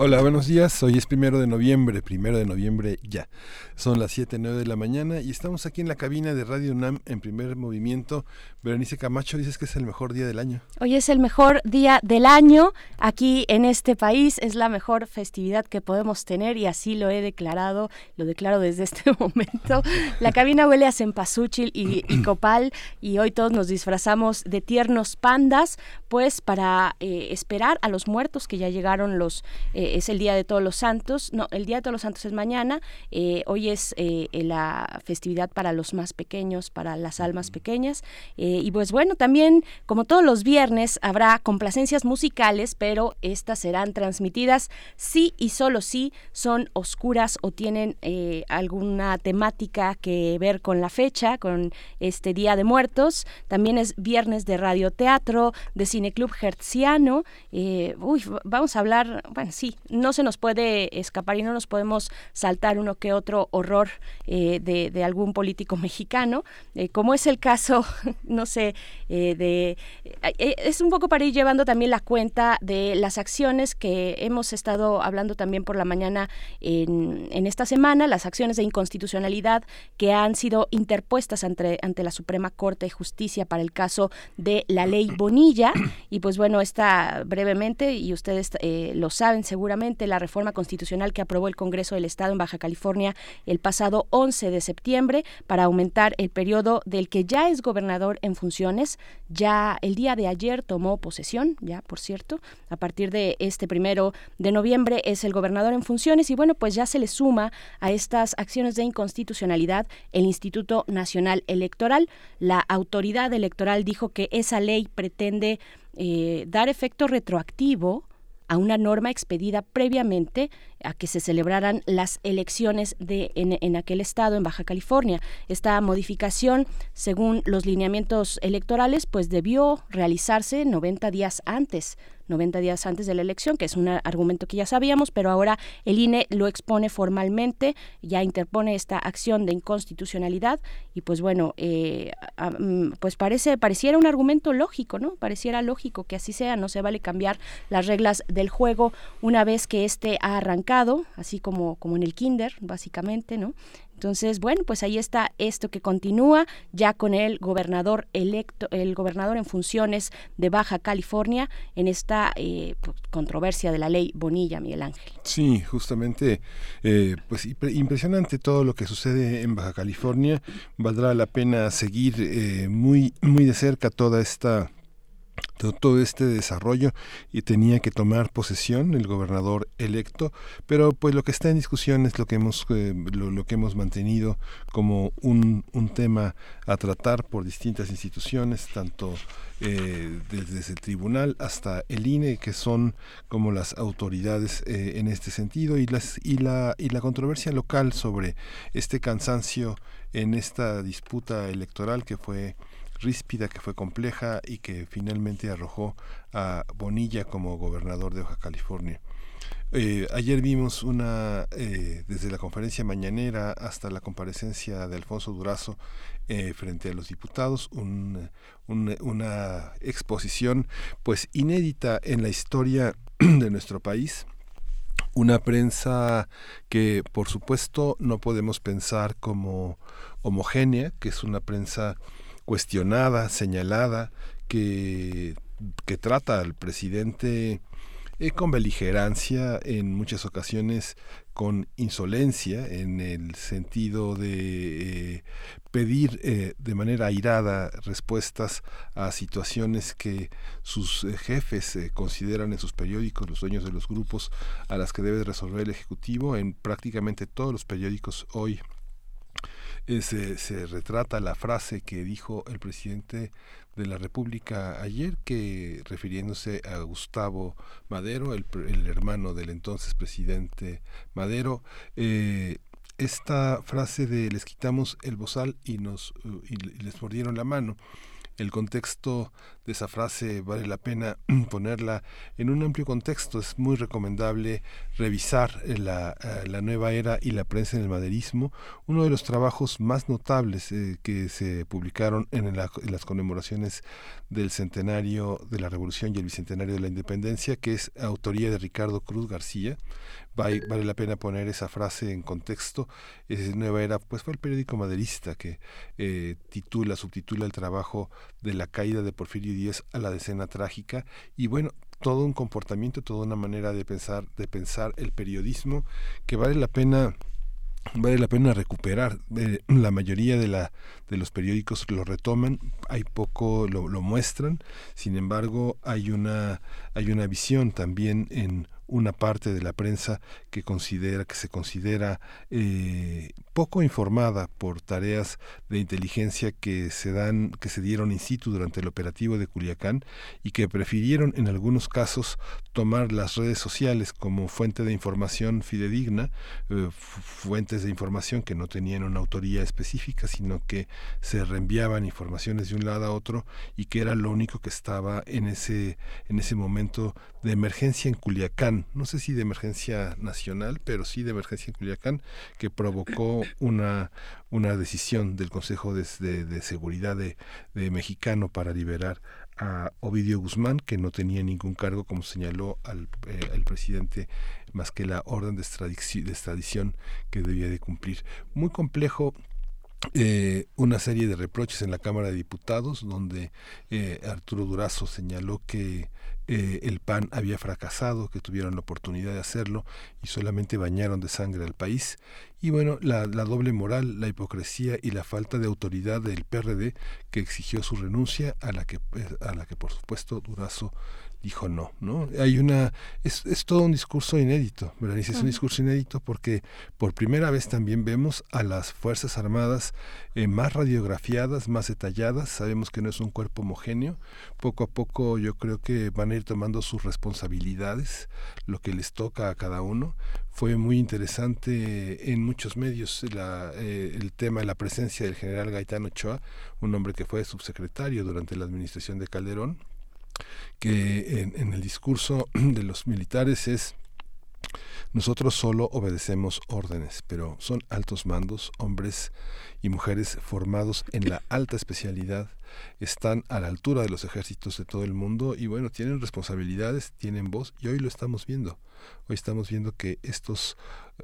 Hola, buenos días. Hoy es primero de noviembre, primero de noviembre ya. Son las 7, 9 de la mañana y estamos aquí en la cabina de Radio UNAM en primer movimiento. Berenice Camacho, dices que es el mejor día del año. Hoy es el mejor día del año aquí en este país. Es la mejor festividad que podemos tener y así lo he declarado, lo declaro desde este momento. La cabina huele a cempasúchil y, y copal y hoy todos nos disfrazamos de tiernos pandas, pues para eh, esperar a los muertos que ya llegaron los... Eh, es el Día de Todos los Santos, no, el Día de Todos los Santos es mañana, eh, hoy es eh, la festividad para los más pequeños, para las almas pequeñas, eh, y pues bueno, también como todos los viernes habrá complacencias musicales, pero estas serán transmitidas sí y solo si son oscuras o tienen alguna temática que ver con la fecha, con este Día de Muertos, también es viernes de radioteatro, de Cineclub Hertziano, uy, vamos a hablar, bueno, sí, no se nos puede escapar y no nos podemos saltar uno que otro horror eh, de, algún político mexicano, eh, como es el caso, no sé, eh, de... es un poco para ir llevando también la cuenta de las acciones que hemos estado hablando también por la mañana en, en esta semana, las acciones de inconstitucionalidad que han sido interpuestas ante, ante la Suprema Corte de Justicia para el caso de la ley Bonilla. Y pues bueno, está brevemente, y ustedes lo saben seguramente, la reforma constitucional que aprobó el Congreso del Estado en Baja California el pasado 11 de septiembre para aumentar el periodo del que ya es gobernador en funciones. Ya el día de ayer tomó posesión, ya por cierto, a partir de este primero de noviembre es el gobernador en funciones y bueno, pues ya se le suma a estas acciones de inconstitucionalidad el Instituto Nacional Electoral. La autoridad electoral dijo que esa ley pretende eh, dar efecto retroactivo a una norma expedida previamente a que se celebraran las elecciones de, en, en, aquel estado, en Baja California. Esta modificación, según los lineamientos electorales, pues debió realizarse 90 días antes 90 días antes de la elección, que es un argumento que ya sabíamos, pero ahora el INE lo expone formalmente, ya interpone esta acción de inconstitucionalidad y pues bueno, eh, pues parece pareciera un argumento lógico, ¿no? Pareciera lógico que así sea, no se vale cambiar las reglas del juego una vez que éste ha arrancado, así como como en el kinder, básicamente, ¿no? Entonces, bueno, pues ahí está esto que continúa ya con el gobernador electo, el gobernador en funciones de Baja California en esta eh, pues, controversia de la ley Bonilla, Miguel Ángel. Sí, justamente, eh, pues impresionante todo lo que sucede en Baja California. Valdrá la pena seguir eh, muy, muy de cerca toda esta todo este desarrollo y tenía que tomar posesión el gobernador electo pero pues lo que está en discusión es lo que hemos eh, lo, que hemos mantenido como un, un, tema a tratar por distintas instituciones tanto eh, desde el tribunal hasta el INE que son como las autoridades eh, en este sentido y las y la y la controversia local sobre este cansancio en esta disputa electoral que fue ríspida, que fue compleja y que finalmente arrojó a Bonilla como gobernador de Baja California. Eh, ayer vimos una, eh, desde la conferencia mañanera hasta la comparecencia de Alfonso Durazo eh, frente a los diputados, una exposición pues inédita en la historia de nuestro país. Una prensa que por supuesto no podemos pensar como homogénea, que es una prensa cuestionada, señalada, que, que trata al presidente eh, con beligerancia, en muchas ocasiones con insolencia, en el sentido de eh, pedir eh, de manera airada respuestas a situaciones que sus jefes consideran en sus periódicos, los dueños de los grupos a las que debe resolver el Ejecutivo. En prácticamente todos los periódicos hoy se, retrata la frase que dijo el presidente de la República ayer que refiriéndose a Gustavo Madero, el, el hermano del entonces presidente Madero, eh, esta frase de les quitamos el bozal y nos y les mordieron la mano el contexto esa frase vale la pena ponerla en un amplio contexto. Es muy recomendable revisar eh, la, eh, la nueva era y la prensa en el maderismo, uno de los trabajos más notables eh, que se publicaron en, las conmemoraciones del centenario de la Revolución y el bicentenario de la Independencia, que es autoría de Ricardo Cruz García. Vale, la pena poner esa frase en contexto. Es nueva era, pues fue el periódico maderista que titula, subtitula el trabajo de la caída de Porfirio A la decena trágica y bueno, todo un comportamiento, toda una manera de pensar, de pensar el periodismo que vale la pena vale la pena recuperar. La mayoría de, la, de los periódicos lo retoman, hay poco lo, lo muestran, sin embargo hay una, hay una visión también en una parte de la prensa que considera que se considera eh, poco informada por tareas de inteligencia que se dan que se dieron in situ durante el operativo de Culiacán y que prefirieron en algunos casos tomar las redes sociales como fuente de información fidedigna eh, fuentes de información que no tenían una autoría específica sino que se reenviaban informaciones de un lado a otro y que era lo único que estaba en ese en ese momento de emergencia en Culiacán, no sé si de emergencia nacional, pero sí de emergencia en Culiacán, que provocó una, una decisión del Consejo de, Seguridad de, Mexicano para liberar a Ovidio Guzmán, que no tenía ningún cargo, como señaló al, eh, el presidente, más que la orden de extradición, que debía de cumplir. Muy complejo eh, una serie de reproches en la Cámara de Diputados, donde eh, Arturo Durazo señaló que eh, el PAN había fracasado, que tuvieron la oportunidad de hacerlo y solamente bañaron de sangre al país. Y bueno, la, la, doble moral, la hipocresía y la falta de autoridad del PRD que exigió su renuncia, a la que, eh, a la que por supuesto Durazo dijo no, ¿no? Hay una, es, es todo un discurso inédito, Berenice, es un discurso inédito porque por primera vez también vemos a las Fuerzas Armadas eh, más radiografiadas, más detalladas, sabemos que no es un cuerpo homogéneo, poco a poco yo creo que van a ir tomando sus responsabilidades, lo que les toca a cada uno. Fue muy interesante en muchos medios la, eh, el tema de la presencia del general Gaetano Ochoa, un hombre que fue subsecretario durante la administración de Calderón, que en, el discurso de los militares es nosotros solo obedecemos órdenes, pero son altos mandos, hombres y mujeres formados en la alta especialidad, están a la altura de los ejércitos de todo el mundo y bueno, tienen responsabilidades, tienen voz y hoy lo estamos viendo. Hoy estamos viendo que estos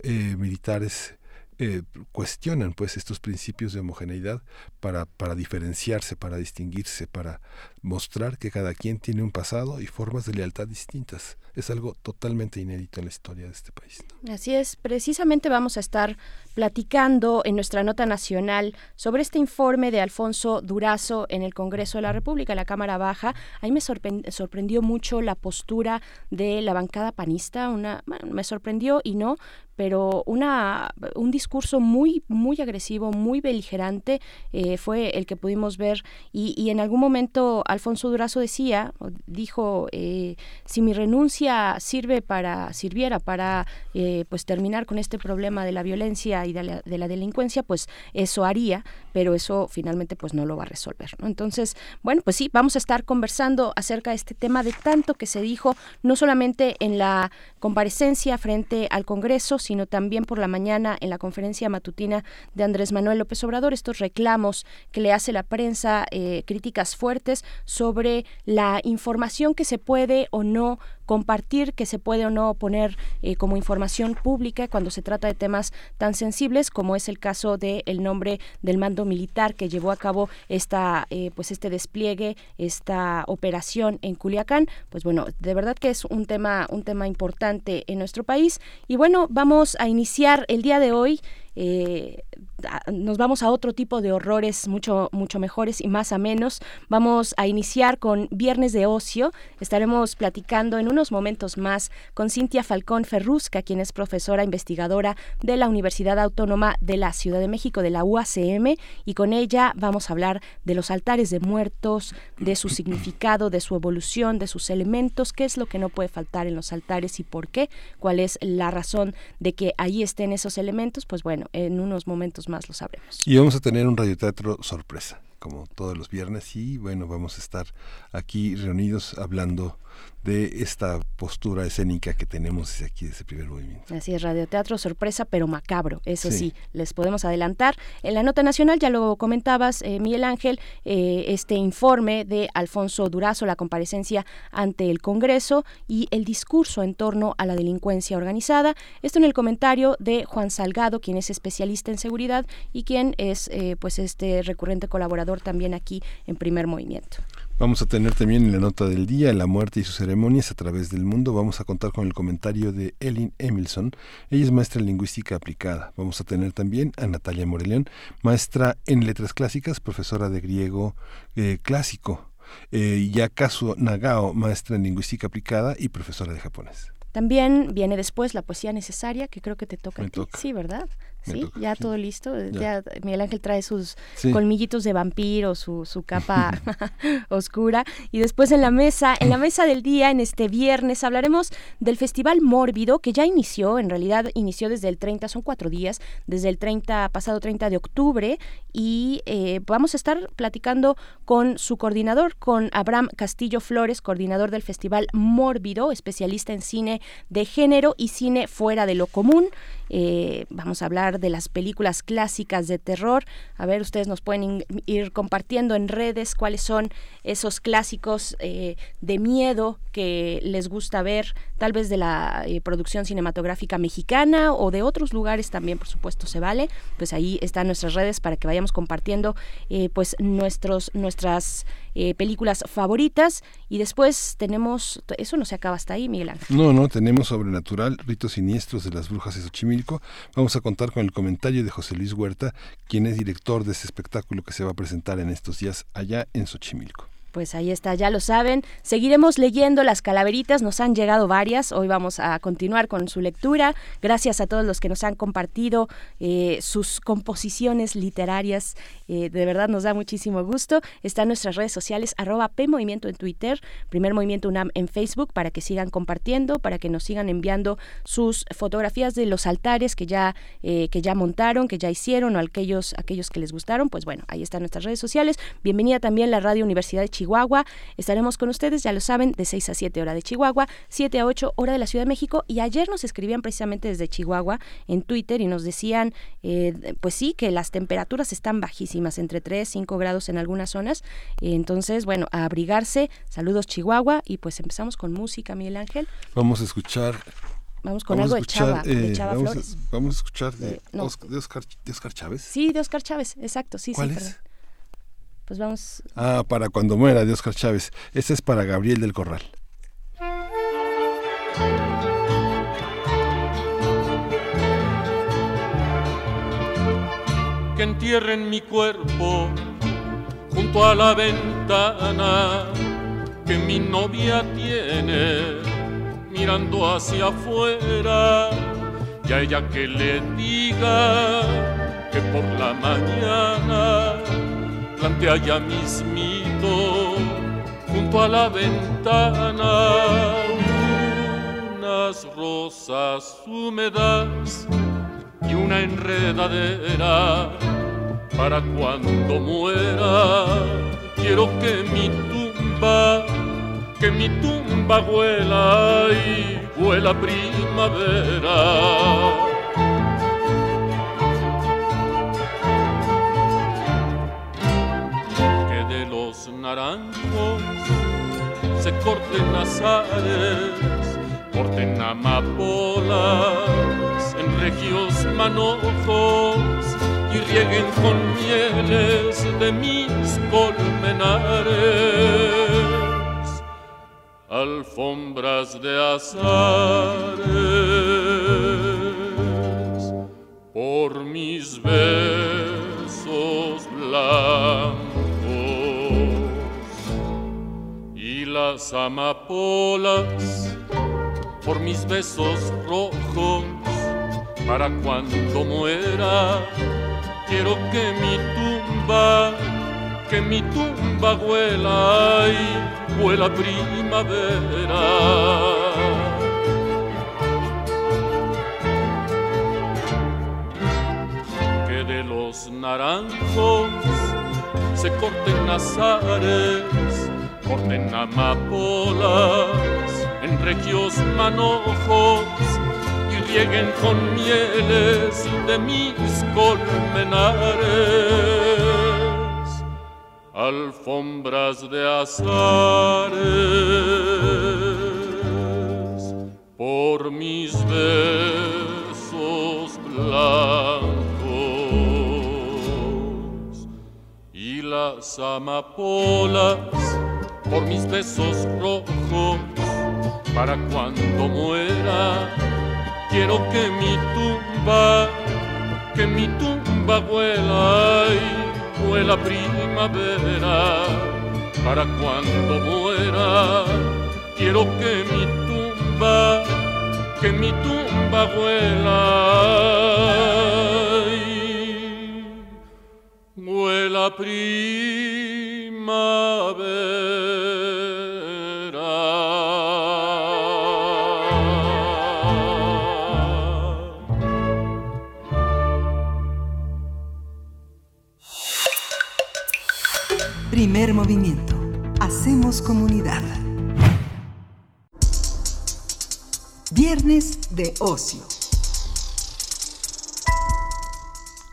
eh, militares eh, cuestionan pues estos principios de homogeneidad para, para diferenciarse, para distinguirse, para mostrar que cada quien tiene un pasado y formas de lealtad distintas. Es algo totalmente inédito en la historia de este país. Así es, precisamente vamos a estar platicando en nuestra nota nacional sobre este informe de Alfonso Durazo en el Congreso de la República, la Cámara Baja. Ahí me sorprendió mucho la postura de la bancada panista, una, me sorprendió y no, pero una, un discurso muy, muy agresivo, muy beligerante eh, fue el que pudimos ver y, y, en algún momento Alfonso Durazo decía, dijo, eh, si mi renuncia sirve para, sirviera para eh, pues terminar con este problema de la violencia y de la, de la, delincuencia, pues eso haría, pero eso finalmente pues no lo va a resolver. ¿no? Entonces, bueno, pues sí, vamos a estar conversando acerca de este tema de tanto que se dijo, no solamente en la comparecencia frente al Congreso, sino también por la mañana en la conferencia matutina de Andrés Manuel López Obrador, estos reclamos que le hace la prensa, eh, críticas fuertes sobre la información que se puede o no compartir, que se puede o no poner eh, como información pública cuando se trata de temas tan sensibles como es el caso del el nombre del mando militar que llevó a cabo esta, eh, pues este despliegue, esta operación en Culiacán. Pues bueno, de verdad que es un tema, un tema importante en nuestro país. Y bueno, vamos a iniciar el día de hoy eh, nos vamos a otro tipo de horrores mucho, mucho mejores y más a menos. Vamos a iniciar con Viernes de Ocio. Estaremos platicando en unos momentos más con Cintia Falcón Ferrusca, quien es profesora investigadora de la Universidad Autónoma de la Ciudad de México, de la UACM, y con ella vamos a hablar de los altares de muertos, de su significado, de su evolución, de sus elementos, qué es lo que no puede faltar en los altares y por qué, cuál es la razón de que ahí estén esos elementos, pues bueno, en unos momentos más lo sabremos. Y vamos a tener un radioteatro sorpresa, como todos los viernes, y bueno, vamos a estar aquí reunidos hablando de esta postura escénica que tenemos desde aquí, desde primer movimiento. Así es, radioteatro sorpresa, pero macabro, eso sí. les podemos adelantar. En la nota nacional, ya lo comentabas, eh, Miguel Ángel, eh, este informe de Alfonso Durazo, la comparecencia ante el Congreso y el discurso en torno a la delincuencia organizada. Esto en el comentario de Juan Salgado, quien es especialista en seguridad y quien es eh, pues este recurrente colaborador también aquí en primer movimiento. Vamos a tener también en la nota del día la muerte y sus ceremonias a través del mundo. Vamos a contar con el comentario de Ellen Emilson. Ella es maestra en lingüística aplicada. Vamos a tener también a Natalia Moreleón, maestra en letras clásicas, profesora de griego eh, clásico. Eh, Nagao, maestra en lingüística aplicada y profesora de japonés. También viene después la poesía necesaria, que creo que te toca a ti. Sí, ¿verdad? Sí, ya todo listo. Ya. Miguel Ángel trae sus colmillitos de vampiro, su, su capa oscura. Y después en la mesa, en la mesa del día, en este viernes, hablaremos del Festival Mórbido, que ya inició, en realidad inició desde el 30, son cuatro días, desde el 30, pasado 30 de octubre. Y eh, vamos a estar platicando con su coordinador, con Abraham Castillo Flores, coordinador del Festival Mórbido, especialista en cine de género y cine fuera de lo común. Eh, vamos a hablar de las películas clásicas de terror. A ver, ustedes nos pueden ir compartiendo en redes cuáles son esos clásicos eh, de miedo que les gusta ver, tal vez de la eh, producción cinematográfica mexicana o de otros lugares también, por supuesto, se vale. Pues ahí están nuestras redes para que vayamos compartiendo pues nuestros, nuestras películas favoritas. Y después tenemos, eso no se acaba hasta ahí, Miguel Ángel. No, no, tenemos Sobrenatural, Ritos Siniestros de las Brujas de Xochimilco. Vamos a contar con el comentario de José Luis Huerta, quien es director de este espectáculo que se va a presentar en estos días allá en Xochimilco. Pues ahí está, ya lo saben. Seguiremos leyendo las calaveritas, nos han llegado varias. Hoy vamos a continuar con su lectura. Gracias a todos los que nos han compartido eh, sus composiciones literarias. Eh, de verdad nos da muchísimo gusto. Están nuestras redes sociales, arroba PMovimiento en Twitter, Primer Movimiento UNAM en Facebook, para que sigan compartiendo, para que nos sigan enviando sus fotografías de los altares que ya, eh, que ya montaron, que ya hicieron, o aquellos, aquellos que les gustaron. Pues bueno, ahí están nuestras redes sociales. Bienvenida también la Radio Universidad de Chile Chihuahua. Estaremos con ustedes, ya lo saben, de 6 a 7 hora de Chihuahua, 7 a 8 hora de la Ciudad de México. Y ayer nos escribían precisamente desde Chihuahua en Twitter y nos decían, eh, pues sí, que las temperaturas están bajísimas, entre 3, 5 grados en algunas zonas. Entonces, bueno, a abrigarse. Saludos Chihuahua y pues empezamos con música, Miguel Ángel. Vamos a escuchar Vamos con algo de Chava, de eh, Chava vamos Flores. A, vamos a escuchar de, Oscar, de, Oscar, Chávez. Sí, de Oscar Chávez, exacto, sí, ¿Cuál sí. Es? Pues vamos. Ah, para cuando muera de Oscar Chávez. Este es para Gabriel del Corral. Que entierren mi cuerpo junto a la ventana que mi novia tiene mirando hacia afuera y a ella que le diga que por la mañana plantea ya mismito junto a la ventana unas rosas húmedas y una enredadera. Para cuando muera quiero que mi tumba que mi tumba huela y huela primavera naranjos se corten azares, corten amapolas en regios manojos y rieguen con mieles de mis colmenares, alfombras de azares por mis venas las amapolas por mis besos rojos para cuando muera. Quiero que mi tumba, que mi tumba huela y huela primavera. Que de los naranjos se corten azares, corten amapolas en regios manojos y rieguen con mieles de mis colmenares, alfombras de azares por mis besos blancos y las amapolas por mis besos rojos para cuando muera. Quiero que mi tumba, que mi tumba vuela y vuela primavera. Para cuando muera, quiero que mi tumba, que mi tumba vuela y vuela primavera. Movimiento. Hacemos comunidad. Viernes de ocio.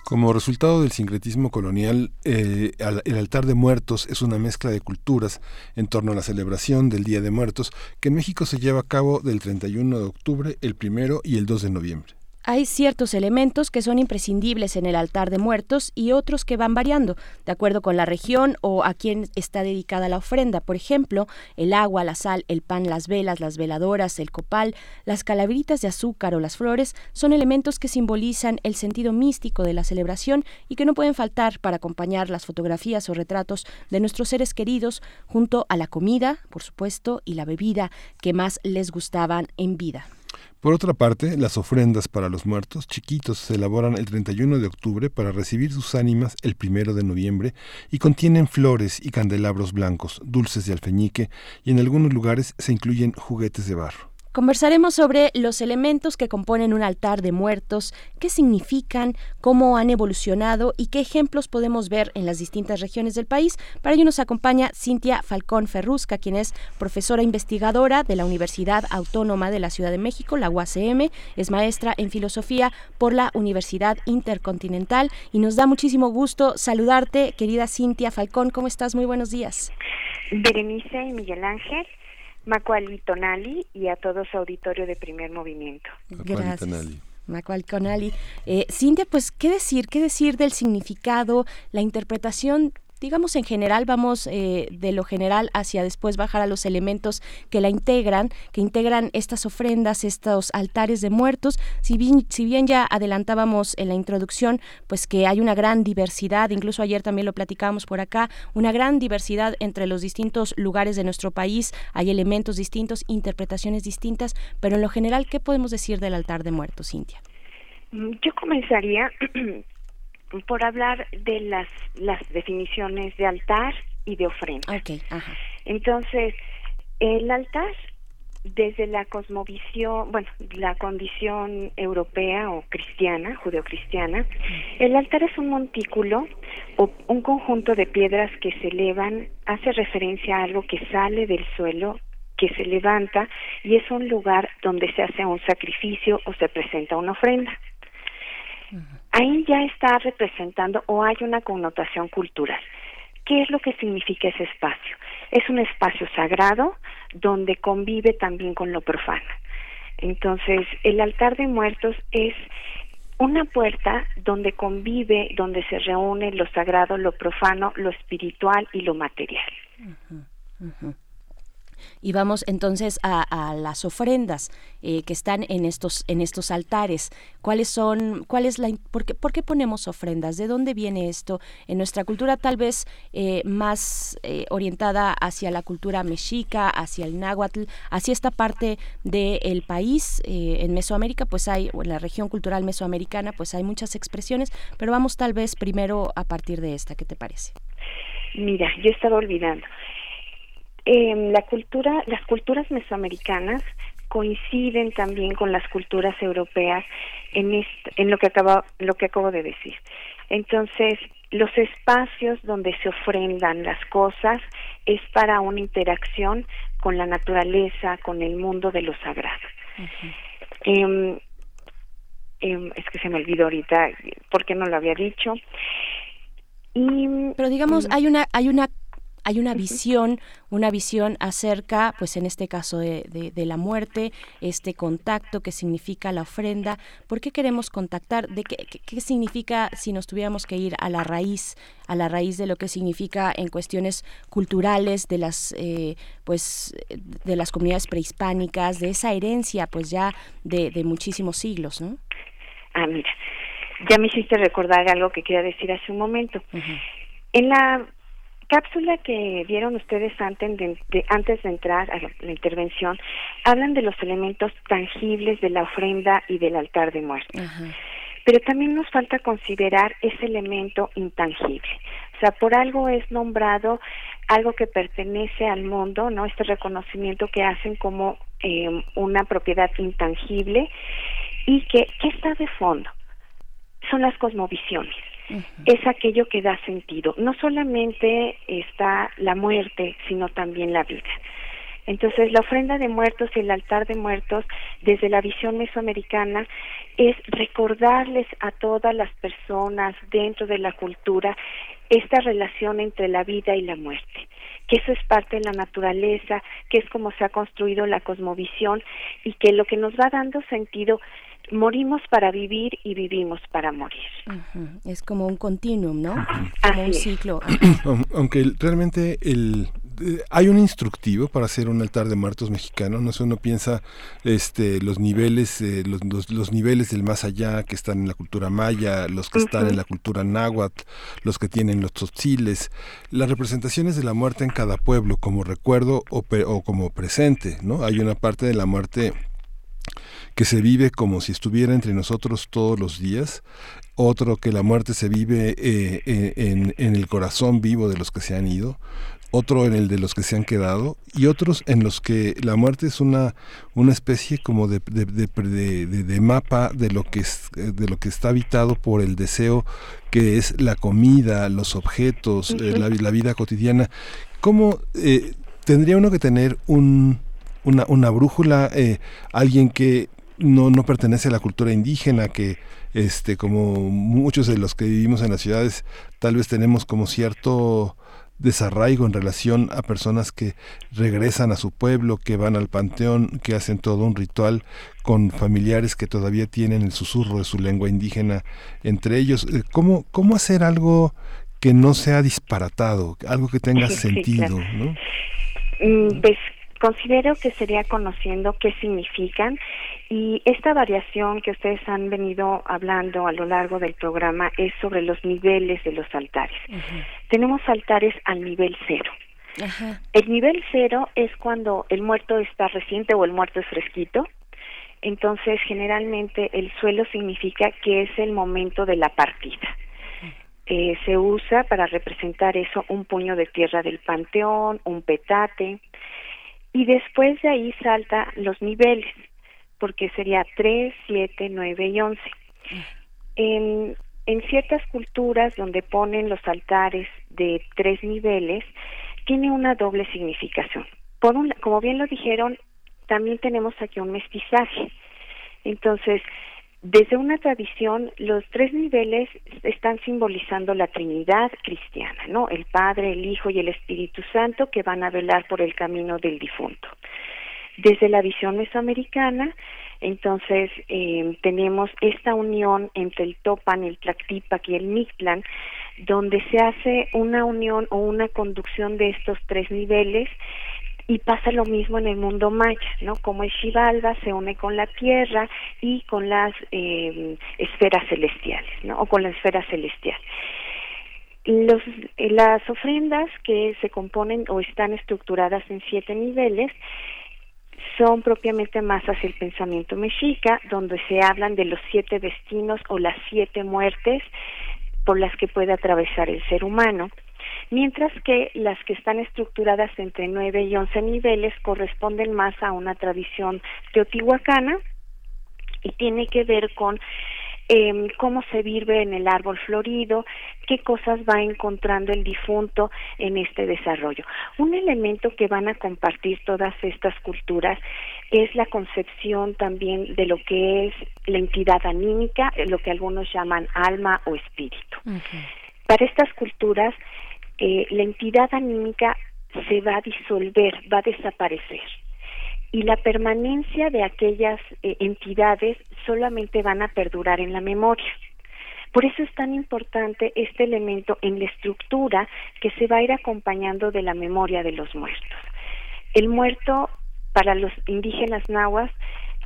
Como resultado del sincretismo colonial, eh, el altar de muertos es una mezcla de culturas en torno a la celebración del Día de Muertos que en México se lleva a cabo del 31 de octubre, el 1 y el 2 de noviembre. Hay ciertos elementos que son imprescindibles en el altar de muertos y otros que van variando, de acuerdo con la región o a quién está dedicada la ofrenda. Por ejemplo, el agua, la sal, el pan, las velas, las veladoras, el copal, las calaveritas de azúcar o las flores son elementos que simbolizan el sentido místico de la celebración y que no pueden faltar para acompañar las fotografías o retratos de nuestros seres queridos junto a la comida, por supuesto, y la bebida que más les gustaban en vida. Por otra parte, las ofrendas para los muertos chiquitos se elaboran el 31 de octubre para recibir sus ánimas el 1 de noviembre y contienen flores y candelabros blancos, dulces de alfeñique y en algunos lugares se incluyen juguetes de barro. Conversaremos sobre los elementos que componen un altar de muertos, qué significan, cómo han evolucionado y qué ejemplos podemos ver en las distintas regiones del país. Para ello nos acompaña Cintia Falcón Ferrusca, quien es profesora investigadora de la Universidad Autónoma de la Ciudad de México, la UACM, es maestra en filosofía por la Universidad Intercontinental y nos da muchísimo gusto saludarte, querida Cintia Falcón. ¿Cómo estás? Muy buenos días. Berenice y Miguel Ángel. Macuali Tonali y a todo su auditorio de primer movimiento. Gracias. Macual Tonali. Eh, Cintia, pues, ¿qué decir? ¿Qué decir del significado, la interpretación digamos en general vamos eh, de lo general hacia después bajar a los elementos que la integran, que integran estas ofrendas, estos altares de muertos. Si bien, si bien ya adelantábamos en la introducción, pues que hay una gran diversidad, incluso ayer también lo platicábamos por acá, una gran diversidad entre los distintos lugares de nuestro país, hay elementos distintos, interpretaciones distintas, pero en lo general, ¿qué podemos decir del altar de muertos, Cintia? Yo comenzaría por hablar de las, las definiciones de altar y de ofrenda. Okay, ajá. Entonces, el altar, desde la cosmovisión, bueno, la condición europea o cristiana, judeocristiana, el altar es un montículo o un conjunto de piedras que se elevan, hace referencia a algo que sale del suelo que se levanta y es un lugar donde se hace un sacrificio o se presenta una ofrenda ahí ya está representando o hay una connotación cultural. ¿Qué es lo que significa ese espacio? Es un espacio sagrado donde convive también con lo profano. Entonces, el altar de muertos es una puerta donde convive, donde se reúne lo sagrado, lo profano, lo espiritual y lo material. Y vamos entonces a, las ofrendas eh, que están en estos, en estos altares. ¿Cuáles son, cuál es la, por qué, por qué ponemos ofrendas? ¿De dónde viene esto? En nuestra cultura tal vez eh, más eh, orientada hacia la cultura mexica, hacia el náhuatl, hacia esta parte del país. en Mesoamérica, pues hay, o en la región cultural mesoamericana, pues hay muchas expresiones, pero vamos tal vez primero a partir de esta. ¿Qué te parece? Mira, yo estaba olvidando. Eh, la cultura, las culturas mesoamericanas coinciden también con las culturas europeas en, en lo que acabo, lo que acabo de decir. Entonces, los espacios donde se ofrendan las cosas es para una interacción con la naturaleza, con el mundo de lo sagrado. Em, em, es que se me olvidó ahorita por qué no lo había dicho. Y, Pero digamos, mm, hay una, hay una hay una visión, una visión acerca, pues en este caso de, de, la muerte, este contacto que significa la ofrenda. ¿Por qué queremos contactar? ¿De qué, qué, significa si nos tuviéramos que ir a la raíz, a la raíz de lo que significa en cuestiones culturales de las, eh, pues, de las comunidades prehispánicas, de esa herencia, pues ya de, de muchísimos siglos, ¿no? Ah, mira, ya me hiciste recordar algo que quería decir hace un momento. En la cápsula que vieron ustedes antes de, antes de entrar a la, intervención, hablan de los elementos tangibles de la ofrenda y del altar de muerte. Pero también nos falta considerar ese elemento intangible. O sea, por algo es nombrado algo que pertenece al mundo, ¿no? Este reconocimiento que hacen como eh, una propiedad intangible y que, ¿qué está de fondo? son las cosmovisiones. Es aquello que da sentido. No solamente está la muerte, sino también la vida. Entonces, la ofrenda de muertos y el altar de muertos, desde la visión mesoamericana, es recordarles a todas las personas dentro de la cultura esta relación entre la vida y la muerte, que eso es parte de la naturaleza, que es como se ha construido la cosmovisión y que lo que nos va dando sentido morimos para vivir y vivimos para morir. Es como un continuum, ¿no? Como un ciclo. Aunque realmente el eh, hay un instructivo para hacer un altar de muertos mexicano, no sé, uno piensa este los niveles eh, los, los, niveles del más allá que están en la cultura maya, los que están en la cultura náhuatl, los que tienen los tzotziles, las representaciones de la muerte en cada pueblo como recuerdo o, o como presente, ¿no? Hay una parte de la muerte que se vive como si estuviera entre nosotros todos los días, otro que la muerte se vive eh, eh, en, en, el corazón vivo de los que se han ido, otro en el de los que se han quedado y otros en los que la muerte es una, una especie como de, de, de, mapa de lo, que es, de lo que está habitado por el deseo que es la comida, los objetos, eh, la, la, vida cotidiana. ¿Cómo tendría uno que tener un, una, una brújula, alguien que no, no pertenece a la cultura indígena, que este, como muchos de los que vivimos en las ciudades, tal vez tenemos como cierto desarraigo en relación a personas que regresan a su pueblo, que van al panteón, que hacen todo un ritual con familiares que todavía tienen el susurro de su lengua indígena entre ellos. Eh, ¿Cómo, cómo hacer algo que no sea disparatado, algo que tenga sentido? ¿no? Mm, pues considero que sería conociendo qué significan y esta variación que ustedes han venido hablando a lo largo del programa es sobre los niveles de los altares. Tenemos altares al nivel cero. El nivel cero es cuando el muerto está reciente o el muerto es fresquito. Entonces, generalmente el suelo significa que es el momento de la partida. Eh, se usa para representar eso un puño de tierra del panteón, un petate, y después de ahí salta los niveles porque sería 3, 7, 9 y 11. En, en ciertas culturas donde ponen los altares de tres niveles, tiene una doble significación. Por un, como bien lo dijeron, también tenemos aquí un mestizaje. Entonces, desde una tradición, los tres niveles están simbolizando la Trinidad cristiana, ¿no? El Padre, el Hijo y el Espíritu Santo que van a velar por el camino del difunto. Desde la visión mesoamericana, entonces eh, tenemos esta unión entre el Topan, el Tlactipac y el Mictlan, donde se hace una unión o una conducción de estos tres niveles Y pasa lo mismo en el mundo maya, ¿no? Como el Xibalba se une con la tierra y con las eh, esferas celestiales, ¿no? O con la esfera celestial. Eh, las ofrendas que se componen o están estructuradas en siete niveles son propiamente más hacia el pensamiento mexica, donde se hablan de los siete destinos o las siete muertes por las que puede atravesar el ser humano, mientras que las que están estructuradas entre nueve y once niveles corresponden más a una tradición teotihuacana y tiene que ver con eh, cómo se vive en el árbol florido, qué cosas va encontrando el difunto en este desarrollo. Un elemento que van a compartir todas estas culturas es la concepción también de lo que es la entidad anímica, lo que algunos llaman alma o espíritu. Para estas culturas, eh, la entidad anímica se va a disolver, va a desaparecer y la permanencia de aquellas eh, entidades solamente van a perdurar en la memoria. Por eso es tan importante este elemento en la estructura que se va a ir acompañando de la memoria de los muertos. El muerto para los indígenas nahuas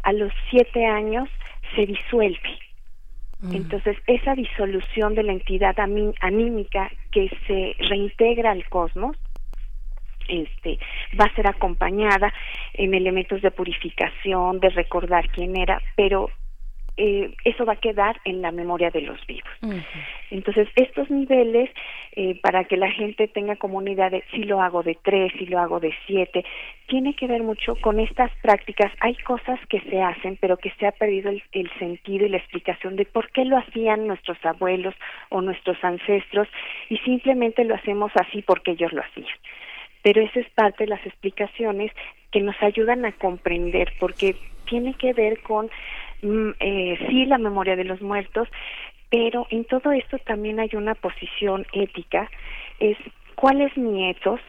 a los siete años se disuelve. Mm. Entonces, esa disolución de la entidad anímica que se reintegra al cosmos este va a ser acompañada en elementos de purificación, de recordar quién era, pero eh, eso va a quedar en la memoria de los vivos. Entonces, estos niveles, eh, para que la gente tenga comunidad de si lo hago de tres, si lo hago de siete, tiene que ver mucho con estas prácticas. Hay cosas que se hacen, pero que se ha perdido el, el sentido y la explicación de por qué lo hacían nuestros abuelos o nuestros ancestros y simplemente lo hacemos así porque ellos lo hacían pero esa es parte de las explicaciones que nos ayudan a comprender, porque tiene que ver con, eh, sí, la memoria de los muertos, pero en todo esto también hay una posición ética, es cuál es mi ethos,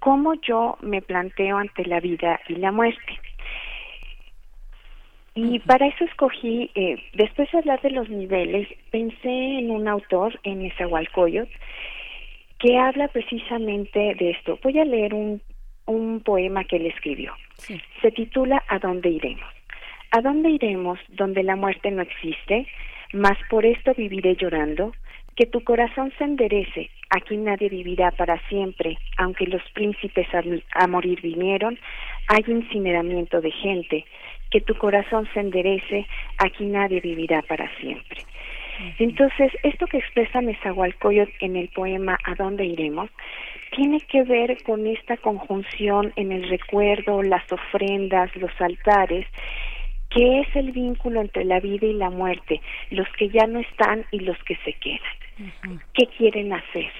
cómo yo me planteo ante la vida y la muerte. Y para eso escogí, eh, después de hablar de los niveles, pensé en un autor, en Esahualcoyot, que habla precisamente de esto. Voy a leer un, un poema que él escribió. Se titula ¿A dónde iremos? ¿A dónde iremos donde la muerte no existe? Mas por esto viviré llorando. Que tu corazón se enderece, aquí nadie vivirá para siempre, aunque los príncipes a, a morir vinieron, hay incineramiento de gente. Que tu corazón se enderece, aquí nadie vivirá para siempre. Entonces, esto que expresa Nezahualcóyotl en el poema ¿A dónde iremos? tiene que ver con esta conjunción en el recuerdo, las ofrendas, los altares, que es el vínculo entre la vida y la muerte, los que ya no están y los que se quedan. ¿Qué quieren hacer?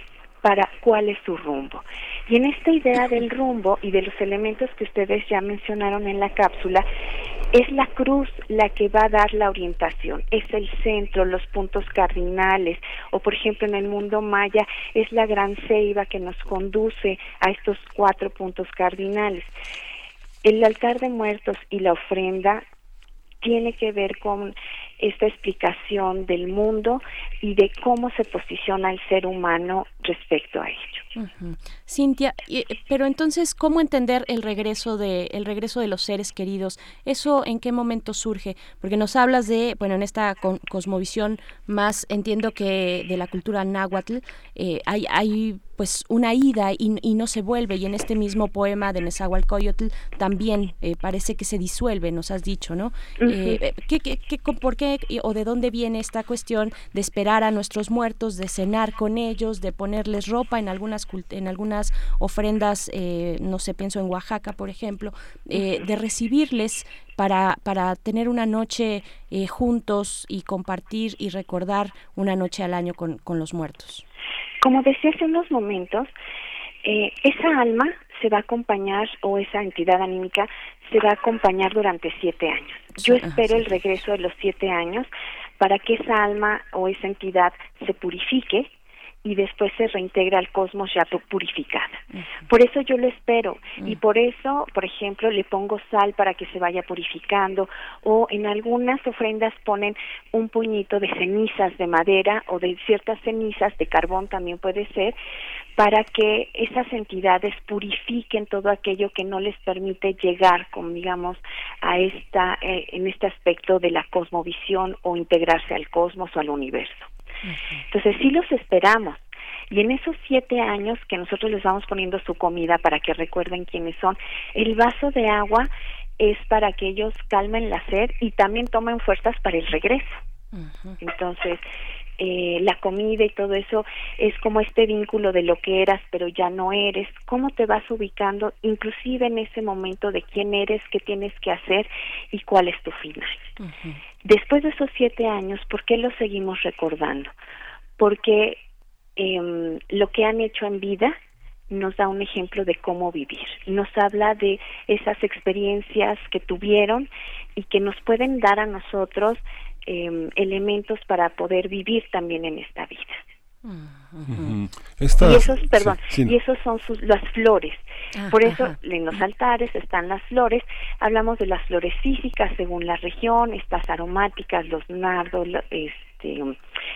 para cuál es su rumbo. Y en esta idea del rumbo y de los elementos que ustedes ya mencionaron en la cápsula, es la cruz la que va a dar la orientación, es el centro, los puntos cardinales, o por ejemplo en el mundo maya es la gran ceiba que nos conduce a estos cuatro puntos cardinales. El altar de muertos y la ofrenda tiene que ver con esta explicación del mundo y de cómo se posiciona el ser humano respecto a ello. Cintia, eh, pero entonces, ¿cómo entender el regreso de el regreso de los seres queridos? ¿Eso en qué momento surge? Porque nos hablas de, bueno, en esta cosmovisión más, entiendo que de la cultura náhuatl, eh, hay, hay pues una ida y, no se vuelve y en este mismo poema de Nezahualcóyotl también eh, parece que se disuelve, nos has dicho, ¿no? ¿qué, qué, qué, ¿Por qué o de dónde viene esta cuestión de esperar a nuestros muertos, de cenar con ellos, de ponerles ropa en algunas en algunas ofrendas, eh, no sé, pienso en Oaxaca, por ejemplo, eh, de recibirles para, para tener una noche eh, juntos y compartir y recordar una noche al año con, con los muertos. Como decía hace unos momentos, esa alma se va a acompañar o esa entidad anímica se va a acompañar durante siete años. Yo espero el regreso de los siete años para que esa alma o esa entidad se purifique y después se reintegra al cosmos ya purificada. Por eso yo lo espero y por eso, por ejemplo, le pongo sal para que se vaya purificando o en algunas ofrendas ponen un puñito de cenizas de madera o de ciertas cenizas de carbón también puede ser para que esas entidades purifiquen todo aquello que no les permite llegar, como digamos, a esta, eh, en este aspecto de la cosmovisión o integrarse al cosmos o al universo. Entonces sí los esperamos. Y en esos siete años que nosotros les vamos poniendo su comida para que recuerden quiénes son, el vaso de agua es para que ellos calmen la sed y también tomen fuerzas para el regreso. Entonces, eh, la comida y todo eso es como este vínculo de lo que eras pero ya no eres, cómo te vas ubicando inclusive en ese momento de quién eres, qué tienes que hacer y cuál es tu final. Después de esos siete años, ¿por qué lo seguimos recordando? Porque eh, lo que han hecho en vida nos da un ejemplo de cómo vivir, nos habla de esas experiencias que tuvieron y que nos pueden dar a nosotros eh, elementos para poder vivir también en esta vida. y esos, perdón, y esos son sus, las flores. Ah, Por eso en los altares están las flores. Hablamos de las flores físicas según la región, estas aromáticas, los nardos, este,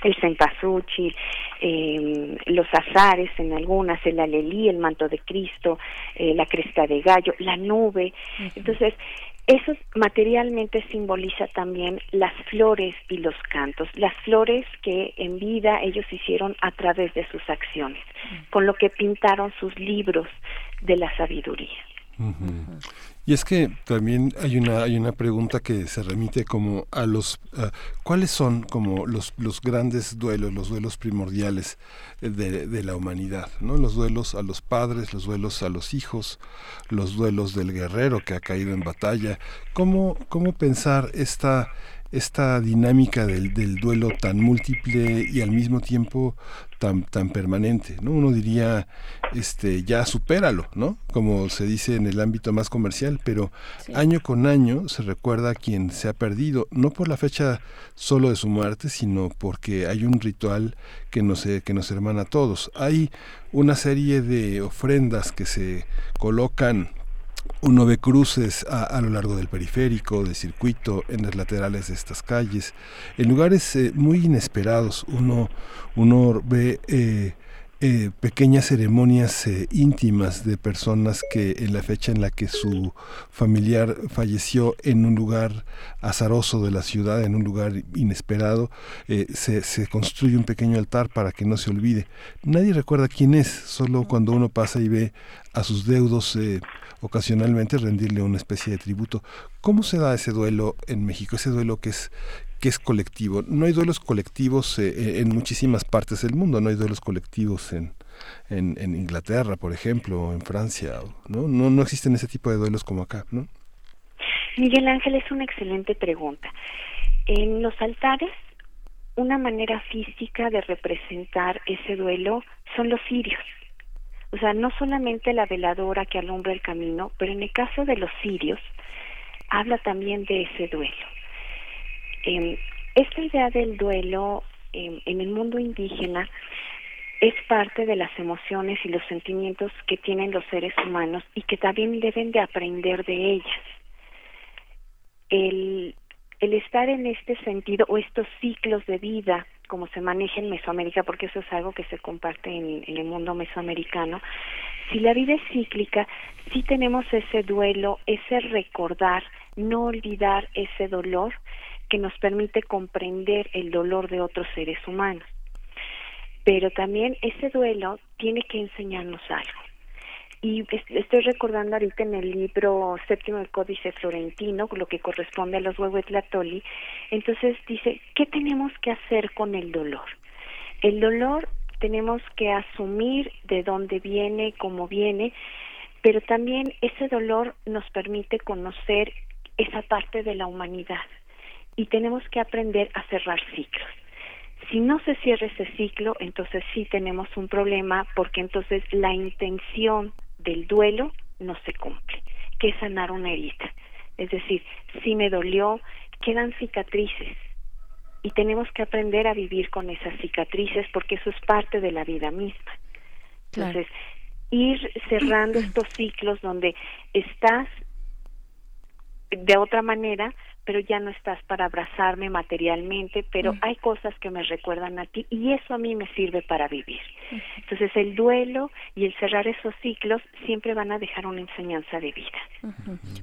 el cempasúchil, eh, los azares en algunas, el alelí, el manto de Cristo, eh, la cresta de gallo, la nube. Entonces, eso materialmente simboliza también las flores y los cantos, las flores que en vida ellos hicieron a través de sus acciones, con lo que pintaron sus libros de la sabiduría. Y es que también hay una hay una pregunta que se remite como a los cuáles son como los los grandes duelos, los duelos primordiales de, de, la humanidad, ¿no? Los duelos a los padres, los duelos a los hijos, los duelos del guerrero que ha caído en batalla. ¿Cómo cómo pensar esta esta dinámica del, del, duelo tan múltiple y al mismo tiempo tan, tan permanente, ¿no? Uno diría, este, ya supéralo, ¿no? Como se dice en el ámbito más comercial, pero año con año se recuerda a quien se ha perdido, no por la fecha solo de su muerte, sino porque hay un ritual que nos, que nos hermana a todos. Hay una serie de ofrendas que se colocan uno ve cruces a, lo largo del periférico, del circuito, en las laterales de estas calles, en lugares eh, muy inesperados. Uno, uno ve eh, eh, pequeñas ceremonias íntimas de personas que en la fecha en la que su familiar falleció en un lugar azaroso de la ciudad, en un lugar inesperado, se, se, construye un pequeño altar para que no se olvide. Nadie recuerda quién es, solo cuando uno pasa y ve a sus deudos ocasionalmente rendirle una especie de tributo. ¿Cómo se da ese duelo en México, ese duelo que es que es colectivo? No hay duelos colectivos eh, eh, en muchísimas partes del mundo, no hay duelos colectivos en, en, Inglaterra, por ejemplo, o en Francia, ¿no? ¿no? No existen ese tipo de duelos como acá, ¿no? Miguel Ángel, es una excelente pregunta. En los altares, una manera física de representar ese duelo son los cirios. O sea, no solamente la veladora que alumbra el camino, pero en el caso de los sirios, habla también de ese duelo. Eh, esta idea del duelo em, en el mundo indígena es parte de las emociones y los sentimientos que tienen los seres humanos y que también deben de aprender de ellas. El, el estar en este sentido o estos ciclos de vida como se maneja en Mesoamérica, porque eso es algo que se comparte en, el mundo mesoamericano, si la vida es cíclica, sí tenemos ese duelo, ese recordar, no olvidar ese dolor que nos permite comprender el dolor de otros seres humanos. Pero también ese duelo tiene que enseñarnos algo y estoy recordando ahorita en el libro séptimo del Códice Florentino, lo que corresponde a los Huehuetlatoli, entonces dice, ¿qué tenemos que hacer con el dolor? El dolor tenemos que asumir de dónde viene, cómo viene, pero también ese dolor nos permite conocer esa parte de la humanidad y tenemos que aprender a cerrar ciclos. Si no se cierra ese ciclo, entonces sí tenemos un problema porque entonces la intención del duelo no se cumple, que es sanar una herida. Es decir, si me dolió, quedan cicatrices y tenemos que aprender a vivir con esas cicatrices porque eso es parte de la vida misma. Entonces, ir cerrando estos ciclos donde estás de otra manera pero ya no estás para abrazarme materialmente, pero Mm. hay cosas que me recuerdan a ti y eso a mí me sirve para vivir. Entonces el duelo y el cerrar esos ciclos siempre van a dejar una enseñanza de vida.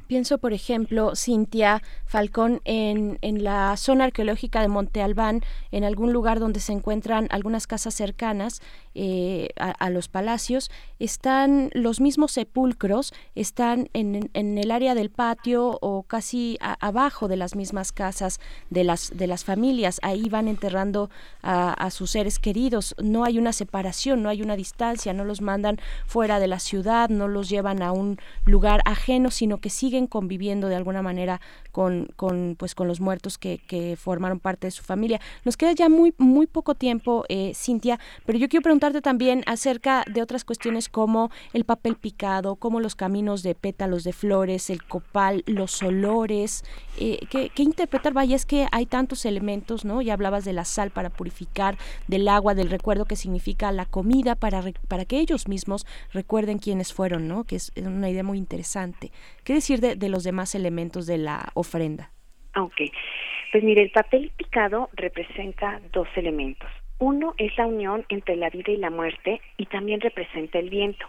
Pienso, por ejemplo, Cintia Falcón, en, en la zona arqueológica de Monte Albán, en algún lugar donde se encuentran algunas casas cercanas eh, a, a los palacios, están los mismos sepulcros, están en, en el área del patio o casi a- abajo de las mismas casas de las, de las familias. Ahí van enterrando a, a sus seres queridos. No hay una separación, no hay una distancia, no los mandan fuera de la ciudad, no los llevan a un lugar ajeno, sino que siguen conviviendo de alguna manera con, con, pues, con los muertos que, que formaron parte de su familia. Nos queda ya muy, muy poco tiempo, eh, Cintia, pero yo quiero preguntarte también acerca de otras cuestiones como el papel picado, como los caminos de pétalos de flores, el copal, los olores. Eh, ¿qué, qué interpretar? Vaya, es que hay tantos elementos, ¿no? Ya hablabas de la sal para purificar, del agua, del recuerdo que significa la comida para, para que ellos mismos recuerden quiénes fueron, ¿no? Que es una idea muy interesante. ¿Qué decir de, de los demás elementos de la ofrenda? Ok, pues mire, el papel picado representa dos elementos. Uno es la unión entre la vida y la muerte y también representa el viento.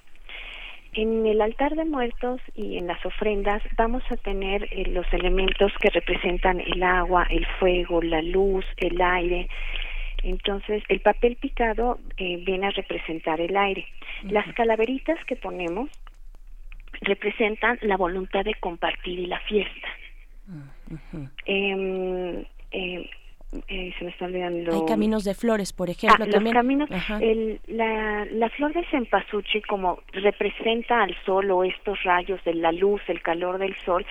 En el altar de muertos y en las ofrendas vamos a tener eh, los elementos que representan el agua, el fuego, la luz, el aire. Entonces, el papel picado eh, viene a representar el aire. Las calaveritas que ponemos representan la voluntad de compartir y la fiesta. Em, eh, eh, se me está olvidando. Hay caminos de flores, por ejemplo, Ah, también. Los caminos, el, la, la flor de cempasúchil como representa al sol o estos rayos de la luz, el calor del sol,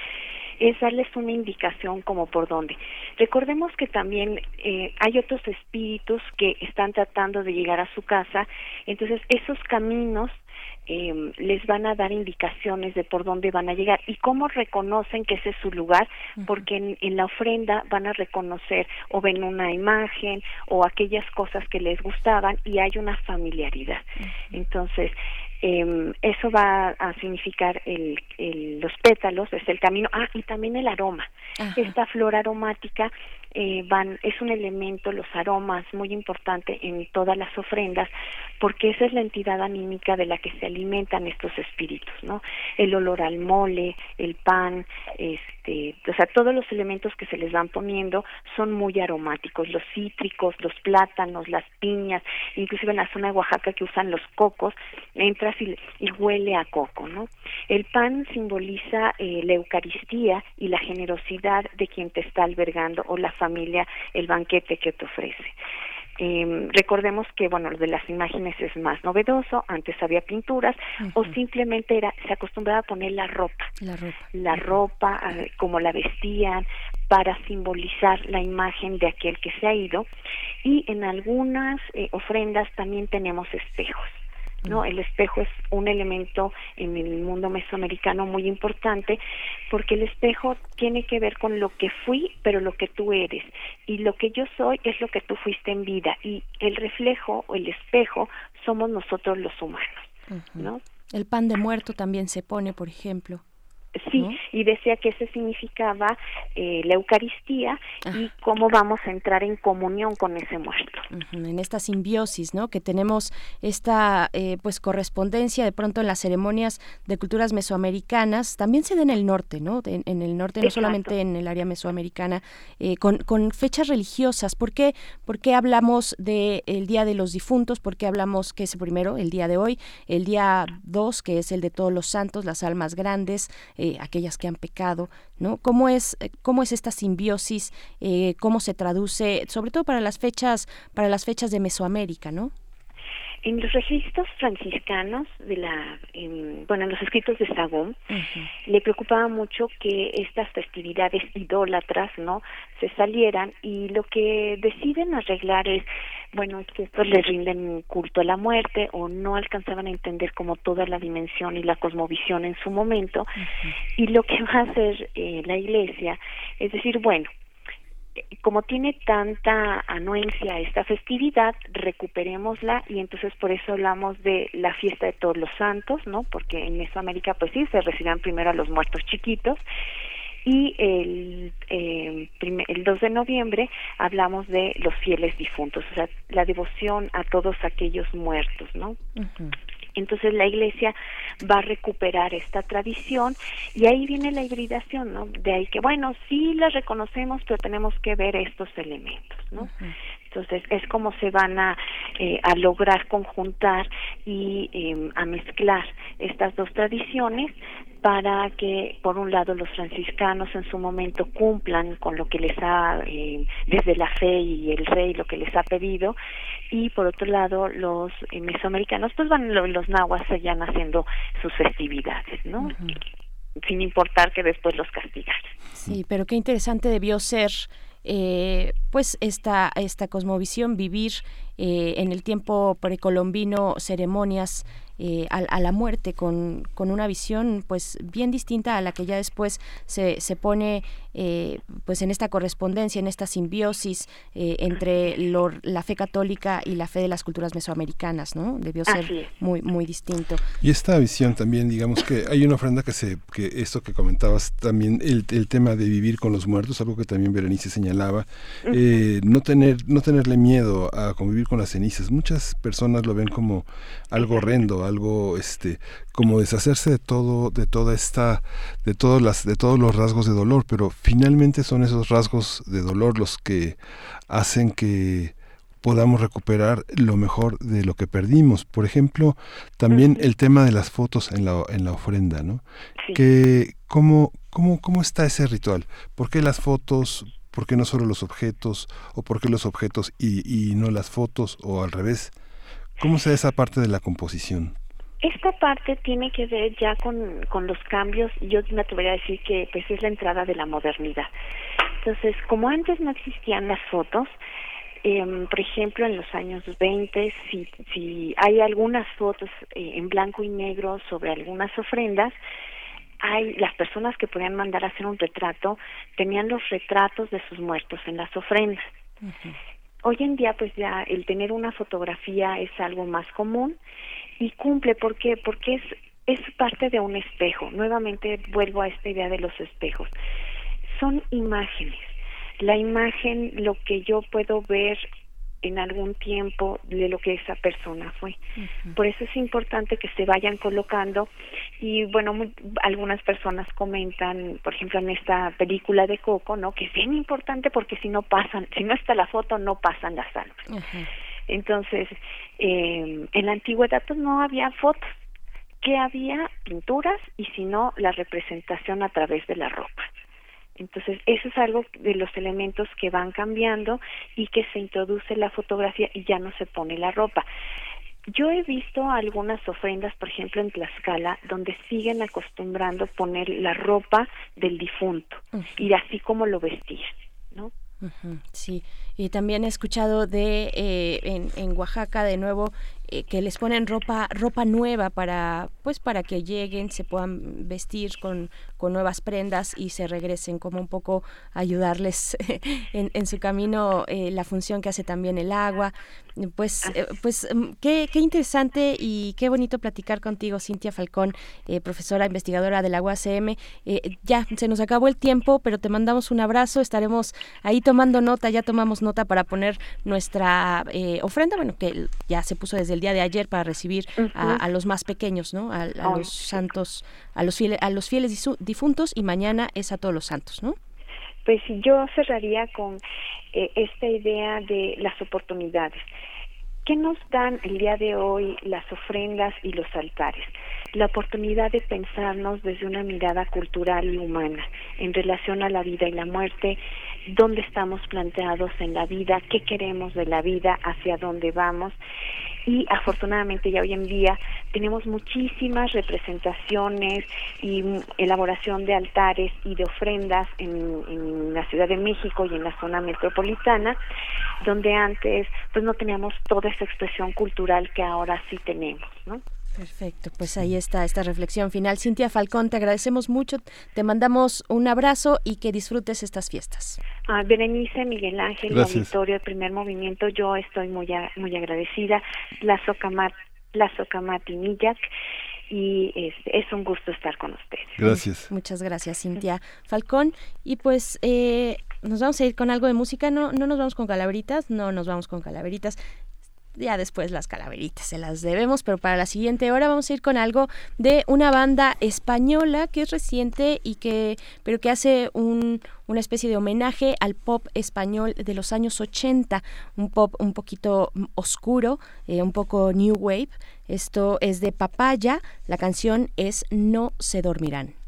es darles una indicación como por dónde. Recordemos que también eh, hay otros espíritus que están tratando de llegar a su casa, entonces esos caminos eh, les van a dar indicaciones de por dónde van a llegar y cómo reconocen que ese es su lugar, porque en, en la ofrenda van a reconocer o ven una imagen o aquellas cosas que les gustaban y hay una familiaridad. Entonces, eh, eso va a significar el, el- los pétalos, es el camino, ah, y también el aroma. Ajá. Esta flor aromática eh, van, es un elemento, los aromas, muy importante en todas las ofrendas, porque esa es la entidad anímica de la que se alimentan estos espíritus, ¿no? El olor al mole, el pan, este, o sea, todos los elementos que se les van poniendo son muy aromáticos, los cítricos, los plátanos, las piñas, inclusive en la zona de Oaxaca que usan los cocos, entras y, y huele a coco, ¿no? El pan simboliza eh, la Eucaristía y la generosidad de quien te está albergando o la familia, el banquete que te ofrece. Eh, recordemos que bueno lo de las imágenes es más novedoso antes había pinturas o simplemente era se acostumbraba a poner la ropa. La ropa. la ropa eh, como la vestían para simbolizar la imagen de aquel que se ha ido. Y en algunas eh, ofrendas también tenemos espejos no el espejo es un elemento en el mundo mesoamericano muy importante porque el espejo tiene que ver con lo que fui pero lo que tú eres. Y lo que yo soy es lo que tú fuiste en vida. Y el reflejo o el espejo somos nosotros los humanos no El pan de muerto también se pone, por ejemplo. Sí, ¿no? y decía que ese significaba eh, la Eucaristía y Ah. cómo vamos a entrar en comunión con ese muerto. En esta simbiosis, ¿no? Que tenemos esta, eh, pues, correspondencia de pronto en las ceremonias de culturas mesoamericanas, también se da en el norte, ¿no? En, en el norte, no Exacto. solamente en el área mesoamericana, eh, con, con fechas religiosas. ¿Por qué, ¿Por qué hablamos del Día de los Difuntos? ¿Por qué hablamos que es el primero, el día de hoy? El día dos, que es el de todos los santos, las almas grandes, eh, aquellas que han pecado, ¿no? ¿Cómo es, eh, cómo es esta simbiosis? Eh, ¿Cómo se traduce, sobre todo para las fechas, para las fechas de Mesoamérica, ¿no? En los registros franciscanos de la, en- bueno, en los escritos de Sagún, le preocupaba mucho que estas festividades idólatras, ¿no? Se salieran y lo que deciden arreglar es, bueno, es que estos les rinden culto a la muerte o no alcanzaban a entender como toda la dimensión y la cosmovisión en su momento y lo que va a hacer eh, la iglesia es decir, bueno, como tiene tanta anuencia esta festividad, recuperémosla y entonces por eso hablamos de la fiesta de todos los santos, ¿no? Porque en Mesoamérica pues sí se recibían primero a los muertos chiquitos y el, eh, el 2 de noviembre hablamos de los fieles difuntos, o sea, la devoción a todos aquellos muertos, ¿no? Entonces la iglesia va a recuperar esta tradición y ahí viene la hibridación, ¿no? De ahí que, bueno, sí la reconocemos, pero tenemos que ver estos elementos, ¿no? Entonces es como se van a, eh, a lograr conjuntar y eh, a mezclar estas dos tradiciones para que, por un lado, los franciscanos en su momento cumplan con lo que les ha, eh, desde la fe y el rey, lo que les ha pedido, y por otro lado, los eh, mesoamericanos, pues van, los nahuas seguían haciendo sus festividades, ¿no? Sin importar que después los castigaran. Sí, pero qué interesante debió ser eh, pues esta, esta cosmovisión, vivir eh, en el tiempo precolombino ceremonias eh, a, la muerte con, con, una visión pues bien distinta a la que ya después se, se pone eh, pues en esta correspondencia, en esta simbiosis eh, entre la fe católica y la fe de las culturas mesoamericanas, ¿no? Debió ser muy muy distinto. Y esta visión también, digamos que hay una ofrenda que se, que esto que comentabas también, el, el tema de vivir con los muertos, algo que también Berenice señalaba, no tener, no tenerle miedo a convivir con las cenizas. Muchas personas lo ven como algo horrendo, algo este como deshacerse de todo de toda esta de todas las de todos los rasgos de dolor pero finalmente son esos rasgos de dolor los que hacen que podamos recuperar lo mejor de lo que perdimos. Por ejemplo, también el tema de las fotos en la, en la ofrenda, ¿no? Que, ¿cómo, cómo, ¿Cómo está ese ritual? ¿Por qué las fotos? ¿Por qué no solo los objetos? ¿O por qué los objetos y, y no las fotos? ¿O al revés? ¿Cómo se esa parte de la composición? Esta parte tiene que ver ya con, con los cambios, yo me atrevería a decir que pues es la entrada de la modernidad. Entonces, como antes no existían las fotos, eh, por ejemplo, en los años 20, si, si hay algunas fotos eh, en blanco y negro sobre algunas ofrendas, hay las personas que podían mandar a hacer un retrato tenían los retratos de sus muertos en las ofrendas. Hoy en día pues ya el tener una fotografía es algo más común y cumple ¿por qué? porque es es parte de un espejo nuevamente vuelvo a esta idea de los espejos son imágenes la imagen lo que yo puedo ver en algún tiempo de lo que esa persona fue. Por eso es importante que se vayan colocando y bueno, algunas personas comentan, por ejemplo, en esta película de Coco, ¿no? Que es bien importante porque si no pasan, si no está la foto, no pasan las almas. Entonces, eh, en la antigüedad pues no había fotos, que había pinturas y si no, la representación a través de la ropa. Entonces, eso es algo de los elementos que van cambiando y que se introduce la fotografía y ya no se pone la ropa. Yo he visto algunas ofrendas, por ejemplo, en Tlaxcala, donde siguen acostumbrando poner la ropa del difunto y así como lo vestían, ¿no? Sí, y también he escuchado de eh, en, en Oaxaca de nuevo eh, que les ponen ropa ropa nueva para pues para que lleguen se puedan vestir con, con nuevas prendas y se regresen como un poco ayudarles en, en, su camino eh, la función que hace también el agua. Pues eh, pues mm, qué, qué, interesante y qué bonito platicar contigo Cintia Falcón profesora investigadora de la UACM. Ya se nos acabó el tiempo pero te mandamos un abrazo. Estaremos ahí tomando nota ya tomamos nota para poner nuestra ofrenda. Bueno que ya se puso desde el día de ayer para recibir a, los más pequeños, ¿no? A, los santos, a los fieles, a los fieles difuntos y mañana es a todos los santos, ¿no? Pues yo cerraría con eh, esta idea de las oportunidades. ¿Qué nos dan el día de hoy las ofrendas y los altares? La oportunidad de pensarnos desde una mirada cultural y humana en relación a la vida y la muerte, dónde estamos planteados en la vida, qué queremos de la vida, hacia dónde vamos y afortunadamente ya hoy en día tenemos muchísimas representaciones y elaboración de altares y de ofrendas en, en, la Ciudad de México y en la zona metropolitana, donde antes pues no teníamos toda esa expresión cultural que ahora sí tenemos, ¿no? Perfecto, pues ahí está esta reflexión final. Cintia Falcón, te agradecemos mucho, te mandamos un abrazo y que disfrutes estas fiestas. Ah, Berenice, Miguel Ángel, el auditorio, el primer movimiento, yo estoy muy, muy agradecida. La Socamat, la Socamati y este, es un gusto estar con ustedes. Gracias. Muchas gracias, Cintia Falcón. Y pues eh, nos vamos a ir con algo de música. No, no nos vamos con calaveritas, no nos vamos con calaveritas ya después las calaveritas se las debemos, pero para la siguiente hora vamos a ir con algo de una banda española que es reciente y que, pero que hace un, una especie de homenaje al pop español de los años 80, un pop un poquito oscuro, eh, un poco new wave. Esto es de Papaya, la canción es No se dormirán.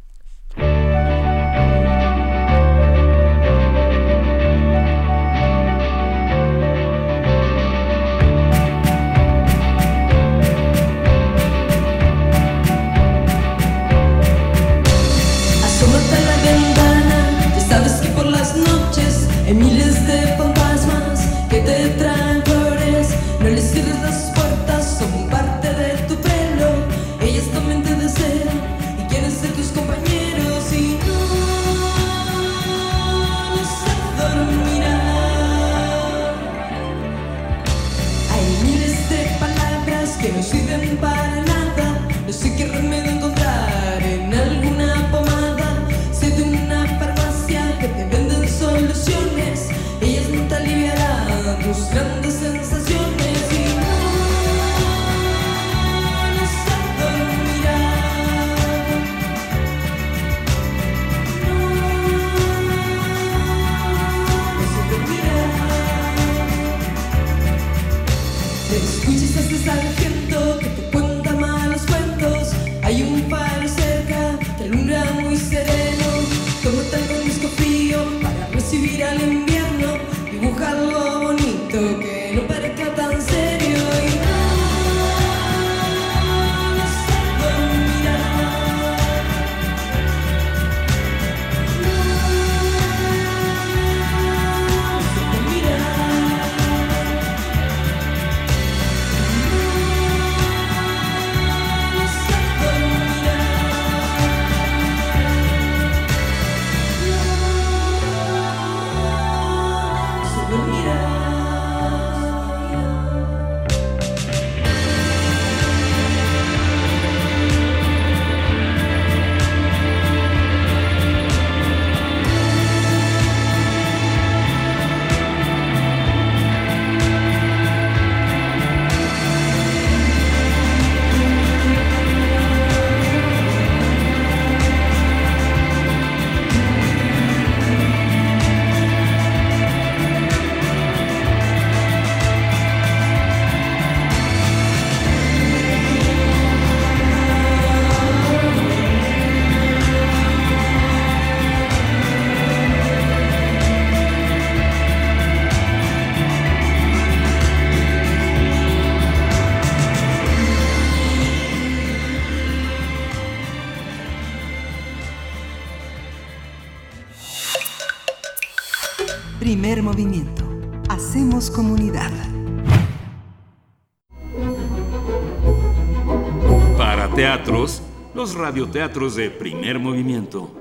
Radioteatros de primer movimiento.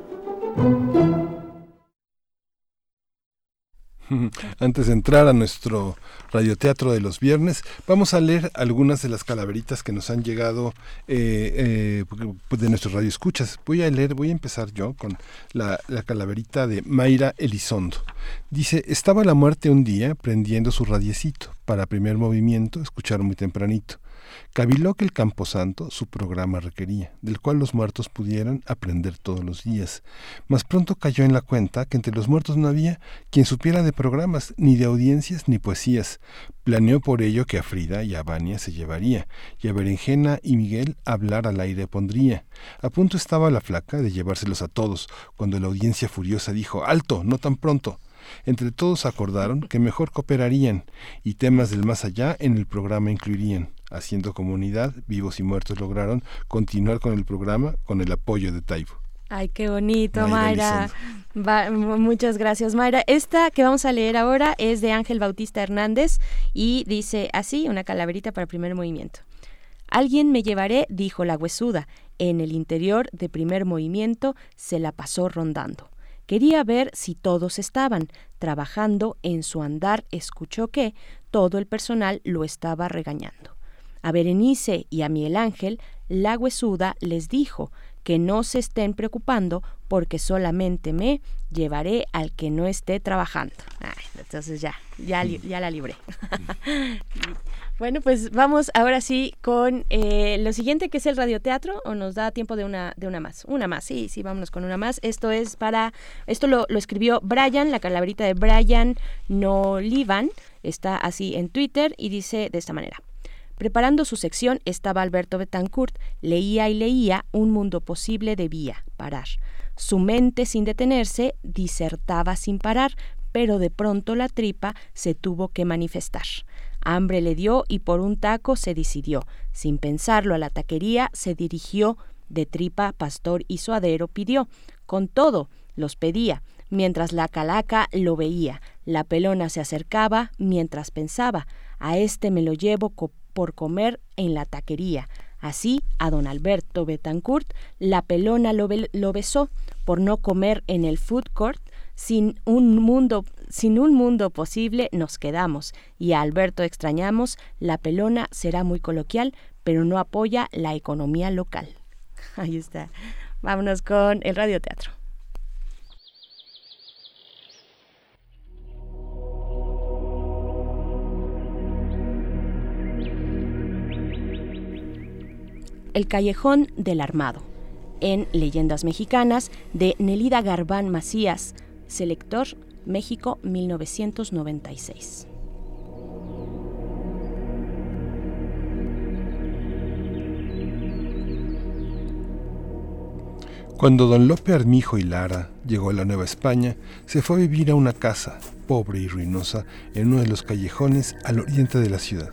Antes de entrar a nuestro radioteatro de los viernes, vamos a leer algunas de las calaveritas que nos han llegado eh, eh, de nuestros radioescuchas. Voy a leer, voy a empezar yo con la, la calaverita de Mayra Elizondo. Dice, estaba la muerte un día prendiendo su radiecito para primer movimiento, escuchar muy tempranito. Cabiló que el Camposanto su programa requería, del cual los muertos pudieran aprender todos los días. Mas pronto cayó en la cuenta que entre los muertos no había quien supiera de programas, ni de audiencias, ni poesías. Planeó por ello que a Frida y a Vania se llevaría, y a Berenjena y Miguel hablar al aire pondría. A punto estaba la flaca de llevárselos a todos, cuando la audiencia furiosa dijo, ¡Alto! ¡No tan pronto! Entre todos acordaron que mejor cooperarían y temas del más allá en el programa incluirían. Haciendo comunidad, vivos y muertos lograron continuar con el programa con el apoyo de Taibo. Ay, qué bonito, Mayra Mayra. Va- mu- muchas gracias, Mayra. Esta que vamos a leer ahora es de Ángel Bautista Hernández y dice así, una calaverita para primer movimiento. Alguien me llevaré, dijo la huesuda. En el interior de primer movimiento se la pasó rondando. Quería ver si todos estaban trabajando en su andar. Escuchó que todo el personal lo estaba regañando. A Berenice y a Miguel Ángel la huesuda les dijo que no se estén preocupando porque solamente me llevaré al que no esté trabajando. entonces ya, ya, la libré. bueno, pues vamos ahora sí con eh, lo siguiente que es el radioteatro, o nos da tiempo de una, más. Una más, sí, sí, vámonos con una más. Esto es para, esto lo, lo escribió Brian, la calaverita de Brian Nolivan, está así en Twitter y dice de esta manera. Preparando su sección estaba Alberto Betancourt, leía y leía Un mundo posible debía parar. Su mente sin detenerse disertaba sin parar, pero de pronto la tripa se tuvo que manifestar. Hambre le dio y por un taco se decidió. Sin pensarlo a la taquería se dirigió, de tripa, pastor y suadero pidió. Con todo, los pedía, mientras la calaca lo veía. La pelona se acercaba mientras pensaba, a este me lo llevo por comer en la taquería. Así, a don Alberto Betancourt, la pelona lo, besó por no comer en el food court. Sin un, mundo, sin un mundo posible nos quedamos y a Alberto extrañamos. La pelona será muy coloquial, pero no apoya la economía local. Ahí está. Vámonos con el radioteatro. El Callejón del Armado, en Leyendas Mexicanas de Nelida Garbán Macías, Selector, México 1996. Cuando don Lope Armijo y Lara llegó a la Nueva España, se fue a vivir a una casa, pobre y ruinosa, en uno de los callejones al oriente de la ciudad.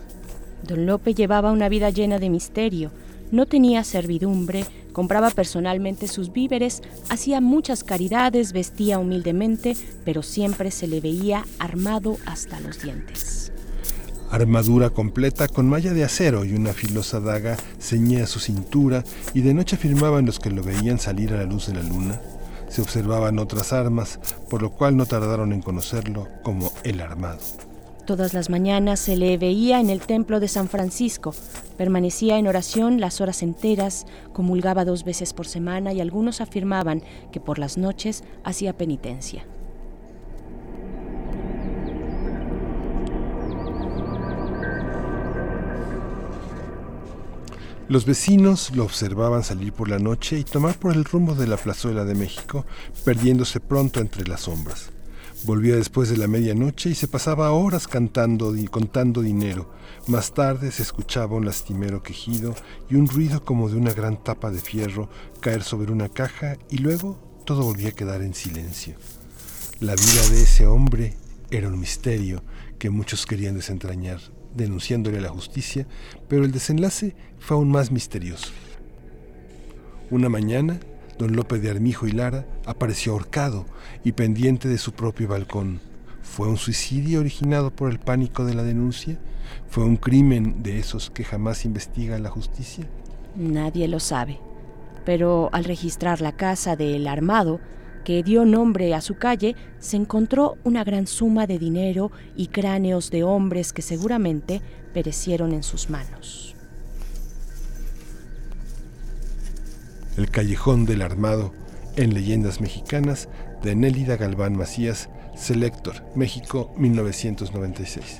Don Lope llevaba una vida llena de misterio, no tenía servidumbre, compraba personalmente sus víveres, hacía muchas caridades, vestía humildemente, pero siempre se le veía armado hasta los dientes. Armadura completa con malla de acero y una filosa daga ceñía su cintura y de noche afirmaban los que lo veían salir a la luz de la luna. Se observaban otras armas, por lo cual no tardaron en conocerlo como el armado. Todas las mañanas se le veía en el templo de San Francisco. Permanecía en oración las horas enteras, comulgaba dos veces por semana y algunos afirmaban que por las noches hacía penitencia. Los vecinos lo observaban salir por la noche y tomar por el rumbo de la plazuela de México, perdiéndose pronto entre las sombras. Volvía después de la medianoche y se pasaba horas cantando y contando dinero. Más tarde se escuchaba un lastimero quejido y un ruido como de una gran tapa de fierro caer sobre una caja y luego todo volvía a quedar en silencio. La vida de ese hombre era un misterio que muchos querían desentrañar, denunciándole a la justicia, pero el desenlace fue aún más misterioso. Una mañana, Don Lope de Armijo y Lara apareció ahorcado y pendiente de su propio balcón. ¿Fue un suicidio originado por el pánico de la denuncia? ¿Fue un crimen de esos que jamás investiga la justicia? Nadie lo sabe. Pero al registrar la casa del armado, que dio nombre a su calle, se encontró una gran suma de dinero y cráneos de hombres que seguramente perecieron en sus manos. El Callejón del Armado en Leyendas Mexicanas de Nélida Galván Macías, Selector, México 1996.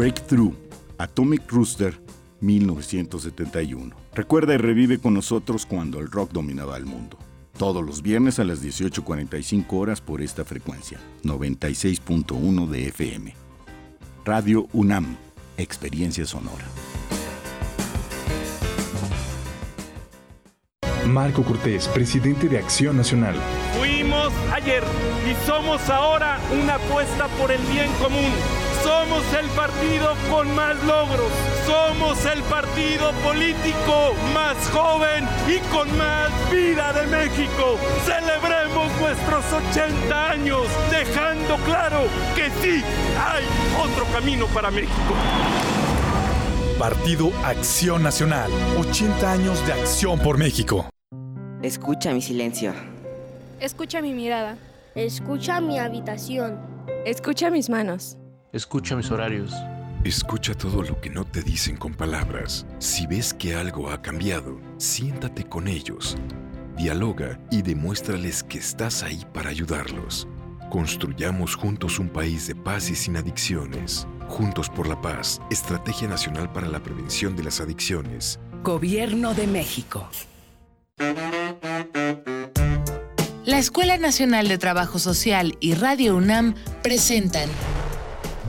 Breakthrough, Atomic Rooster, 1971. Recuerda y revive con nosotros cuando el rock dominaba el mundo. Todos los viernes a las 18.45 horas por esta frecuencia, 96.1 de FM. Radio UNAM, Experiencia Sonora. Marco Cortés, presidente de Acción Nacional. Fuimos ayer y somos ahora una apuesta por el bien común. Somos el partido con más logros. Somos el partido político más joven y con más vida de México. Celebremos nuestros 80 años dejando claro que sí hay otro camino para México. Partido Acción Nacional. 80 años de acción por México. Escucha mi silencio. Escucha mi mirada. Escucha mi habitación. Escucha mis manos. Escucha mis horarios. Escucha todo lo que no te dicen con palabras. Si ves que algo ha cambiado, siéntate con ellos. Dialoga y demuéstrales que estás ahí para ayudarlos. Construyamos juntos un país de paz y sin adicciones. Juntos por la paz, Estrategia Nacional para la Prevención de las Adicciones. Gobierno de México. La Escuela Nacional de Trabajo Social y Radio UNAM presentan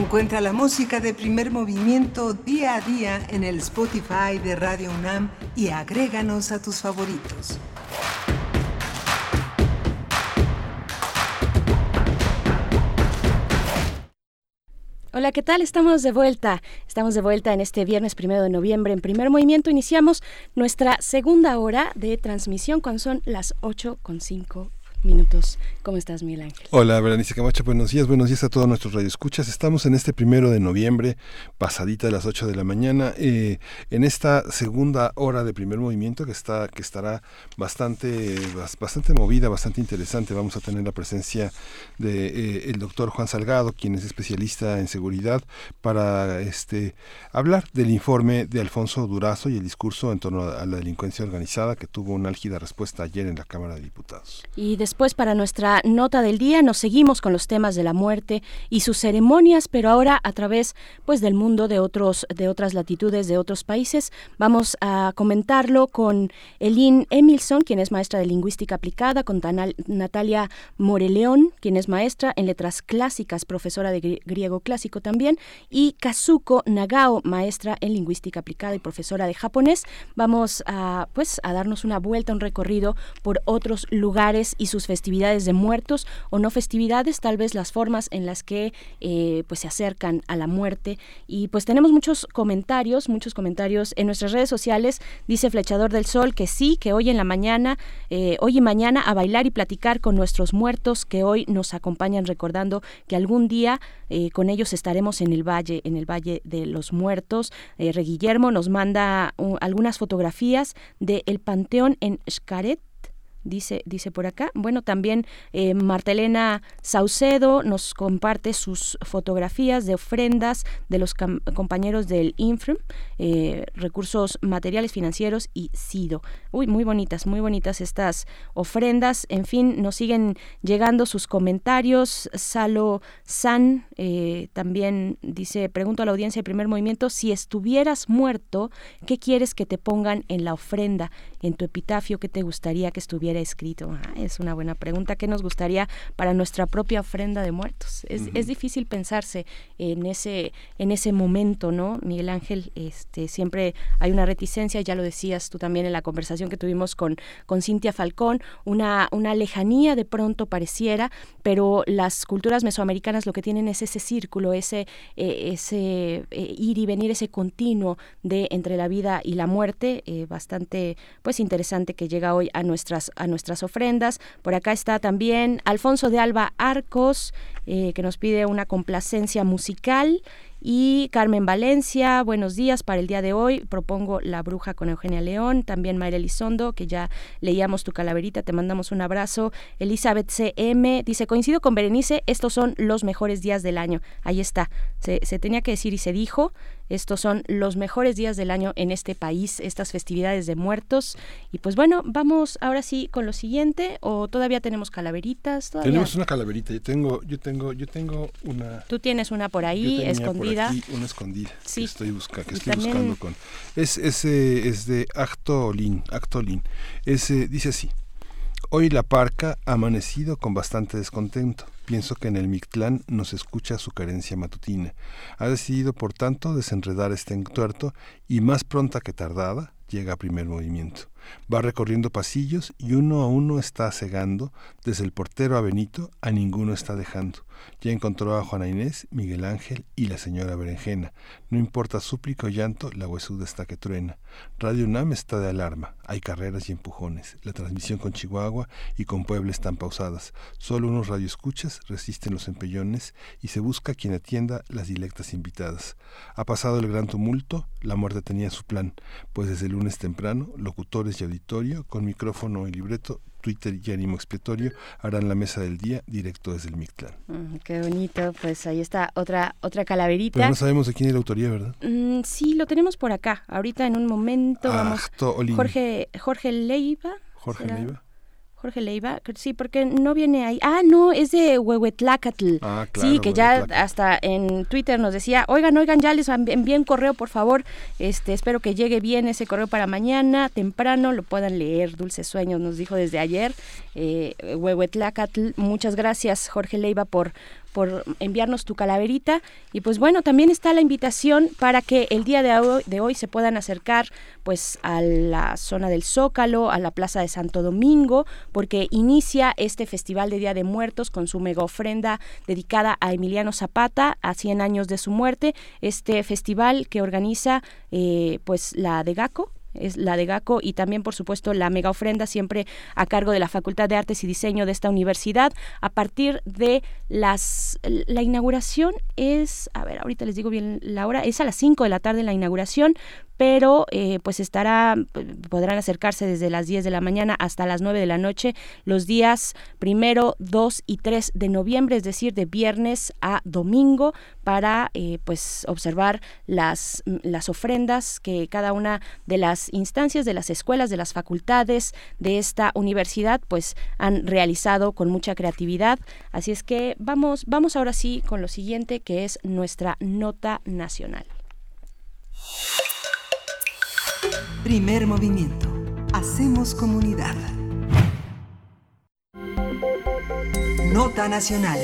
Encuentra la música de primer movimiento día a día en el Spotify de Radio UNAM y agréganos a tus favoritos. Hola, ¿qué tal? Estamos de vuelta. Estamos de vuelta en este viernes primero de noviembre. En primer movimiento iniciamos nuestra segunda hora de transmisión cuando son las 8 con 5 minutos. ¿Cómo estás, Miguel Ángel? Hola, Berenice Camacho. Buenos días, buenos días a todos nuestros radioescuchas. Estamos en este primero de noviembre, pasadita de las 8 de la mañana, eh, en esta segunda hora de primer movimiento que está que estará bastante bastante movida, bastante interesante. Vamos a tener la presencia de eh, el doctor Juan Salgado, quien es especialista en seguridad, para este hablar del informe de Alfonso Durazo y el discurso en torno a la delincuencia organizada que tuvo una álgida respuesta ayer en la Cámara de Diputados. Y después para nuestra nota del día nos seguimos con los temas de la muerte y sus ceremonias, pero ahora a través pues del mundo de otros de otras latitudes, de otros países. Vamos a comentarlo con Elin Emilson, quien es maestra de lingüística aplicada, con Tanal- Natalia Moreleón, quien es maestra en letras clásicas, profesora de gri- griego clásico también, y Kazuko Nagao, maestra en lingüística aplicada y profesora de japonés. Vamos a pues a darnos una vuelta, un recorrido por otros lugares y sus festividades de muertos o no festividades, tal vez las formas en las que eh, pues se acercan a la muerte. Y pues tenemos muchos comentarios, muchos comentarios en nuestras redes sociales. Dice Flechador del Sol que sí, que hoy en la mañana, eh, hoy y mañana a bailar y platicar con nuestros muertos que hoy nos acompañan recordando que algún día eh, con ellos estaremos en el valle, en el Valle de los Muertos. Eh, Re Guillermo nos manda uh, algunas fotografías del Panteón en Xcaret, dice, dice por acá. Bueno, también eh, Martelena Saucedo nos comparte sus fotografías de ofrendas de los compañeros del INFRM, eh, recursos materiales, financieros y SIDO. Uy, muy bonitas, muy bonitas estas ofrendas. En fin, nos siguen llegando sus comentarios. Salo San eh, también dice, pregunto a la audiencia de primer movimiento, si estuvieras muerto, ¿qué quieres que te pongan en la ofrenda, en tu epitafio, qué te gustaría que estuviera escrito? Ah, es una buena pregunta. ¿Qué nos gustaría para nuestra propia ofrenda de muertos? Es, es difícil pensarse en ese, en ese momento, ¿no? Miguel Ángel, este, siempre hay una reticencia, ya lo decías tú también en la conversación que tuvimos con, con Cintia Falcón, una, una lejanía de pronto pareciera, pero las culturas mesoamericanas lo que tienen es ese círculo, ese, eh, ese eh, ir y venir, ese continuo de entre la vida y la muerte, eh, bastante pues interesante que llega hoy a nuestras, a nuestras ofrendas. Por acá está también Alfonso de Alba Arcos, eh, que nos pide una complacencia musical. Y Carmen Valencia, buenos días para el día de hoy. Propongo La Bruja con Eugenia León. También Mayra Elizondo, que ya leíamos tu calaverita, te mandamos un abrazo. Elizabeth CM dice, coincido con Berenice, estos son los mejores días del año. Ahí está, se, se tenía que decir y se dijo. Estos son los mejores días del año en este país, estas festividades de muertos. Y pues bueno, vamos ahora sí con lo siguiente, o todavía tenemos calaveritas. ¿Todavía? Tenemos una calaverita. Yo tengo, yo tengo, yo tengo una. Tú tienes una por ahí escondida. Por aquí una escondida. Sí. Que estoy, busca, que Y estoy también- buscando con. Es, es, eh, es de Actolin. Actolin. Es, eh, dice así. Hoy la parca ha amanecido con bastante descontento. Pienso que en el Mictlán nos escucha su carencia matutina. Ha decidido, por tanto, desenredar este entuerto y más pronta que tardada llega a primer movimiento. Va recorriendo pasillos y uno a uno está cegando, desde el portero a Benito a ninguno está dejando. Ya encontró a Juana Inés, Miguel Ángel y la señora Berenjena. No importa súplica o llanto, la huesuda está que truena. Radio UNAM está de alarma. Hay carreras y empujones. La transmisión con Chihuahua y con Puebla están pausadas. Solo unos radioescuchas resisten los empellones y se busca quien atienda las dilectas invitadas. Ha pasado el gran tumulto, la muerte tenía su plan, pues desde el lunes temprano, locutores y auditorio, con micrófono y libreto, Twitter y ánimo expiatorio, harán la mesa del día directo desde el Mictlán. Mm, qué bonito, pues ahí está otra otra calaverita. Pero no sabemos de quién es la autoría, ¿verdad? Mm, sí, lo tenemos por acá. Ahorita en un momento vamos. Acto Olin. Jorge Jorge Leiva. Jorge ¿será? Leiva. Jorge Leiva, sí, porque no viene ahí. Ah, no, es de Huehuetlacatl. Ah, claro, sí, que ya hasta en Twitter nos decía, oigan, oigan, ya les un correo, por favor. Este, espero que llegue bien ese correo para mañana, temprano, lo puedan leer. Dulces sueños, nos dijo desde ayer. Eh, Huehuetlacatl, muchas gracias, Jorge Leiva, por por enviarnos tu calaverita. Y pues bueno también está la invitación para que el día de hoy, de hoy se puedan acercar pues a la zona del Zócalo a la Plaza de Santo Domingo porque inicia este festival de Día de Muertos con su mega ofrenda dedicada a Emiliano Zapata a 100 años de su muerte. Este festival que organiza eh, pues la de GACO es la de GACO y también por supuesto la mega ofrenda siempre a cargo de la Facultad de Artes y Diseño de esta universidad. A partir de las la inauguración es a ver ahorita les digo bien la hora es a las 5 de la tarde la inauguración pero eh, pues estará, podrán acercarse desde las 10 de la mañana hasta las 9 de la noche los días primero, 2 y 3 de noviembre, es decir, de viernes a domingo, para eh, pues observar las, las ofrendas que cada una de las instancias, de las escuelas, de las facultades de esta universidad, pues han realizado con mucha creatividad. Así es que vamos, vamos ahora sí con lo siguiente, que es nuestra nota nacional. Primer movimiento. Hacemos comunidad. Nota nacional.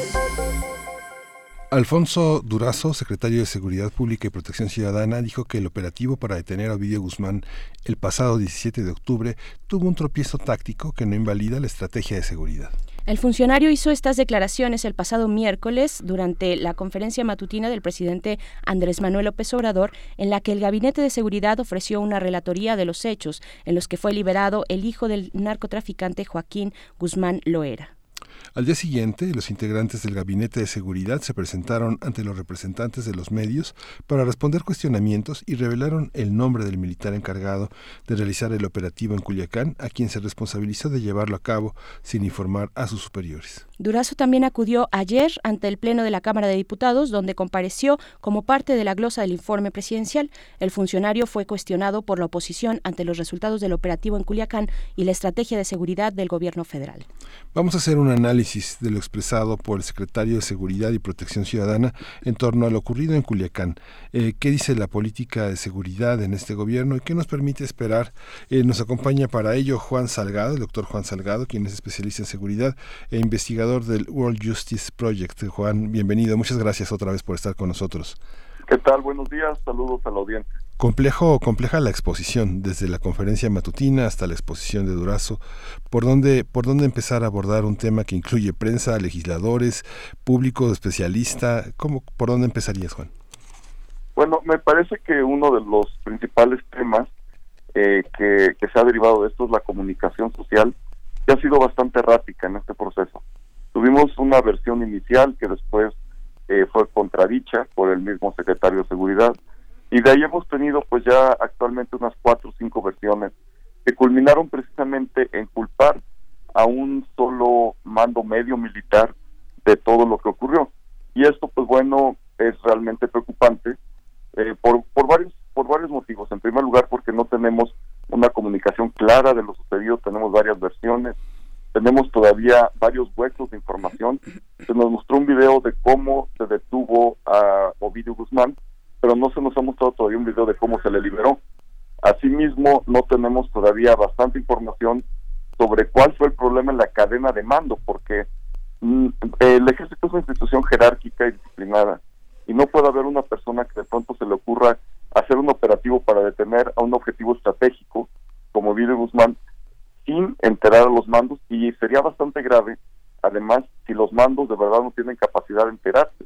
Alfonso Durazo, secretario de Seguridad Pública y Protección Ciudadana, dijo que el operativo para detener a Ovidio Guzmán el pasado 17 de octubre tuvo un tropiezo táctico que no invalida la estrategia de seguridad. El funcionario hizo estas declaraciones el pasado miércoles durante la conferencia matutina del presidente Andrés Manuel López Obrador, en la que el Gabinete de Seguridad ofreció una relatoría de los hechos en los que fue liberado el hijo del narcotraficante Joaquín Guzmán Loera. Al día siguiente, los integrantes del Gabinete de Seguridad se presentaron ante los representantes de los medios para responder cuestionamientos y revelaron el nombre del militar encargado de realizar el operativo en Culiacán, a quien se responsabilizó de llevarlo a cabo sin informar a sus superiores. Durazo también acudió ayer ante el Pleno de la Cámara de Diputados, donde compareció como parte de la glosa del informe presidencial. El funcionario fue cuestionado por la oposición ante los resultados del operativo en Culiacán y la estrategia de seguridad del gobierno federal. Vamos a hacer un análisis de lo expresado por el secretario de Seguridad y Protección Ciudadana en torno a lo ocurrido en Culiacán. Eh, ¿Qué dice la política de seguridad en este gobierno y qué nos permite esperar? Eh, nos acompaña para ello Juan Salgado, el doctor Juan Salgado, quien es especialista en seguridad e investigador del World Justice Project. Juan, bienvenido. Muchas gracias otra vez por estar con nosotros. ¿Qué tal? Buenos días. Saludos a la audiencia. Complejo, compleja la exposición, desde la conferencia matutina hasta la exposición de Durazo. ¿Por dónde, por dónde empezar a abordar un tema que incluye prensa, legisladores, público especialista? ¿Cómo, ¿Por dónde empezarías, Juan? Bueno, me parece que uno de los principales temas eh, que, que se ha derivado de esto es la comunicación social, que ha sido bastante errática en este proceso. Tuvimos una versión inicial que después eh, fue contradicha por el mismo secretario de Seguridad. Y de ahí hemos tenido pues ya actualmente unas cuatro o cinco versiones que culminaron precisamente en culpar a un solo mando medio militar de todo lo que ocurrió. Y esto pues bueno es realmente preocupante eh, por, por varios por varios motivos. En primer lugar porque no tenemos una comunicación clara de lo sucedido, tenemos varias versiones, tenemos todavía varios huecos de información. Se nos mostró un video de cómo se detuvo a Ovidio Guzmán, pero no se nos ha mostrado todavía un video de cómo se le liberó. Asimismo, no tenemos todavía bastante información sobre cuál fue el problema en la cadena de mando, porque mm, el ejército es una institución jerárquica y disciplinada, y no puede haber una persona que de pronto se le ocurra hacer un operativo para detener a un objetivo estratégico como Ovidio Guzmán sin enterar a los mandos y sería bastante grave, además, si los mandos de verdad no tienen capacidad de enterarse.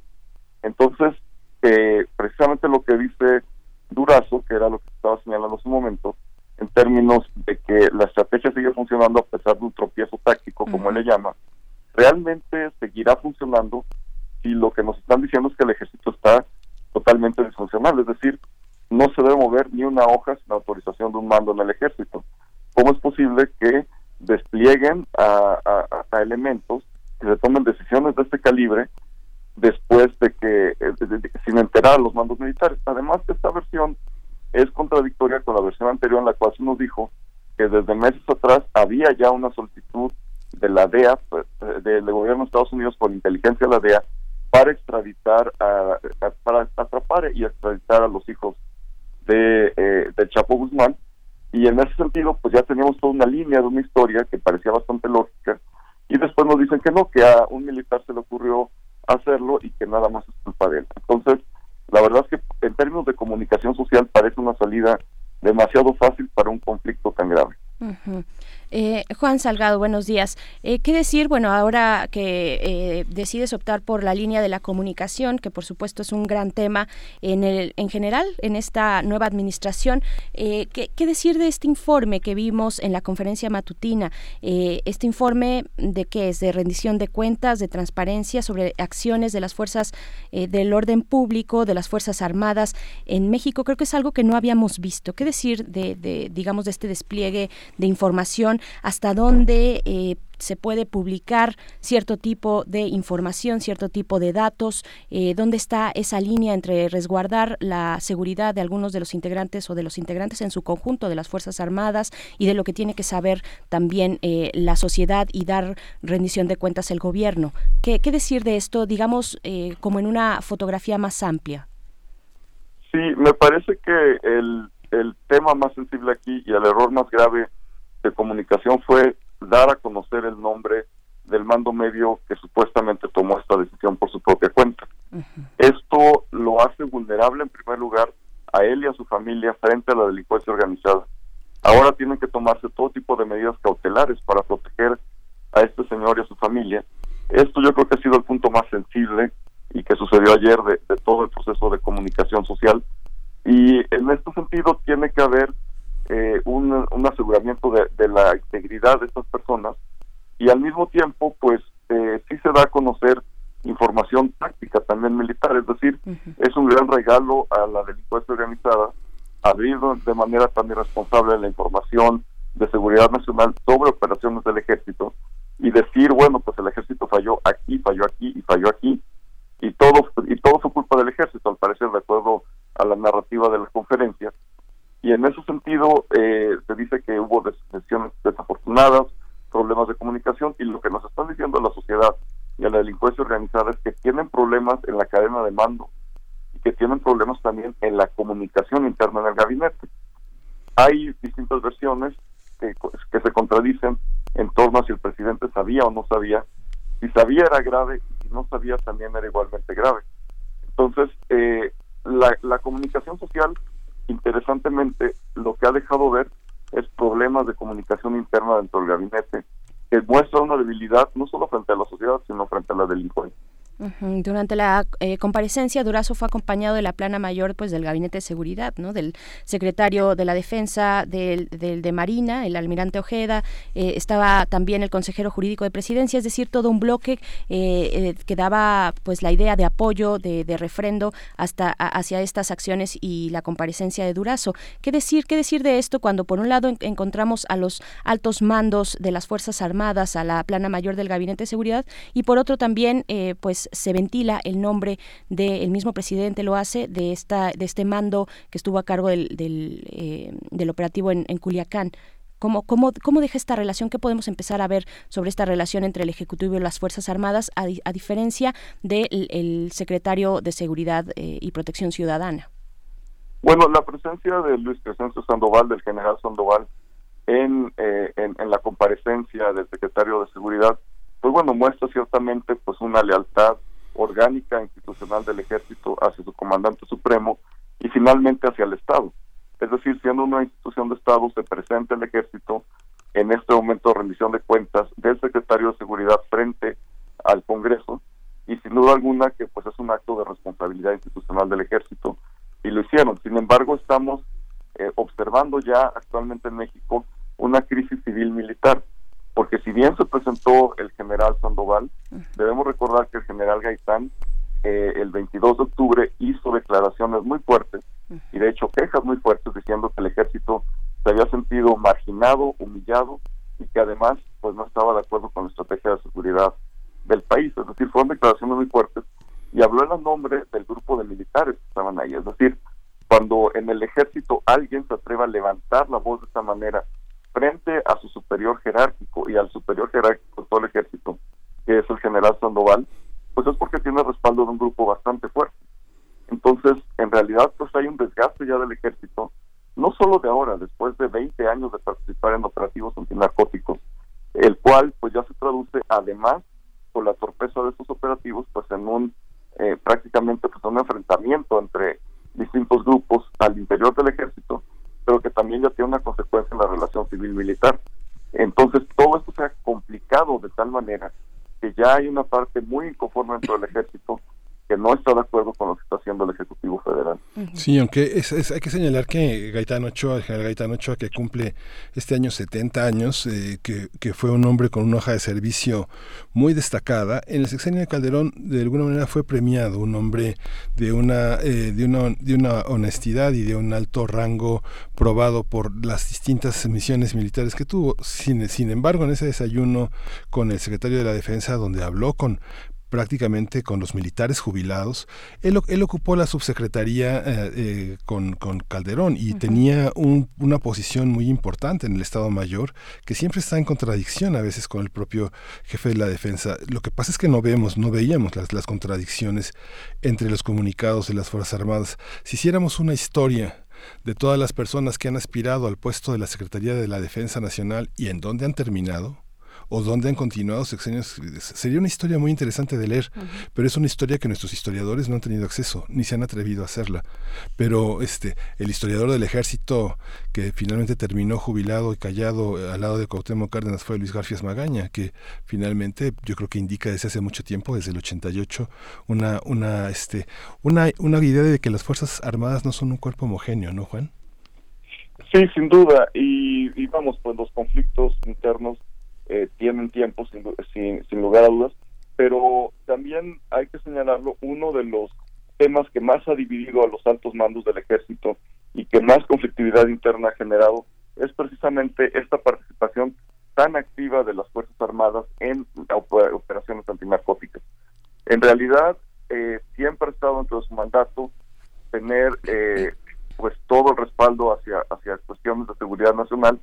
Entonces, eh, precisamente lo que dice Durazo, que era lo que estaba señalando hace un momento, en términos de que la estrategia sigue funcionando a pesar de un tropiezo táctico, como él le llama, realmente seguirá funcionando si lo que nos están diciendo es que el ejército está totalmente disfuncional, es decir, no se debe mover ni una hoja sin autorización de un mando en el ejército. ¿Cómo es posible que desplieguen a, elementos que se tomen decisiones de este calibre después de que, eh, sin enterar a los mandos militares? Además, esta versión es contradictoria con la versión anterior en la cual se nos dijo que desde meses atrás había ya una solicitud de la DEA, pues, eh, del gobierno de Estados Unidos por inteligencia de la DEA, para extraditar, para atrapar y extraditar a los hijos de, eh, de Chapo Guzmán, y en ese sentido, pues ya teníamos toda una línea de una historia que parecía bastante lógica. Y después nos dicen que no, que a un militar se le ocurrió hacerlo y que nada más es culpa de él. Entonces, la verdad es que en términos de comunicación social parece una salida demasiado fácil para un conflicto tan grave. Eh, Juan Salgado, buenos días. Eh, ¿Qué decir? Bueno, ahora que eh, decides optar por la línea de la comunicación, que por supuesto es un gran tema en, el, en general en esta nueva administración, ¿qué, decir de este informe que vimos en la conferencia matutina? este informe de qué es? De rendición de cuentas, de transparencia sobre acciones de las fuerzas del orden público, de las Fuerzas Armadas en México. Creo que es algo que no habíamos visto. ¿Qué decir de, de digamos, de este despliegue de información? Hasta dónde eh, se puede publicar cierto tipo de información, cierto tipo de datos, eh, dónde está esa línea entre resguardar la seguridad de algunos de los integrantes o de los integrantes en su conjunto de las Fuerzas Armadas y de lo que tiene que saber también eh, la sociedad y dar rendición de cuentas el gobierno. ¿Qué, decir de esto, digamos, como en una fotografía más amplia? Sí, me parece que el, el tema más sensible aquí y el error más grave de comunicación fue dar a conocer el nombre del mando medio que supuestamente tomó esta decisión por su propia cuenta. Esto lo hace vulnerable en primer lugar a él y a su familia frente a la delincuencia organizada. Ahora tienen que tomarse todo tipo de medidas cautelares para proteger a este señor y a su familia. Esto yo creo que ha sido el punto más sensible y que sucedió ayer de, de todo el proceso de comunicación social. Y en este sentido tiene que haber eh, un, aseguramiento de, la integridad de estas personas y al mismo tiempo pues eh, sí se da a conocer información táctica también militar, es decir, es un gran regalo a la delincuencia organizada abrir de manera tan irresponsable la información de seguridad nacional sobre operaciones del ejército y decir, bueno, pues el ejército falló aquí, falló aquí y falló aquí y todo y todo fue culpa del ejército, al parecer de acuerdo a la narrativa de la conferencia y en ese sentido eh, se dice que hubo decisiones desafortunadas, problemas de comunicación y lo que nos están diciendo a la sociedad y a la delincuencia organizada es que tienen problemas en la cadena de mando y que tienen problemas también en la comunicación interna en el gabinete. Hay distintas versiones que, que se contradicen en torno a si el presidente sabía o no sabía. Si sabía era grave si no sabía también era igualmente grave. Entonces, eh, la, la comunicación social interesantemente, lo que ha dejado ver es problemas de comunicación interna dentro del gabinete, que muestra una debilidad no solo frente a la sociedad, sino frente a la delincuencia. Durante la eh, comparecencia, Durazo fue acompañado de la plana mayor pues, del Gabinete de Seguridad, ¿no? del secretario de la Defensa, del, de Marina, el almirante Ojeda, eh, estaba también el consejero jurídico de Presidencia, es decir, todo un bloque eh, que daba pues, la idea de apoyo, de, refrendo hasta hacia estas acciones y la comparecencia de Durazo. ¿Qué decir, ¿Qué decir de esto cuando por un lado encontramos a los altos mandos de las Fuerzas Armadas, a la plana mayor del Gabinete de Seguridad y por otro también pues se ventila el nombre del mismo presidente, lo hace, de, esta, de este mando que estuvo a cargo del, del, eh, operativo en, Culiacán. ¿Cómo, cómo, ¿Cómo, deja esta relación? ¿Qué podemos empezar a ver sobre esta relación entre el Ejecutivo y las Fuerzas Armadas, a, diferencia del secretario de Seguridad eh, y Protección Ciudadana? Bueno, la presencia de Luis Crescencio Sandoval, del general Sandoval, en, eh, en, en, la comparecencia del secretario de Seguridad, pues bueno, muestra ciertamente pues una lealtad orgánica institucional del ejército hacia su comandante supremo y finalmente hacia el Estado. Es decir, siendo una institución de Estado, se presenta el ejército en este momento de rendición de cuentas del secretario de Seguridad frente al Congreso y sin duda alguna que pues es un acto de responsabilidad institucional del ejército y lo hicieron. Sin embargo, estamos eh, observando ya actualmente en México una crisis civil militar porque si bien se presentó el general Sandoval, debemos recordar que el general Gaitán eh, el 22 de octubre hizo declaraciones muy fuertes y de hecho quejas muy fuertes diciendo que el ejército se había sentido marginado, humillado y que además pues no estaba de acuerdo con la estrategia de seguridad del país. Es decir, fueron declaraciones muy fuertes y habló en el nombre del grupo de militares que estaban ahí. Es decir, cuando en el ejército alguien se atreva a levantar la voz de esta manera frente a su superior jerárquico y al superior jerárquico de todo el ejército, que es el general Sandoval, pues es porque tiene respaldo de un grupo bastante fuerte. Entonces, en realidad, pues hay un desgaste ya del ejército, no solo de ahora, después de 20 años de participar en operativos antinarcóticos, el cual pues ya se traduce además por la torpeza de estos operativos, pues en un eh, prácticamente pues un enfrentamiento entre distintos grupos al interior del ejército pero que también ya tiene una consecuencia en la relación civil-militar. Entonces, todo esto se ha complicado de tal manera que ya hay una parte muy inconforme dentro del ejército que no está de acuerdo con lo que está haciendo el Ejecutivo Federal. Sí, aunque es, hay que señalar que Gaetano Ochoa, el general Gaetano Ochoa, que cumple este año 70 años, eh, que, que, fue un hombre con una hoja de servicio muy destacada, en el sexenio de Calderón de alguna manera fue premiado, un hombre de una, eh, de una, de una honestidad y de un alto rango probado por las distintas misiones militares que tuvo. Sin, sin embargo, en ese desayuno con el secretario de la Defensa, donde habló con prácticamente con los militares jubilados. Él, él ocupó la subsecretaría eh, eh, con, Calderón y tenía una posición muy importante en el Estado Mayor que siempre está en contradicción a veces con el propio jefe de la defensa. Lo que pasa es que no vemos, no veíamos las, las contradicciones entre los comunicados de las Fuerzas Armadas. Si hiciéramos una historia de todas las personas que han aspirado al puesto de la Secretaría de la Defensa Nacional y en dónde han terminado, o dónde han continuado sexenios. Sería una historia muy interesante de leer, pero es una historia que nuestros historiadores no han tenido acceso, ni se han atrevido a hacerla. Pero este, el historiador del ejército que finalmente terminó jubilado y callado eh, al lado de Cuauhtémoc Cárdenas fue Luis Garfias Magaña, que finalmente yo creo que indica desde hace mucho tiempo, desde el 88, una, una, este, una, una idea de que las Fuerzas Armadas no son un cuerpo homogéneo, ¿no, Juan? Sí, sin duda. Y, y vamos, pues los conflictos internos eh, tienen tiempo sin, sin, lugar a dudas, pero también hay que señalarlo, uno de los temas que más ha dividido a los altos mandos del ejército y que más conflictividad interna ha generado es precisamente esta participación tan activa de las Fuerzas Armadas en operaciones antinarcóticas. En realidad, eh, siempre ha estado dentro de su mandato tener eh, pues todo el respaldo hacia, hacia cuestiones de seguridad nacional.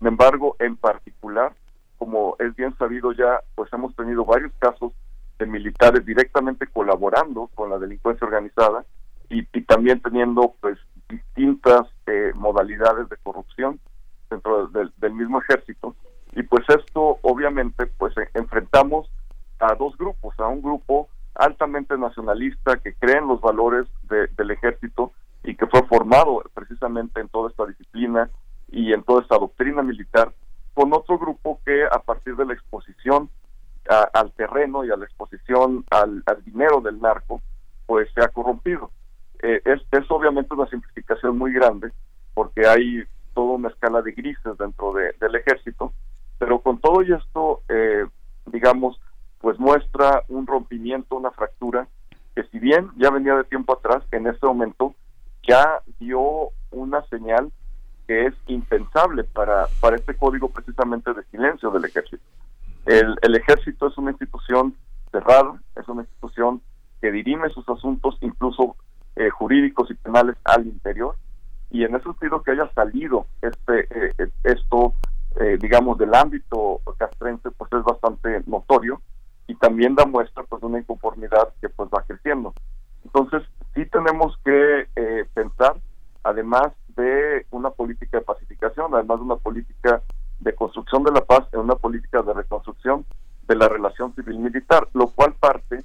Sin embargo, en particular, como es bien sabido ya, pues hemos tenido varios casos de militares directamente colaborando con la delincuencia organizada y, también teniendo pues distintas eh, modalidades de corrupción dentro del, mismo ejército. Y pues esto obviamente pues e, enfrentamos a dos grupos, a un grupo altamente nacionalista que cree en los valores del ejército y que fue formado precisamente en toda esta disciplina y en toda esta doctrina militar con otro grupo que a partir de la exposición al terreno y a la exposición al, dinero del narco, pues se ha corrompido. Eh, es, es obviamente una simplificación muy grande, porque hay toda una escala de grises dentro del ejército, pero con todo y esto, eh, digamos, pues muestra un rompimiento, una fractura, que si bien ya venía de tiempo atrás, en este momento ya dio una señal que es impensable para, para este código precisamente de silencio del ejército. El, el ejército es una institución cerrada, es una institución que dirime sus asuntos, incluso eh, jurídicos y penales, al interior, y en ese sentido que haya salido este eh, esto, eh, digamos, del ámbito castrense, pues es bastante notorio y también da muestra pues de una inconformidad que pues va creciendo. Entonces, sí tenemos que pensar, además de una política de pacificación, además de una política de construcción de la paz, en una política de reconstrucción de la relación civil-militar, lo cual parte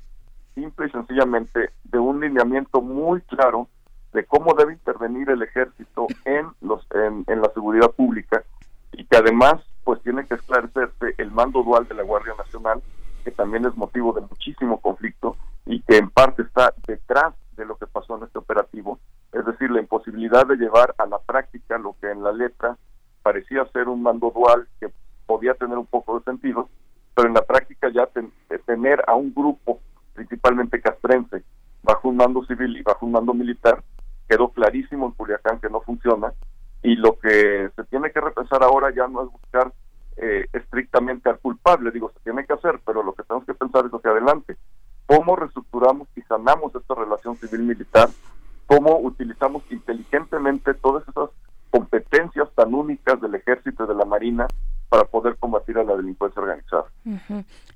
simple y sencillamente de un lineamiento muy claro de cómo debe intervenir el ejército en los en, en, la seguridad pública y que además pues tiene que esclarecerse el mando dual de la Guardia Nacional que también es motivo de muchísimo conflicto y que en parte está detrás de lo que pasó en este operativo es decir, la imposibilidad de llevar a la práctica lo que en la letra parecía ser un mando dual que podía tener un poco de sentido, pero en la práctica ya tener a un grupo, principalmente castrense, bajo un mando civil y bajo un mando militar, quedó clarísimo en Culiacán que no funciona y lo que se tiene que repensar ahora ya no es buscar eh, estrictamente al culpable, digo, se tiene que hacer, pero lo que tenemos que pensar es hacia adelante. ¿Cómo reestructuramos y sanamos esta relación civil-militar cómo utilizamos inteligentemente todas esas competencias tan únicas del ejército y de la marina para poder combatir a la delincuencia organizada.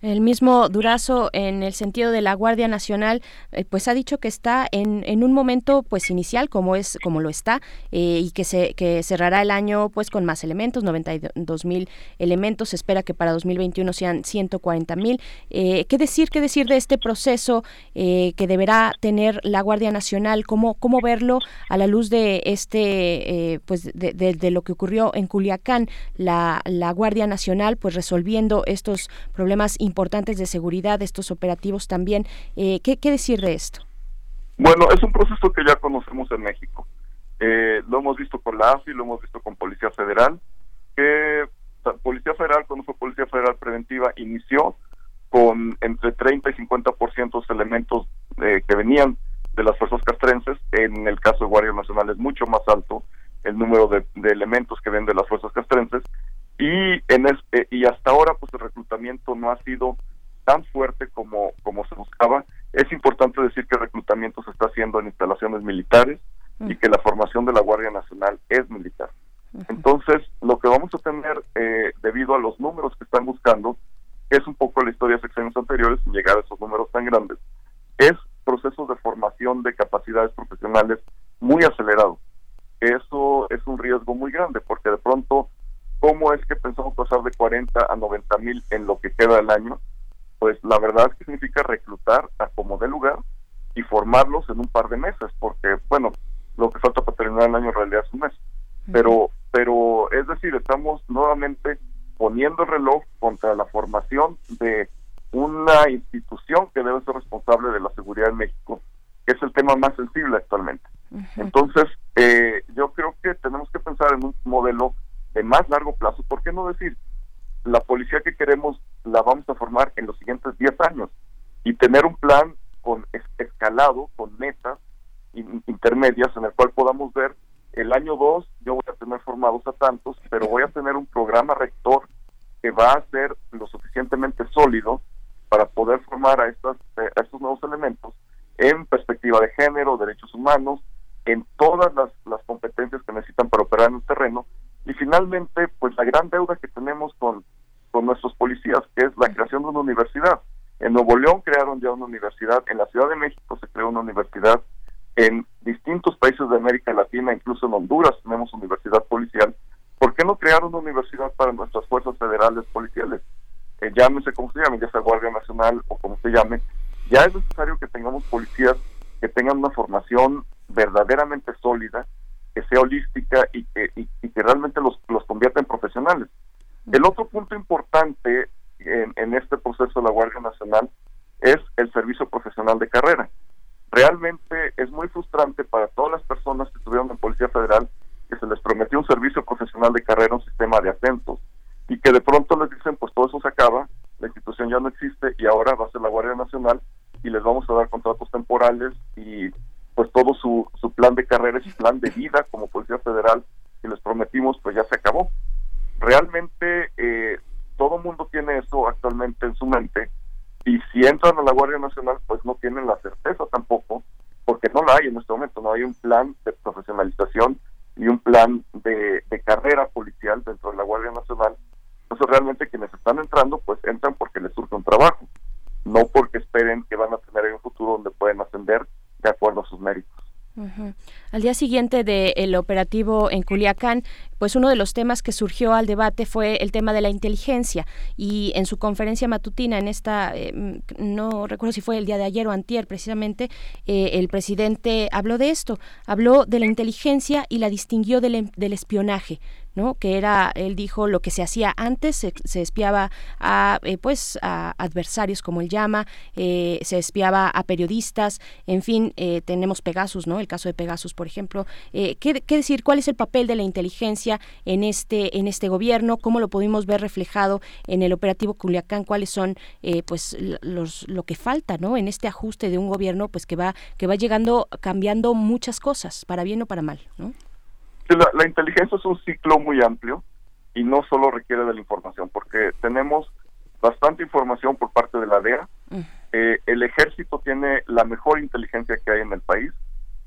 El mismo Durazo, en el sentido de la Guardia Nacional, eh, pues ha dicho que está en, en, un momento pues inicial, como es como lo está, eh, y que se que cerrará el año pues con más elementos, 92 mil elementos. Se espera que para 2021 sean 140 mil. Eh, ¿Qué decir qué decir de este proceso que deberá tener la Guardia Nacional? ¿Cómo cómo verlo a la luz de este pues de, lo que ocurrió en Culiacán? La la Guardia Guardia Nacional, pues resolviendo estos problemas importantes de seguridad, estos operativos también. Eh, ¿qué, decir de esto? Bueno, es un proceso que ya conocemos en México. Eh, lo hemos visto con la AFI, lo hemos visto con Policía Federal, que Policía Federal, con fue Policía Federal Preventiva, inició con entre 30 y 50% de elementos eh, que venían de las fuerzas castrenses. En el caso de Guardia Nacional es mucho más alto el número de, de elementos que ven de las fuerzas castrenses y en eh, y hasta ahora pues el reclutamiento no ha sido tan fuerte como como se buscaba. Es importante decir que el reclutamiento se está haciendo en instalaciones militares y que la formación de la Guardia Nacional es militar. Entonces lo que vamos a tener eh, debido a los números que están buscando es un poco la historia de secciones anteriores sin llegar a esos números tan grandes es procesos de formación de capacidades profesionales muy acelerados eso es un riesgo muy grande porque de pronto ¿Cómo es que pensamos pasar de 40 a 90 mil en lo que queda del año? Pues la verdad es que significa reclutar a como de lugar y formarlos en un par de meses, porque, bueno, lo que falta para terminar el año en realidad es un mes. Pero, pero es decir, estamos nuevamente poniendo el reloj contra la formación de una institución que debe ser responsable de la seguridad en México, que es el tema más sensible actualmente. Entonces, eh, yo creo que tenemos que pensar en un modelo de más largo plazo, ¿por qué no decir? La policía que queremos la vamos a formar en los siguientes 10 años y tener un plan con escalado, con metas intermedias en el cual podamos ver el año 2 yo voy a tener formados a tantos, pero voy a tener un programa rector que va a ser lo suficientemente sólido para poder formar a, estas, eh, estos nuevos elementos en perspectiva de género, derechos humanos, en todas las, las competencias que necesitan para operar en el terreno y finalmente, pues la gran deuda que tenemos con, con nuestros policías, que es la creación de una universidad. En Nuevo León crearon ya una universidad, en la Ciudad de México se creó una universidad, en distintos países de América Latina, incluso en Honduras tenemos universidad policial. ¿Por qué no crear una universidad para nuestras fuerzas federales policiales? Eh, llámese como se llame, ya sea Guardia Nacional o como se llame, ya es necesario que tengamos policías que tengan una formación verdaderamente sólida, que sea holística y que, y, que realmente los, los convierta en profesionales. El otro punto importante en, en, este proceso de la Guardia Nacional es el servicio profesional de carrera. Realmente es muy frustrante para todas las personas que estuvieron en Policía Federal que se les prometió un servicio profesional de carrera, un sistema de ascensos, y que de pronto les dicen, pues todo eso se acaba, la institución ya no existe y ahora va a ser la Guardia Nacional y les vamos a dar contratos temporales y pues todo su, su plan de carrera y su plan de vida como Policía Federal que les prometimos, pues ya se acabó. Realmente eh, todo mundo tiene eso actualmente en su mente y si entran a la Guardia Nacional, pues no tienen la certeza tampoco, porque no la hay en este momento, no hay un plan de profesionalización y un plan de, de carrera policial dentro de la Guardia Nacional. Entonces realmente quienes están entrando, pues entran porque les surge un trabajo, no porque esperen que van a tener un futuro donde pueden ascender de acuerdo a sus méritos. Al día siguiente del operativo en Culiacán, pues uno de los temas que surgió al debate fue el tema de la inteligencia y en su conferencia matutina en esta, eh, no recuerdo si fue el día de ayer o antier precisamente, eh, el presidente habló de esto, habló de la inteligencia y la distinguió del, del espionaje. ¿No? que era él dijo lo que se hacía antes se, se espiaba a eh, pues a adversarios como él llama eh, se espiaba a periodistas en fin eh, tenemos Pegasus no el caso de Pegasus por ejemplo. ¿qué, ¿qué, decir cuál es el papel de la inteligencia en este en este gobierno cómo lo pudimos ver reflejado en el operativo Culiacán cuáles son pues los lo que falta no en este ajuste de un gobierno pues que va que va llegando cambiando muchas cosas para bien o para mal no la, la, inteligencia es un ciclo muy amplio y no solo requiere de la información, porque tenemos bastante información por parte de la DEA. Mm. Eh, el ejército tiene la mejor inteligencia que hay en el país,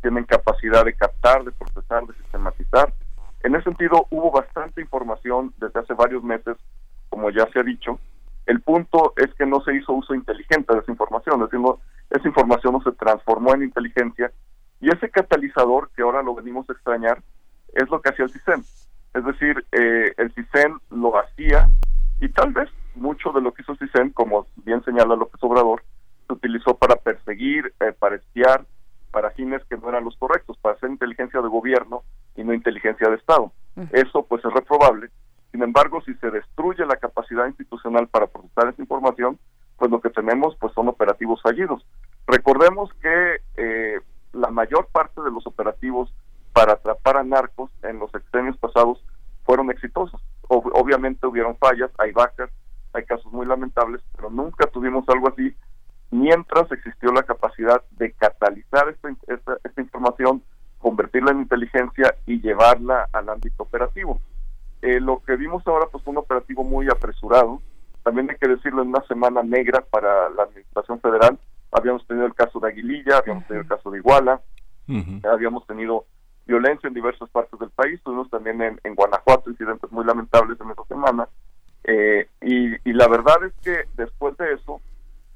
tienen capacidad de captar, de procesar, de sistematizar. En ese sentido, hubo bastante información desde hace varios meses, como ya se ha dicho. El punto es que no se hizo uso inteligente de esa información, es decir, no, esa información no se transformó en inteligencia y ese catalizador que ahora lo venimos a extrañar es lo que hacía el CISEN. Es decir, eh, el CISEN lo hacía y tal vez mucho de lo que hizo el CISEN, como bien señala López Obrador, se utilizó para perseguir, eh, para espiar, para fines que no eran los correctos, para hacer inteligencia de gobierno y no inteligencia de Estado. Eso pues es reprobable. Sin embargo, si se destruye la capacidad institucional para procesar esa información, pues lo que tenemos pues son operativos fallidos. Recordemos que eh, la mayor parte de los operativos para atrapar a narcos en los extremos pasados fueron exitosos. obviamente hubieron fallas, hay vacas, hay casos muy lamentables, pero nunca tuvimos algo así mientras existió la capacidad de catalizar esta, esta, información, convertirla en inteligencia y llevarla al ámbito operativo. Eh, lo que vimos ahora pues fue un operativo muy apresurado, también hay que decirlo en una semana negra para la administración federal, habíamos tenido el caso de Aguililla, habíamos tenido el caso de Iguala, habíamos tenido violencia en diversas partes del país. Tuvimos también en, Guanajuato incidentes muy lamentables en esa semana. Eh, y, la verdad es que después de eso,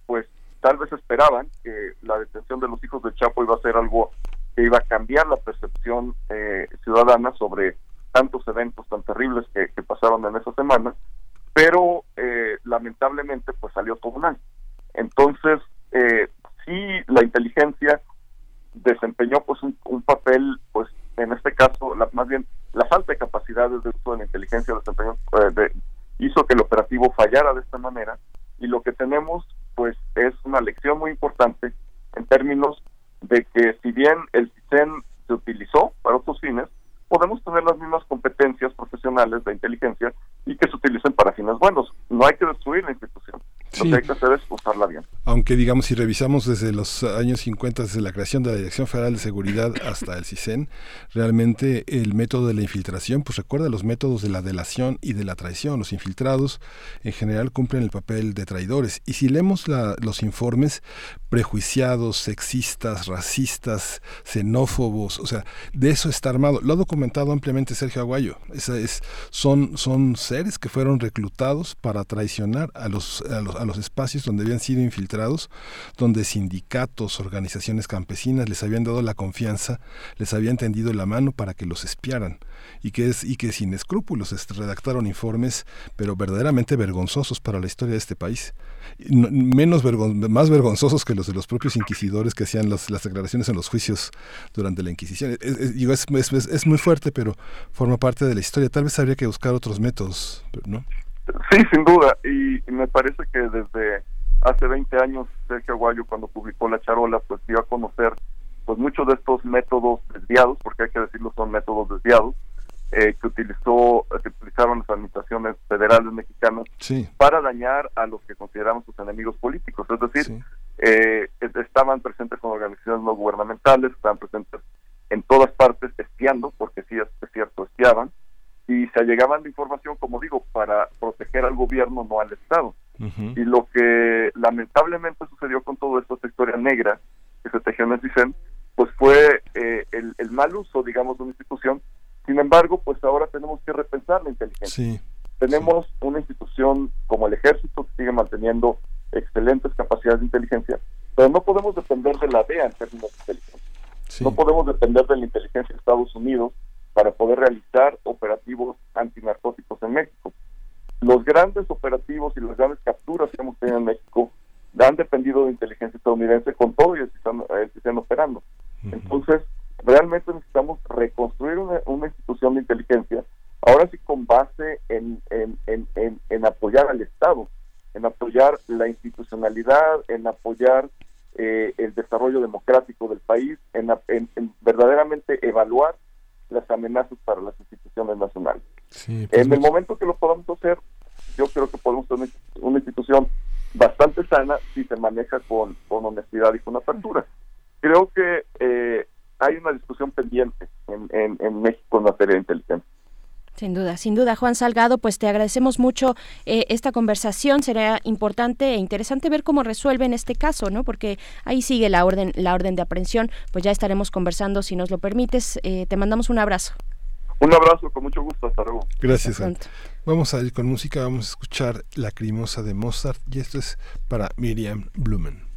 pues tal vez esperaban que la detención de los hijos de Chapo iba a ser algo que iba a cambiar la percepción eh, ciudadana sobre tantos eventos tan terribles que, pasaron en esa semana, pero eh, lamentablemente pues salió todo mal. Entonces, sí, la inteligencia desempeñó pues un papel pues en este caso, la, más bien la falta de capacidades de uso de la inteligencia eh, hizo que el operativo fallara de esta manera y lo que tenemos pues es una lección muy importante en términos de que si bien el CISEN se utilizó para otros fines, podemos tener las mismas competencias profesionales de inteligencia y que se utilicen para fines buenos. No hay que destruir la institución. Lo que hay que hacer es usarla bien. Aunque, digamos, si revisamos desde los años 50, desde la creación de la Dirección Federal de Seguridad hasta el CISEN, realmente el método de la infiltración, pues recuerda los métodos de la delación y de la traición. Los infiltrados en general cumplen el papel de traidores. Y si leemos la, los informes prejuiciados, sexistas, racistas, xenófobos, o sea, de eso está armado. Lo ha documentado ampliamente Sergio Aguayo. Esa es, son, son seres que fueron reclutados para traicionar a los, a los a los espacios donde habían sido infiltrados, donde sindicatos, organizaciones campesinas les habían dado la confianza, les habían tendido la mano para que los espiaran y que, es, y que sin escrúpulos redactaron informes, pero verdaderamente vergonzosos para la historia de este país. menos más vergonzosos que los de los propios inquisidores que hacían las declaraciones en los juicios durante la Inquisición. Es, es, es, muy fuerte, pero forma parte de la historia. Tal vez habría que buscar otros métodos, ¿no? Sí, sin duda. Y, me parece que desde hace 20 años Sergio Aguayo cuando publicó La Charola pues dio a conocer pues muchos de estos métodos desviados, porque hay que decirlo son métodos desviados, eh, que utilizó que utilizaron las administraciones federales mexicanas para dañar a los que consideramos sus enemigos políticos. Es decir, eh, estaban presentes con organizaciones no gubernamentales, estaban presentes en todas partes espiando, porque sí es cierto, espiaban, y se allegaban de información, como digo, para proteger al gobierno, no al Estado. Y lo que lamentablemente sucedió con todo esto, esta historia negra que se tejió en el CISEN, pues fue eh, el, el, mal uso, digamos, de una institución. Sin embargo, pues ahora tenemos que repensar la inteligencia. tenemos una institución como el ejército que sigue manteniendo excelentes capacidades de inteligencia, pero no podemos depender de la DEA en términos de inteligencia. No podemos depender de la inteligencia de Estados Unidos para poder realizar operativos antinarcóticos en México. Los grandes operativos y las grandes capturas que hemos tenido en México han dependido de inteligencia estadounidense con todo y el están operando. Entonces, realmente necesitamos reconstruir una, institución de inteligencia, ahora sí con base en, en, apoyar al Estado, en apoyar la institucionalidad, en apoyar eh, el desarrollo democrático del país, en, verdaderamente evaluar las amenazas para las instituciones nacionales. Pues en el momento que lo podamos hacer, yo creo que podemos tener una institución bastante sana si se maneja con, con honestidad y con apertura. Creo que eh, hay una discusión pendiente en, en, en México en materia de inteligencia. Sin duda, sin duda, Juan Salgado, pues te agradecemos mucho eh, esta conversación. Será importante e interesante ver cómo resuelven este caso, ¿no? Porque ahí sigue la orden, la orden de aprehensión. Pues ya estaremos conversando si nos lo permites. Eh, te mandamos un abrazo. Un abrazo, con mucho gusto. Hasta luego. Gracias. Vamos a ir con música. Vamos a escuchar La Crimosa de Mozart y esto es para Miriam Blumen.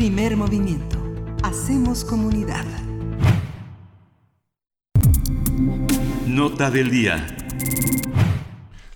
Primer movimiento. Hacemos comunidad. Nota del día.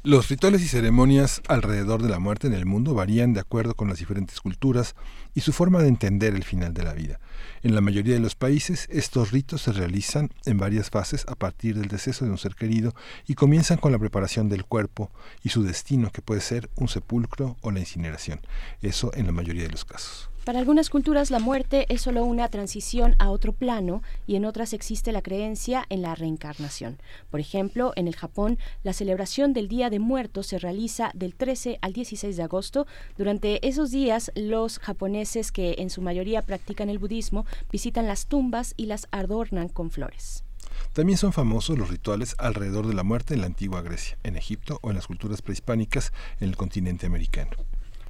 Los rituales y ceremonias alrededor de la muerte en el mundo varían de acuerdo con las diferentes culturas y su forma de entender el final de la vida. En la mayoría de los países, estos ritos se realizan en varias fases a partir del deceso de un ser querido y comienzan con la preparación del cuerpo y su destino, que puede ser un sepulcro o la incineración. Eso en la mayoría de los casos. Para algunas culturas la muerte es solo una transición a otro plano y en otras existe la creencia en la reencarnación. Por ejemplo, en el Japón, la celebración del Día de Muertos se realiza del 13 al 16 de agosto. Durante esos días, los japoneses que en su mayoría practican el budismo visitan las tumbas y las adornan con flores. También son famosos los rituales alrededor de la muerte en la antigua Grecia, en Egipto o en las culturas prehispánicas en el continente americano.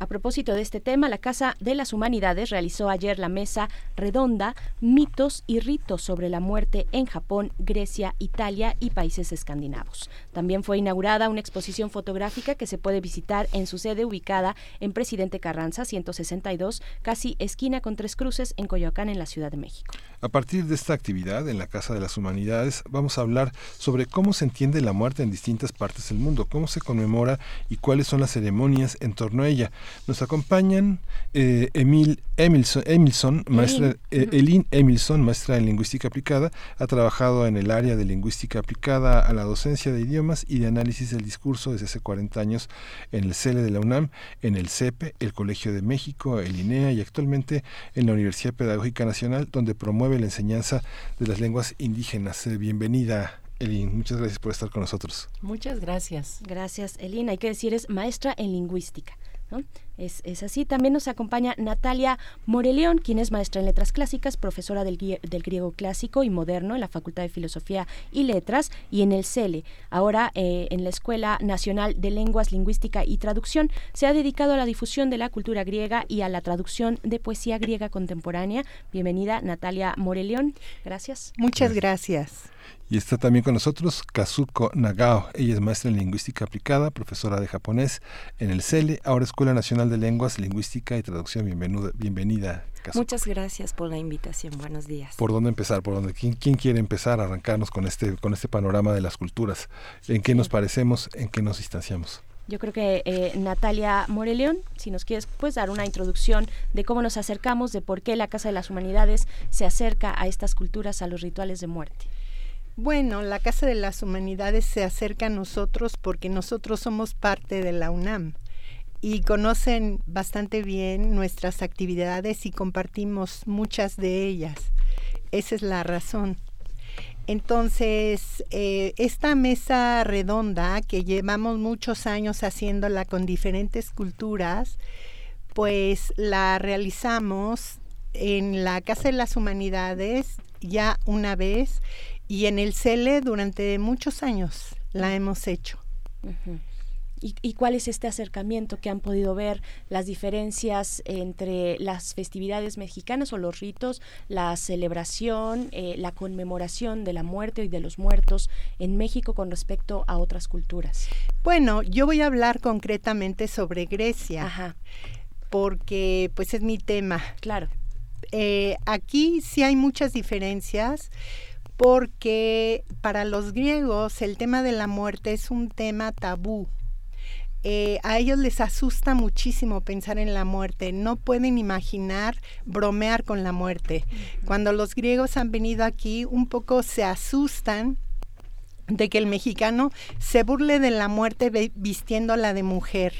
A propósito de este tema, la Casa de las Humanidades realizó ayer la mesa redonda Mitos y ritos sobre la muerte en Japón, Grecia, Italia y países escandinavos. También fue inaugurada una exposición fotográfica que se puede visitar en su sede ubicada en Presidente Carranza 162, casi esquina con tres cruces en Coyoacán, en la Ciudad de México. A partir de esta actividad en la Casa de las Humanidades vamos a hablar sobre cómo se entiende la muerte en distintas partes del mundo, cómo se conmemora y cuáles son las ceremonias en torno a ella. Nos acompañan eh, Emil Emilson, Emilson maestra, eh, Elin Emilson, maestra en lingüística aplicada, ha trabajado en el área de lingüística aplicada a la docencia de idiomas y de análisis del discurso desde hace 40 años en el CELE de la UNAM, en el CEPE, el Colegio de México, el INEA y actualmente en la Universidad Pedagógica Nacional, donde promueve la enseñanza de las lenguas indígenas. Eh, bienvenida. Elin, muchas gracias por estar con nosotros. Muchas gracias. Gracias, Elin. Hay que decir, es maestra en lingüística. Es, es, así. También nos acompaña Natalia Moreleón, quien es maestra en letras clásicas, profesora del, del, griego clásico y moderno en la Facultad de Filosofía y Letras y en el CELE. Ahora eh, en la Escuela Nacional de Lenguas, Lingüística y Traducción se ha dedicado a la difusión de la cultura griega y a la traducción de poesía griega contemporánea. Bienvenida, Natalia Moreleón. Gracias. Muchas gracias. Y está también con nosotros Kazuko Nagao. Ella es maestra en lingüística aplicada, profesora de japonés en el CELE, ahora Escuela Nacional de Lenguas, Lingüística y Traducción. Bienvenida, bienvenida Kazuko. Muchas gracias por la invitación. Buenos días. ¿Por dónde empezar? ¿Por dónde? ¿Quién, quién quiere empezar a arrancarnos con este, con este panorama de las culturas? ¿En qué nos parecemos? ¿En qué nos distanciamos? Yo creo que eh, Natalia Moreleón, si nos quieres pues dar una introducción de cómo nos acercamos, de por qué la Casa de las Humanidades se acerca a estas culturas, a los rituales de muerte. Bueno, la Casa de las Humanidades se acerca a nosotros porque nosotros somos parte de la UNAM y conocen bastante bien nuestras actividades y compartimos muchas de ellas. Esa es la razón. Entonces, eh, esta mesa redonda que llevamos muchos años haciéndola con diferentes culturas, pues la realizamos en la Casa de las Humanidades ya una vez y en el CELE durante muchos años la hemos hecho. ¿Y, ¿Y, cuál es este acercamiento que han podido ver, las diferencias entre las festividades mexicanas o los ritos, la celebración, eh, la conmemoración de la muerte y de los muertos en México con respecto a otras culturas? Bueno, yo voy a hablar concretamente sobre Grecia, porque pues es mi tema. Claro. Eh, aquí sí hay muchas diferencias porque para los griegos el tema de la muerte es un tema tabú. Eh, a ellos les asusta muchísimo pensar en la muerte, no pueden imaginar bromear con la muerte. Cuando los griegos han venido aquí, un poco se asustan de que el mexicano se burle de la muerte vistiéndola de mujer.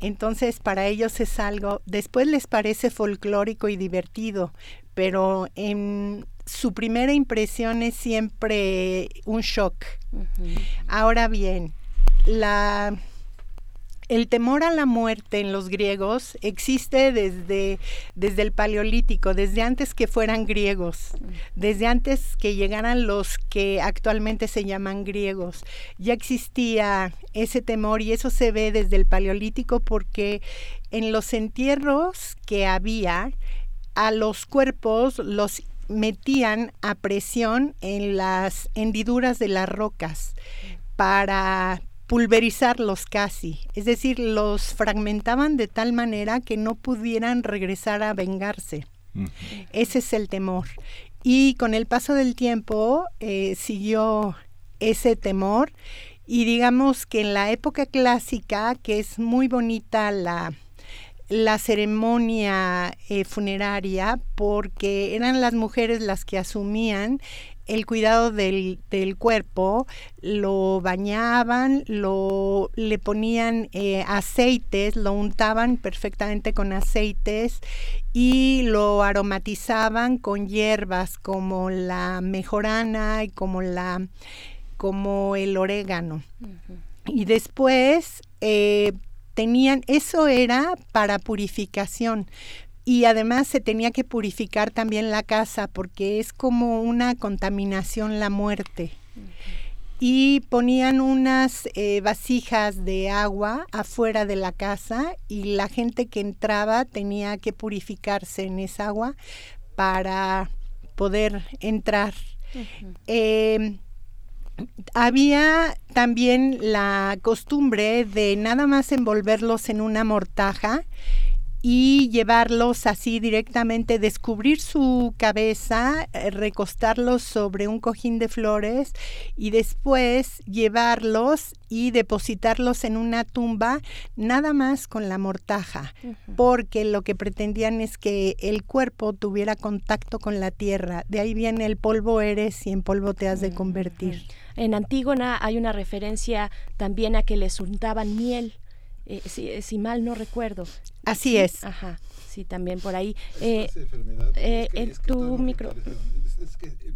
Entonces para ellos es algo, después les parece folclórico y divertido, pero en su primera impresión es siempre un shock. Ahora bien, la el temor a la muerte en los griegos existe desde, desde el paleolítico, desde antes que fueran griegos, desde antes que llegaran los que actualmente se llaman griegos. Ya existía ese temor y eso se ve desde el paleolítico porque en los entierros que había, a los cuerpos los metían a presión en las hendiduras de las rocas para pulverizarlos casi, es decir, los fragmentaban de tal manera que no pudieran regresar a vengarse. Ese es el temor. Y con el paso del tiempo eh, siguió ese temor y digamos que en la época clásica, que es muy bonita la, la ceremonia eh, funeraria, porque eran las mujeres las que asumían el cuidado del, del, cuerpo, lo bañaban, lo, le ponían eh, aceites, lo untaban perfectamente con aceites y lo aromatizaban con hierbas como la mejorana y como la como el orégano. Y después eh, tenían, eso era para purificación, y además se tenía que purificar también la casa porque es como una contaminación la muerte. Y ponían unas eh, vasijas de agua afuera de la casa y la gente que entraba tenía que purificarse en esa agua para poder entrar. Em, había también la costumbre de nada más envolverlos en una mortaja y llevarlos así directamente, descubrir su cabeza, eh, recostarlos sobre un cojín de flores y después llevarlos y depositarlos en una tumba nada más con la mortaja, porque lo que pretendían es que el cuerpo tuviera contacto con la tierra. De ahí viene el polvo eres y en polvo te has de convertir. En Antígona hay una referencia también a que les untaban miel. Eh, si, si, mal no recuerdo. Así es. Ajá, sí, también por ahí. Eh, eh, en tu micro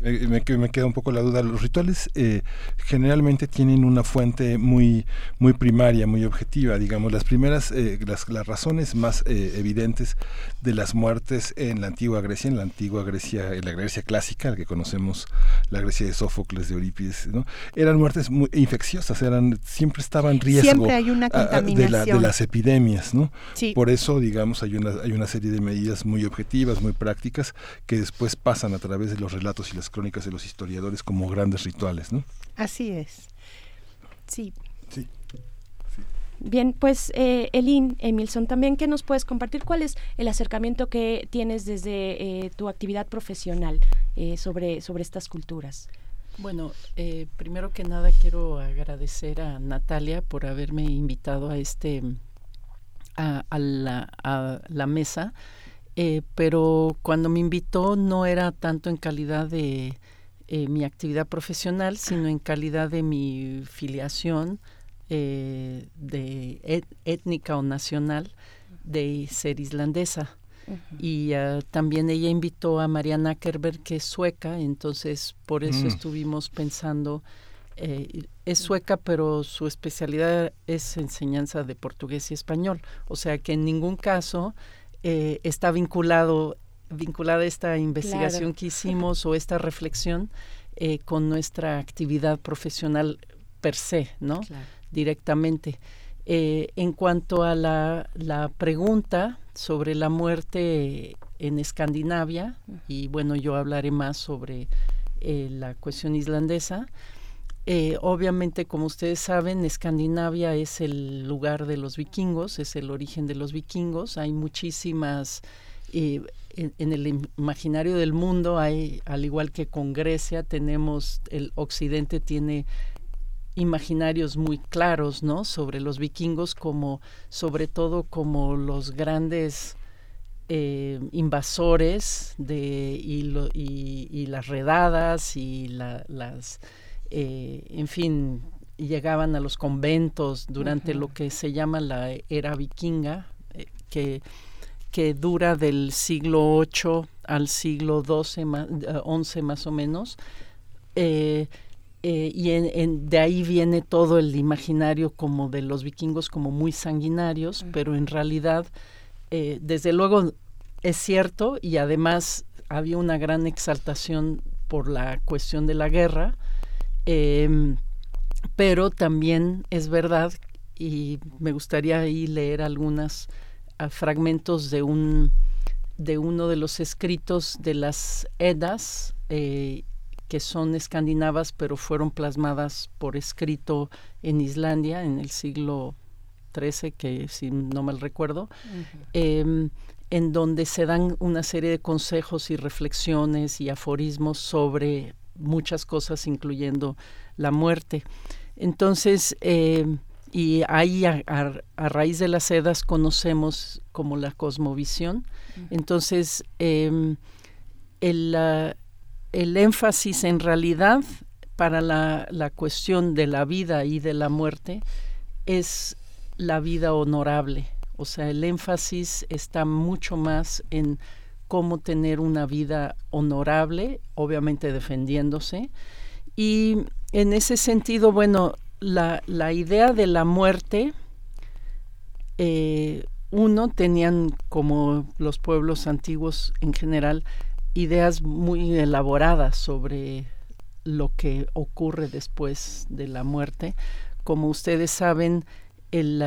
me, me, queda un poco la duda. Los rituales eh, generalmente tienen una fuente muy, muy primaria, muy objetiva. Digamos, las primeras, eh, las, las, razones más eh, evidentes de las muertes en la antigua Grecia, en la antigua Grecia, en la Grecia clásica, la que conocemos, la Grecia de Sófocles, de Eurípides, ¿no? eran muertes muy infecciosas, eran, siempre estaban en riesgo siempre hay una contaminación. De, de, las epidemias. ¿no? Sí. Por eso, digamos, hay una, hay una serie de medidas muy objetivas, muy prácticas, que después pasan a través de los relatos y las crónicas de los historiadores como grandes rituales, ¿no? Así es. Sí. Sí. Bien, pues eh, Elin, Emilson, también qué nos puedes compartir cuál es el acercamiento que tienes desde eh, tu actividad profesional eh, sobre, sobre estas culturas. Bueno, eh, primero que nada quiero agradecer a Natalia por haberme invitado a este a, a, la, a la mesa eh, pero cuando me invitó no era tanto en calidad de eh, mi actividad profesional, sino en calidad de mi filiación eh, de étnica o nacional de ser islandesa. Y uh, también ella invitó a Mariana Ackerberg, que es sueca, entonces por eso mm. estuvimos pensando, eh, es sueca, pero su especialidad es enseñanza de portugués y español, o sea que en ningún caso eh, está vinculado vinculada esta investigación que hicimos o esta reflexión eh, con nuestra actividad profesional per se, ¿no? Directamente. Eh, en cuanto a la, la, pregunta sobre la muerte en Escandinavia, y bueno, yo hablaré más sobre la cuestión islandesa, eh, obviamente, como ustedes saben, Escandinavia es el lugar de los vikingos, es el origen de los vikingos. Hay muchísimas, eh, en, el imaginario del mundo, hay, al igual que con Grecia, tenemos, el occidente tiene imaginarios muy claros, ¿no? Sobre los vikingos como, sobre todo como los grandes eh, invasores de, y, las redadas y las eh, en fin, llegaban a los conventos durante lo que se llama la era vikinga, eh, que, que dura del siglo VIII al siglo XII, XI más o menos. Eh, y en, de ahí viene todo el imaginario como de los vikingos como muy sanguinarios, pero en realidad, desde luego, es cierto y además había una gran exaltación por la cuestión de la guerra, Em, pero también es verdad, y me gustaría ahí leer algunos ah, fragmentos de un de uno de los escritos de las Edas, eh, que son escandinavas, pero fueron plasmadas por escrito en Islandia en el siglo XIII, que si no mal recuerdo, em, en donde se dan una serie de consejos y reflexiones y aforismos sobre muchas cosas, incluyendo la muerte. Entonces, em, y ahí a, raíz de las sedas conocemos como la cosmovisión. Entonces, em, el, el, énfasis en realidad para la, la, cuestión de la vida y de la muerte es la vida honorable. O sea, el énfasis está mucho más en cómo tener una vida honorable, obviamente defendiéndose. Y en ese sentido, bueno, la, idea de la muerte, eh, uno, tenían como los pueblos antiguos en general ideas muy elaboradas sobre lo que ocurre después de la muerte. Como ustedes saben, el,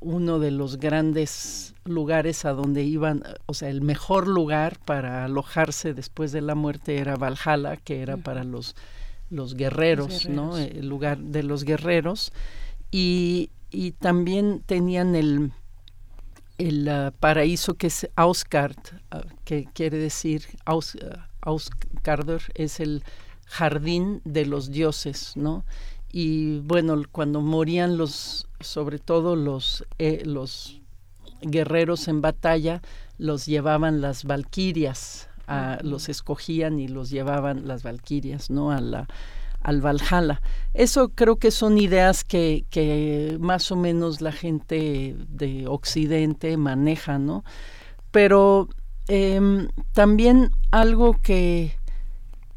uno de los grandes lugares a donde iban, o sea, el mejor lugar para alojarse después de la muerte era Valhalla, que era para los los guerreros, ¿no? El lugar de los guerreros. Y, y también tenían el, el uh, paraíso que es Ausgard, uh, que quiere decir Aus, uh, es el jardín de los dioses, ¿no? Y bueno, cuando morían los, sobre todo los, eh, los guerreros en batalla, los llevaban las valquirias los escogían y los llevaban las valquirias, ¿no? A la, al Valhalla. Eso creo que son ideas que, que más o menos la gente de Occidente maneja, ¿no? Pero em, también algo que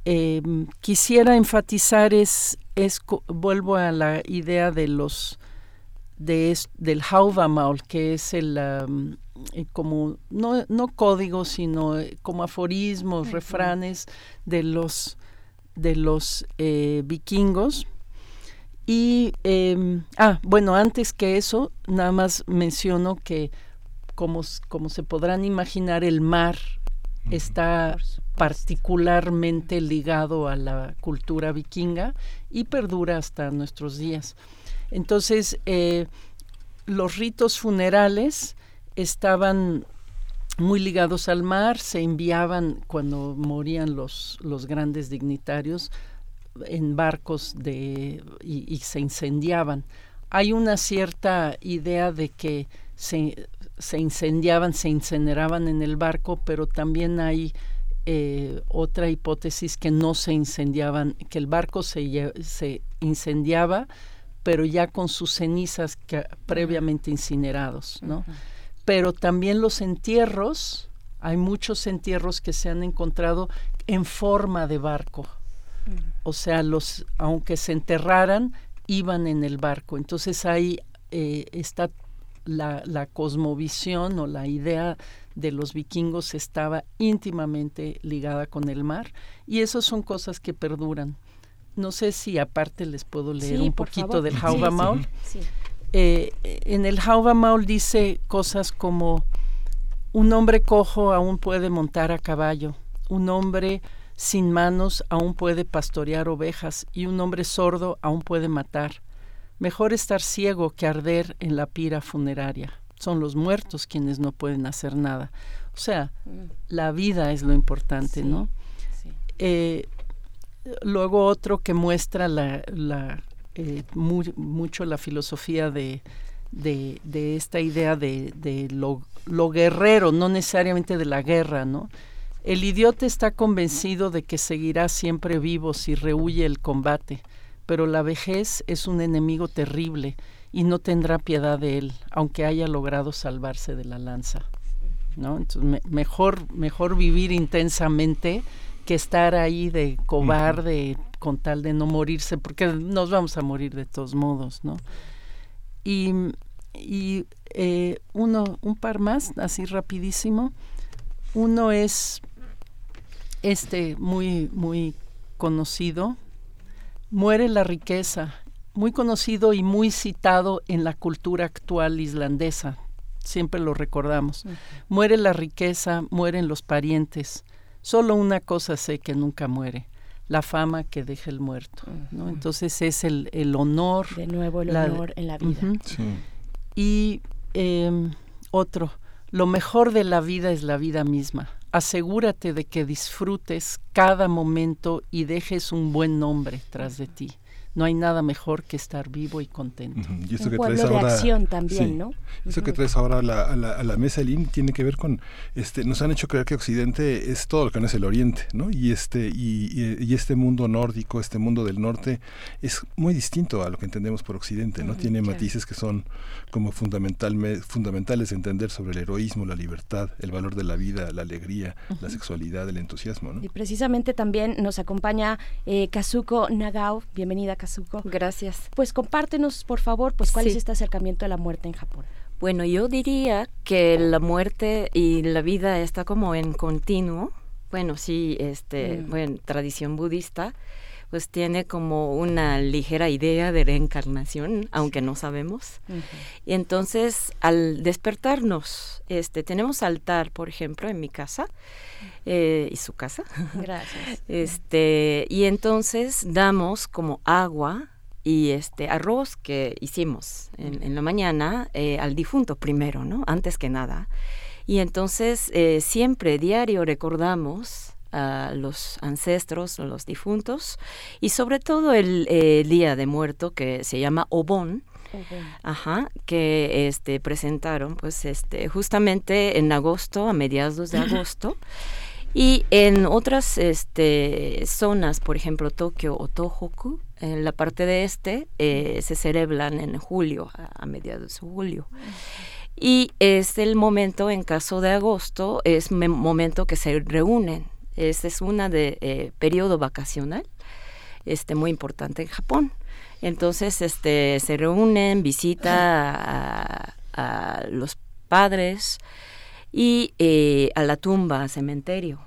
em, quisiera enfatizar es, es, vuelvo a la idea de los de, del Hauvamaul, que es el, eh, como, no, no códigos, sino eh, como aforismos, refranes de los, de los eh, vikingos. Y, em, ah, bueno, antes que eso, nada más menciono que, como, como se podrán imaginar, el mar está particularmente ligado a la cultura vikinga y perdura hasta nuestros días. Entonces, los ritos funerales estaban muy ligados al mar, se enviaban cuando morían los, los grandes dignitarios en barcos de, y, se incendiaban. Hay una cierta idea de que se, se, incendiaban, se incineraban en el barco, pero también hay eh, otra hipótesis que no se incendiaban, que el barco se, se incendiaba, pero ya con sus cenizas previamente incinerados, ¿no? pero también los entierros, hay muchos entierros que se han encontrado en forma de barco. O sea, los, aunque se enterraran, iban en el barco. Entonces ahí eh, está la, la, cosmovisión o la idea de los vikingos estaba íntimamente ligada con el mar y esas son cosas que perduran. No sé si aparte les puedo leer un poquito del Hauvamaul. Sí, eh, en el Maul dice cosas como un hombre cojo aún puede montar a caballo, un hombre sin manos aún puede pastorear ovejas y un hombre sordo aún puede matar. Mejor estar ciego que arder en la pira funeraria. Son los muertos quienes no pueden hacer nada. O sea, mm. la vida es lo importante, ¿no? Eh, luego otro que muestra la, eh, mucho la filosofía de, de, esta idea de, de lo, lo, guerrero, no necesariamente de la guerra, ¿no? El idiota está convencido de que seguirá siempre vivo si rehuye el combate, pero la vejez es un enemigo terrible y no tendrá piedad de él, aunque haya logrado salvarse de la lanza. ¿no? Entonces, mejor, mejor vivir intensamente que estar ahí de cobarde, con tal de no morirse, porque nos vamos a morir de todos modos, ¿no? Y, y eh, uno, un par más, así rapidísimo. Uno es este muy, muy conocido, Muere la riqueza, muy conocido y muy citado en la cultura actual islandesa, siempre lo recordamos. Muere la riqueza, mueren los parientes. Solo una cosa sé que nunca muere, la fama que deja el muerto. ¿no? Entonces es el, el honor. De nuevo el honor en la vida. Y eh, otro, lo mejor de la vida es la vida misma. Asegúrate de que disfrutes cada momento y dejes un buen nombre tras de ti no hay nada mejor que estar vivo y contento. Y eso Un que pueblo traes de ahora, acción también, ¿no? Eso que traes ahora a la, a la, a la mesa, Lin, tiene que ver con, este, nos han hecho creer que Occidente es todo lo que no es el Oriente, ¿no? Y este, y, y, este mundo nórdico, este mundo del norte, es muy distinto a lo que entendemos por Occidente, ¿no? tiene matices que son como fundamental, fundamentales de entender sobre el heroísmo, la libertad, el valor de la vida, la alegría, la sexualidad, el entusiasmo, ¿no? Y precisamente también nos acompaña eh, Kazuko Nagao, bienvenida Kazuko. Gracias. Pues compártenos, por favor, pues cuál es este acercamiento a la muerte en Japón. Bueno, yo diría que la muerte y la vida está como en continuo. Bueno, sí, este, mm. bueno, tradición budista, pues tiene como una ligera idea de reencarnación, aunque no sabemos. Y entonces, al despertarnos, este, tenemos altar, por ejemplo, en mi casa eh, y su casa. Gracias. este, y entonces damos como agua y este arroz que hicimos en, la mañana eh, al difunto primero, ¿no? Antes que nada. Y entonces eh, siempre diario recordamos a los ancestros, a los difuntos, y sobre todo el Día de Muerto que se llama Obon, Ajá, que este presentaron pues este justamente en agosto, a mediados de agosto. Y en otras este, zonas, por ejemplo Tokio o Tohoku, en la parte de este, eh, se celebran en julio, a, mediados de julio. Y es el momento, en caso de agosto, es momento que se reúnen. Este es una de eh, periodo vacacional, este muy importante en Japón. Entonces, este, se reúnen, visita a, los padres y eh, a la tumba, cementerio.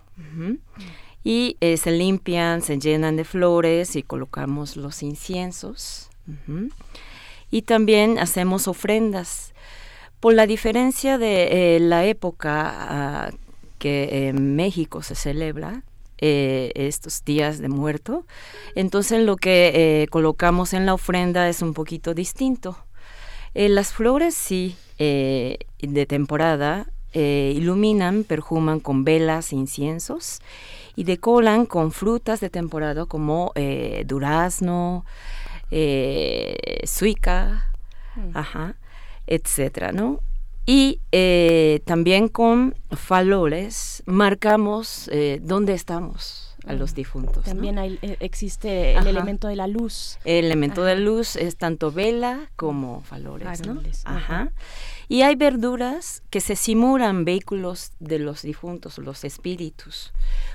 Y eh, se limpian, se llenan de flores y colocamos los inciensos. Y también hacemos ofrendas. Por la diferencia de la época ah, que en México se celebra, eh, estos días de muerto. Entonces lo que eh, colocamos en la ofrenda es un poquito distinto. Eh, las flores sí, de temporada, iluminan, perfuman con velas, inciensos y decoran con frutas de temporada como durazno, suica, mm. ajá, etcétera, ¿no? Y eh, también con valores marcamos eh, dónde estamos a los difuntos. También hay, eh, existe el elemento de la luz. El elemento de luz es tanto vela como valores. ¿no? Ajá. Y hay verduras que se simulan vehículos de los difuntos, los espíritus.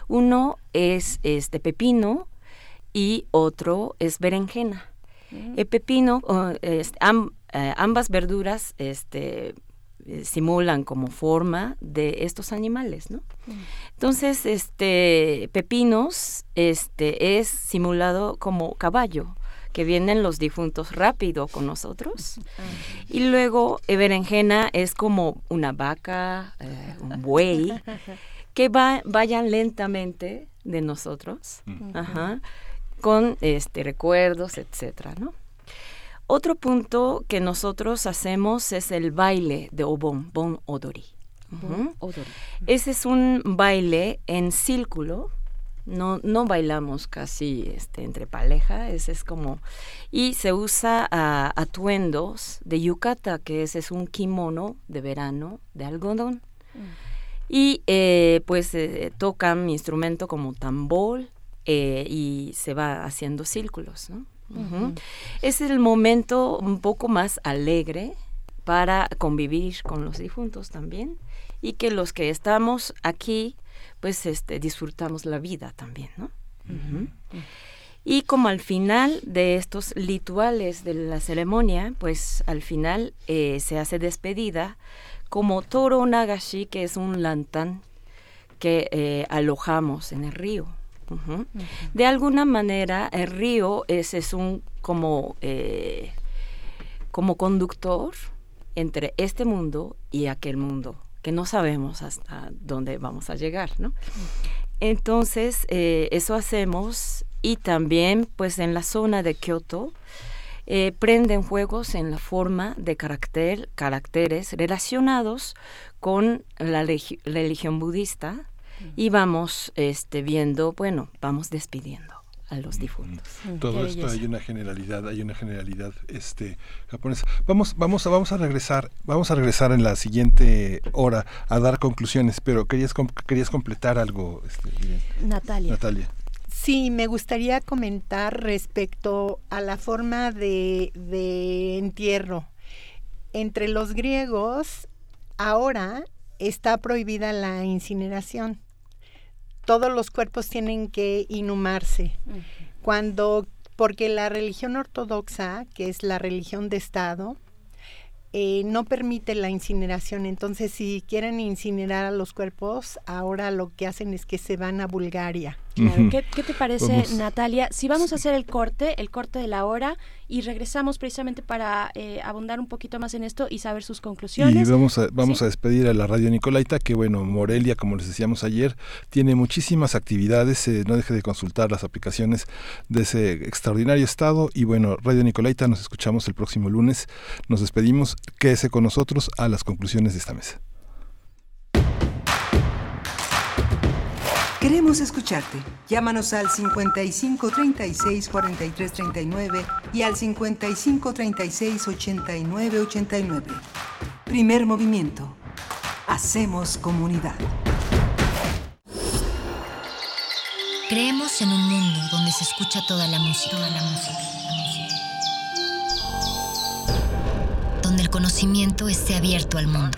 Uno es este pepino y otro es berenjena. Mm. El pepino, ambas verduras este, simulan como forma de estos animales, ¿no? Entonces, este pepinos, este es simulado como caballo que vienen los difuntos rápido con nosotros. Y luego eh, berenjena es como una vaca, eh, un buey, que va, vayan lentamente de nosotros, con este recuerdos, etcétera, ¿no? Otro punto que nosotros hacemos es el baile de Obon, Bon Odori. Ese es un baile en círculo, no, no bailamos casi este, entre pareja, ese es como... Y se usa atuendos de yukata, que ese es un kimono de verano de algodón. Mm. Y eh, pues eh, tocan instrumento como tambor eh, y se va haciendo círculos, ¿no? Es el momento un poco más alegre para convivir con los difuntos también y que los que estamos aquí pues este disfrutamos la vida también, ¿no? Y como al final de estos rituales de la ceremonia, pues al final eh, se hace despedida como Toro Nagashi, que es un lantán que eh, alojamos en el río. De alguna manera, el río es, es un como, eh, como conductor entre este mundo y aquel mundo, que no sabemos hasta dónde vamos a llegar, ¿no? Entonces, eh, eso hacemos y también pues en la zona de Kioto eh, prenden juegos en la forma de carácter, caracteres relacionados con la religión budista y vamos este, viendo, bueno, vamos despidiendo a los difuntos. Mm, Todo esto hay una generalidad, hay una generalidad este japonesa. Vamos, vamos, vamos a regresar, vamos a regresar en la siguiente hora a dar conclusiones, pero querías querías completar algo, este, Natalia. Natalia. Sí, me gustaría comentar respecto a la forma de, de entierro. Entre los griegos, ahora está prohibida la incineración todos los cuerpos tienen que inhumarse. Cuando, porque la religión ortodoxa, que es la religión de Estado, eh, no permite la incineración. Entonces, si quieren incinerar a los cuerpos, ahora lo que hacen es que se van a Bulgaria. ¿Qué, te parece, Natalia? Si vamos a hacer el corte, el corte de la hora, y regresamos precisamente para eh, abundar un poquito más en esto y saber sus conclusiones. Y vamos a, vamos a despedir a la radio Nicolaita, que bueno, Morelia, como les decíamos ayer, tiene muchísimas actividades, eh, no deje de consultar las aplicaciones de ese extraordinario estado, y bueno, Radio Nicolaita, nos escuchamos el próximo lunes, nos despedimos, quédese con nosotros a las conclusiones de esta mesa. Queremos escucharte. Llámanos al 55 36 43 39 y al 55 36 89 89. Primer movimiento. Hacemos comunidad. Creemos en un mundo donde se escucha toda la música. Toda la música. Donde el conocimiento esté abierto al mundo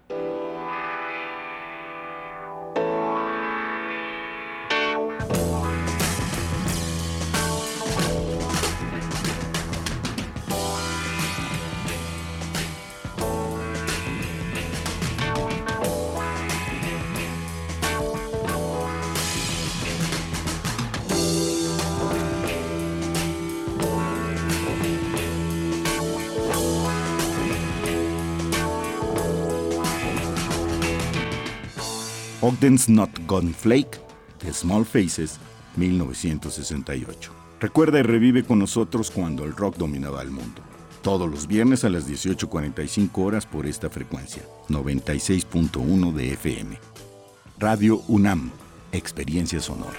Ogden's Not Gone Flake, The Small Faces, 1968. Recuerda y revive con nosotros cuando el rock dominaba el mundo. Todos los viernes a las 18.45 horas por esta frecuencia, 96.1 de FM. Radio UNAM, Experiencia Sonora.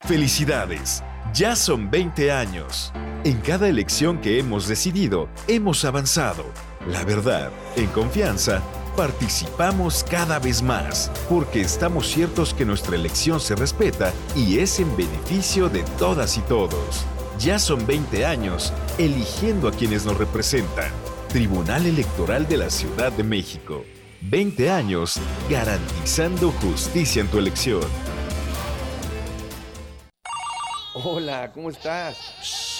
Felicidades, ya son 20 años. En cada elección que hemos decidido, hemos avanzado. La verdad, en confianza, participamos cada vez más, porque estamos ciertos que nuestra elección se respeta y es en beneficio de todas y todos. Ya son 20 años eligiendo a quienes nos representan. Tribunal Electoral de la Ciudad de México. 20 años garantizando justicia en tu elección. Hola, ¿cómo estás?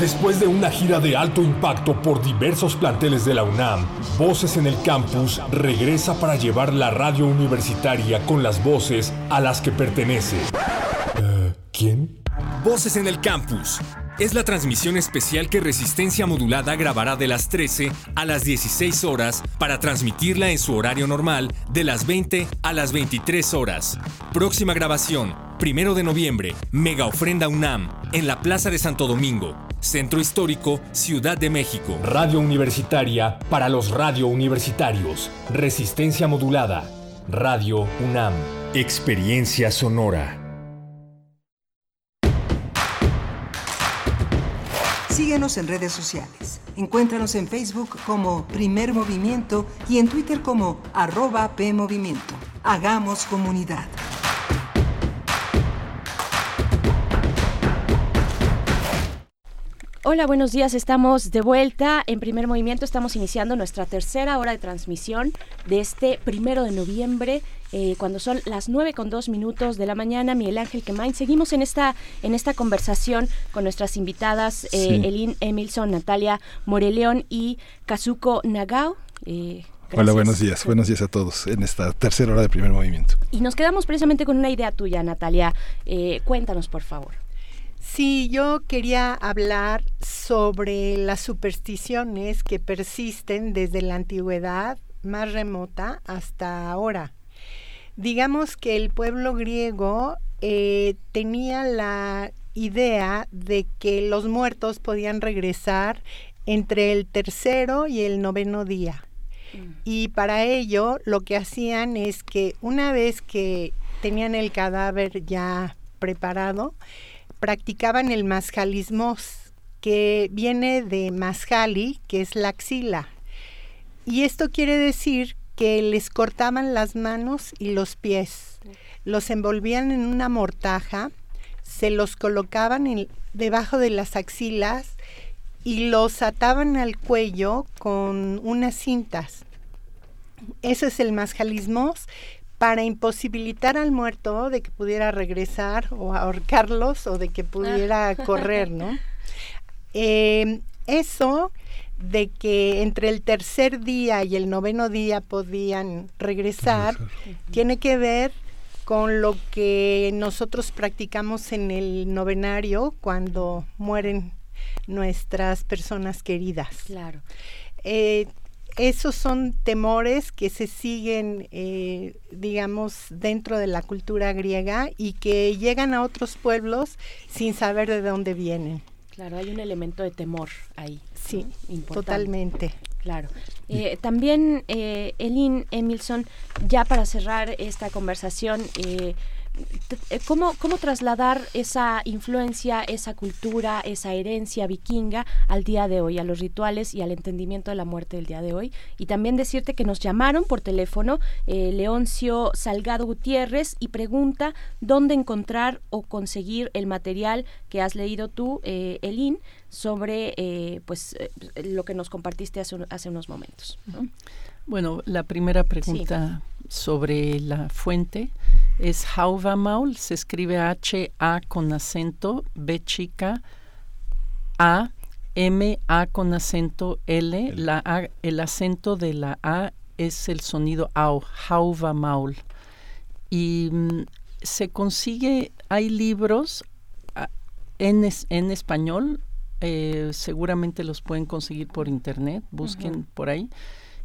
Después de una gira de alto impacto por diversos planteles de la UNAM, Voces en el Campus regresa para llevar la radio universitaria con las voces a las que pertenece. Eh, ¿Quién? Voces en el Campus. Es la transmisión especial que Resistencia Modulada grabará de las 13 a las 16 horas para transmitirla en su horario normal de las 20 a las 23 horas. Próxima grabación, primero de noviembre, Mega Ofrenda UNAM, en la Plaza de Santo Domingo, Centro Histórico, Ciudad de México. Radio Universitaria para los radio universitarios. Resistencia modulada. Radio UNAM. Experiencia Sonora. Síguenos en redes sociales. Encuéntranos en Facebook como Primer Movimiento y en Twitter como arroba PMovimiento. Hagamos comunidad. Hola, buenos días. Estamos de vuelta en primer movimiento. Estamos iniciando nuestra tercera hora de transmisión de este primero de noviembre. Eh, cuando son las nueve con dos minutos de la mañana, Miguel Ángel Quemain. Seguimos en esta, en esta conversación con nuestras invitadas, eh, Elin Emilson, Natalia Moreleón y Kazuko Nagao. Eh, Hola, buenos días. Buenos días a todos en esta tercera hora de primer movimiento. Y nos quedamos precisamente con una idea tuya, Natalia. cuéntanos, por favor. Sí, yo quería hablar sobre las supersticiones que persisten desde la antigüedad más remota hasta ahora. Digamos que el pueblo griego eh, tenía la idea de que los muertos podían regresar entre el tercero y el noveno día. Mm. Y para ello lo que hacían es que una vez que tenían el cadáver ya preparado, practicaban el masjalismos, que viene de masjali, que es la axila. Y esto quiere decir que les cortaban las manos y los pies, los envolvían en una mortaja, se los colocaban debajo de las axilas y los ataban al cuello con unas cintas. Eso es el masjalismos para imposibilitar al muerto de que pudiera regresar o ahorcarlos o de que pudiera correr, ¿no? Eh, eso de que entre el tercer día y el noveno día podían regresar, tiene que ver con lo que nosotros practicamos en el novenario cuando mueren nuestras personas queridas. Claro. Eh, esos son temores que se siguen, eh, digamos, dentro de la cultura griega y que llegan a otros pueblos sin saber de dónde vienen. Claro, hay un elemento de temor ahí. Sí, totalmente. Claro. Eh, también, eh, Elin Emilson, ya para cerrar esta conversación, eh, ¿Cómo, ¿Cómo trasladar esa influencia, esa cultura, esa herencia vikinga al día de hoy, a los rituales y al entendimiento de la muerte del día de hoy? Y también decirte que nos llamaron por teléfono eh, Leoncio Salgado Gutiérrez y pregunta dónde encontrar o conseguir el material que has leído tú, eh, Elin, sobre eh, pues lo que nos compartiste hace, hace unos momentos. Bueno, la primera pregunta sobre la fuente es Maul, se escribe H-A con acento, B chica, A, M, A con acento L, la el acento de la A es el sonido AU, Maul. Y mm, se consigue, hay libros ah, en, en español, eh, seguramente los pueden conseguir por internet, busquen por ahí.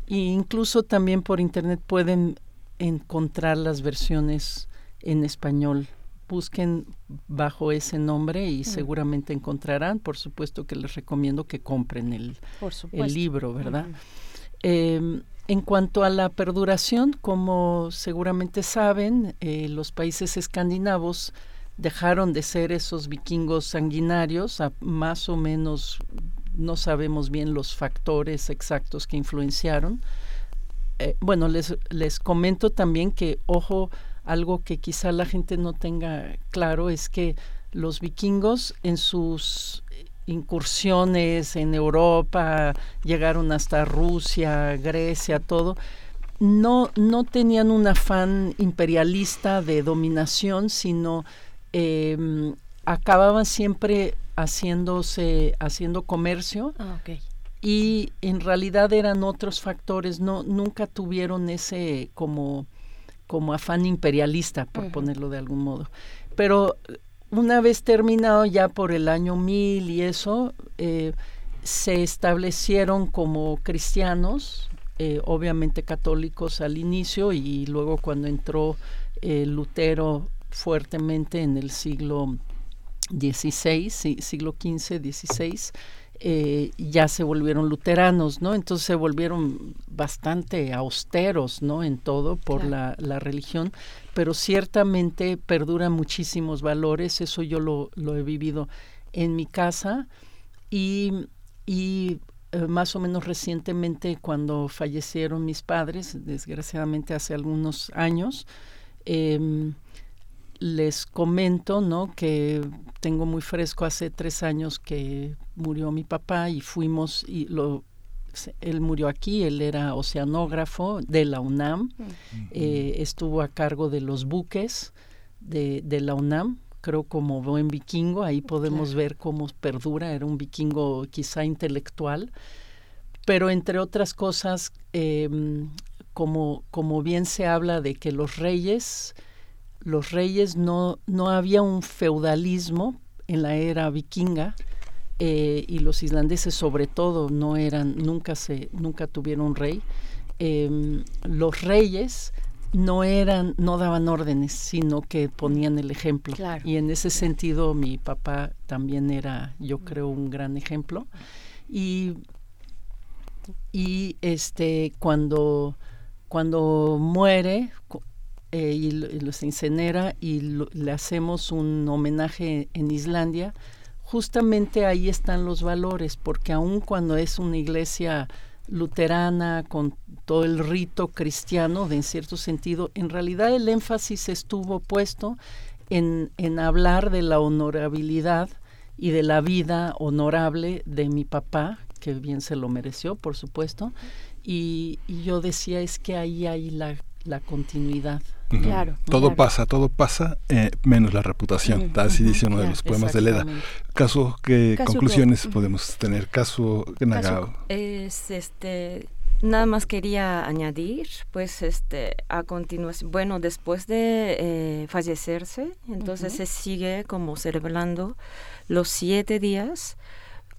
E incluso también por internet pueden encontrar las versiones en español. Busquen bajo ese nombre y seguramente encontrarán. Por supuesto que les recomiendo que compren el, el libro, ¿verdad? Em, en cuanto a la perduración, como seguramente saben, eh, los países escandinavos dejaron de ser esos vikingos sanguinarios, a más o menos no sabemos bien los factores exactos que influenciaron, eh, bueno, les, les comento también que, ojo, algo que quizá la gente no tenga claro es que los vikingos en sus incursiones en Europa, llegaron hasta Rusia, Grecia, todo, no, no tenían un afán imperialista de dominación, sino em, acababan siempre haciéndose, haciendo comercio. Ah, y en realidad eran otros factores, no nunca tuvieron ese como como afán imperialista, por ponerlo de algún modo. Pero una vez terminado ya por el año 1000 y eso, eh, se establecieron como cristianos, eh, obviamente católicos al inicio y luego cuando entró eh, Lutero fuertemente en el siglo XVI, siglo XV, XVI, eh, ya se volvieron luteranos, ¿no? Entonces se volvieron bastante austeros, ¿no? En todo por la, la, religión, pero ciertamente perduran muchísimos valores, eso yo lo, lo he vivido en mi casa y, y eh, más o menos recientemente cuando fallecieron mis padres, desgraciadamente hace algunos años, eh, les comento, ¿no? Que tengo muy fresco hace tres años que murió mi papá y fuimos y lo él murió aquí, él era oceanógrafo de la UNAM, eh, estuvo a cargo de los buques de, de, la UNAM, creo como buen vikingo, ahí podemos ver cómo perdura, era un vikingo quizá intelectual, pero entre otras cosas, eh, como, como bien se habla de que los reyes, los reyes no, no había un feudalismo en la era vikinga eh, y los islandeses sobre todo no eran, nunca se, nunca tuvieron rey. Eh, los reyes no eran, no daban órdenes, sino que ponían el ejemplo. Y en ese sentido mi papá también era, yo creo, un gran ejemplo. Y, y este cuando, cuando muere, eh, y, lo, se incinera y le hacemos un homenaje en Islandia, justamente ahí están los valores, porque aun cuando es una iglesia luterana con todo el rito cristiano, de en cierto sentido, en realidad el énfasis estuvo puesto en, en hablar de la honorabilidad y de la vida honorable de mi papá, que bien se lo mereció, por supuesto, y, y yo decía es que ahí hay la, la continuidad. Claro. Todo pasa, todo pasa, eh, menos la reputación. Así dice uno de los poemas de Leda. Caso, ¿qué conclusiones podemos tener? Caso Nagao. Es este. Nada más quería añadir, pues, este, a continuación, bueno, después de eh, fallecerse, entonces se sigue como celebrando los siete días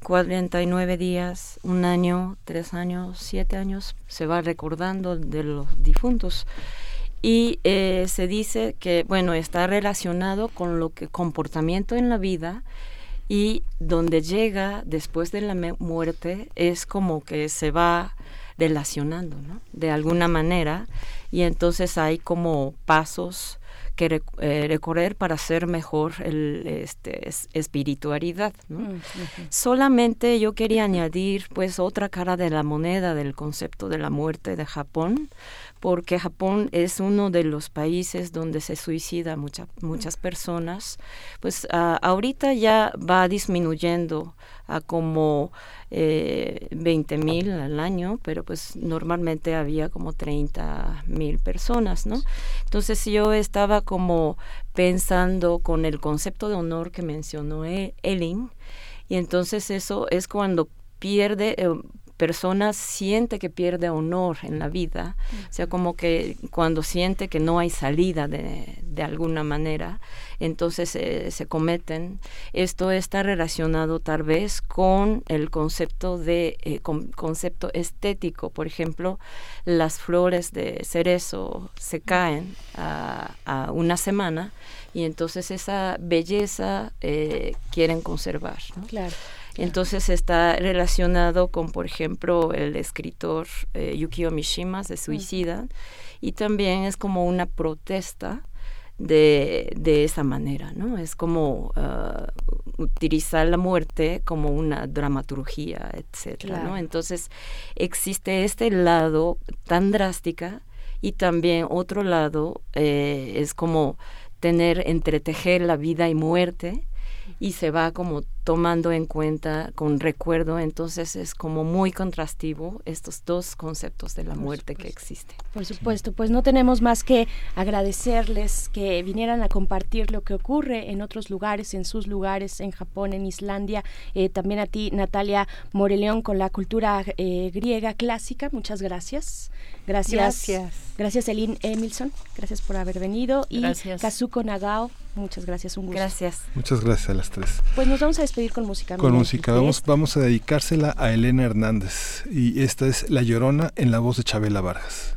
49 días, un año, tres años, siete años, se va recordando de los difuntos y eh, se dice que bueno está relacionado con lo que comportamiento en la vida y donde llega después de la muerte es como que se va relacionando ¿no? de alguna manera. Y entonces hay como pasos que eh, recorrer para ser mejor el este espiritualidad mm, solamente yo quería añadir pues otra cara de la moneda del concepto de la muerte de Japón porque Japón es uno de los países donde se suicida mucha, muchas personas, pues ahorita ya va disminuyendo a como eh, 20 mil al año, pero pues normalmente había como 30 mil personas, ¿no? Entonces yo estaba como pensando con el concepto de honor que mencionó Elin, y entonces eso es cuando pierde, eh, persona siente que pierde honor en la vida, o sea, como que cuando siente que no hay salida de, de alguna manera, entonces se cometen. Esto está relacionado tal vez con el concepto de eh, concepto estético, por ejemplo, las flores de cerezo se caen a, a una semana y entonces esa belleza eh, quieren conservar. ¿no? Claro. Entonces está relacionado con, por ejemplo, el escritor eh, Yukio Mishima de Suicida y también es como una protesta de, de esa manera, ¿no? Es como uh, utilizar la muerte como una dramaturgia, etcétera, ¿no? Entonces existe este lado tan drástica y también otro lado eh, es como tener entretejer la vida y muerte y se va como tomando en cuenta con recuerdo, entonces es como muy contrastivo estos dos conceptos de la muerte que existen. Por supuesto, pues no tenemos más que agradecerles que vinieran a compartir lo que ocurre en otros lugares, en sus lugares, en Japón, en Islandia, eh, también a ti, Natalia Moreleón, con la cultura eh, griega clásica, muchas gracias. Gracias. Gracias. Gracias, Elin Emilson, gracias por haber venido. Y Kazuko Nagao, muchas gracias, un gusto. Gracias. Muchas gracias a las tres. Pues nos vamos a despedir con música. Con música, vamos, vamos a dedicársela a Elena Hernández. Y esta es La Llorona en la voz de Chabela Vargas.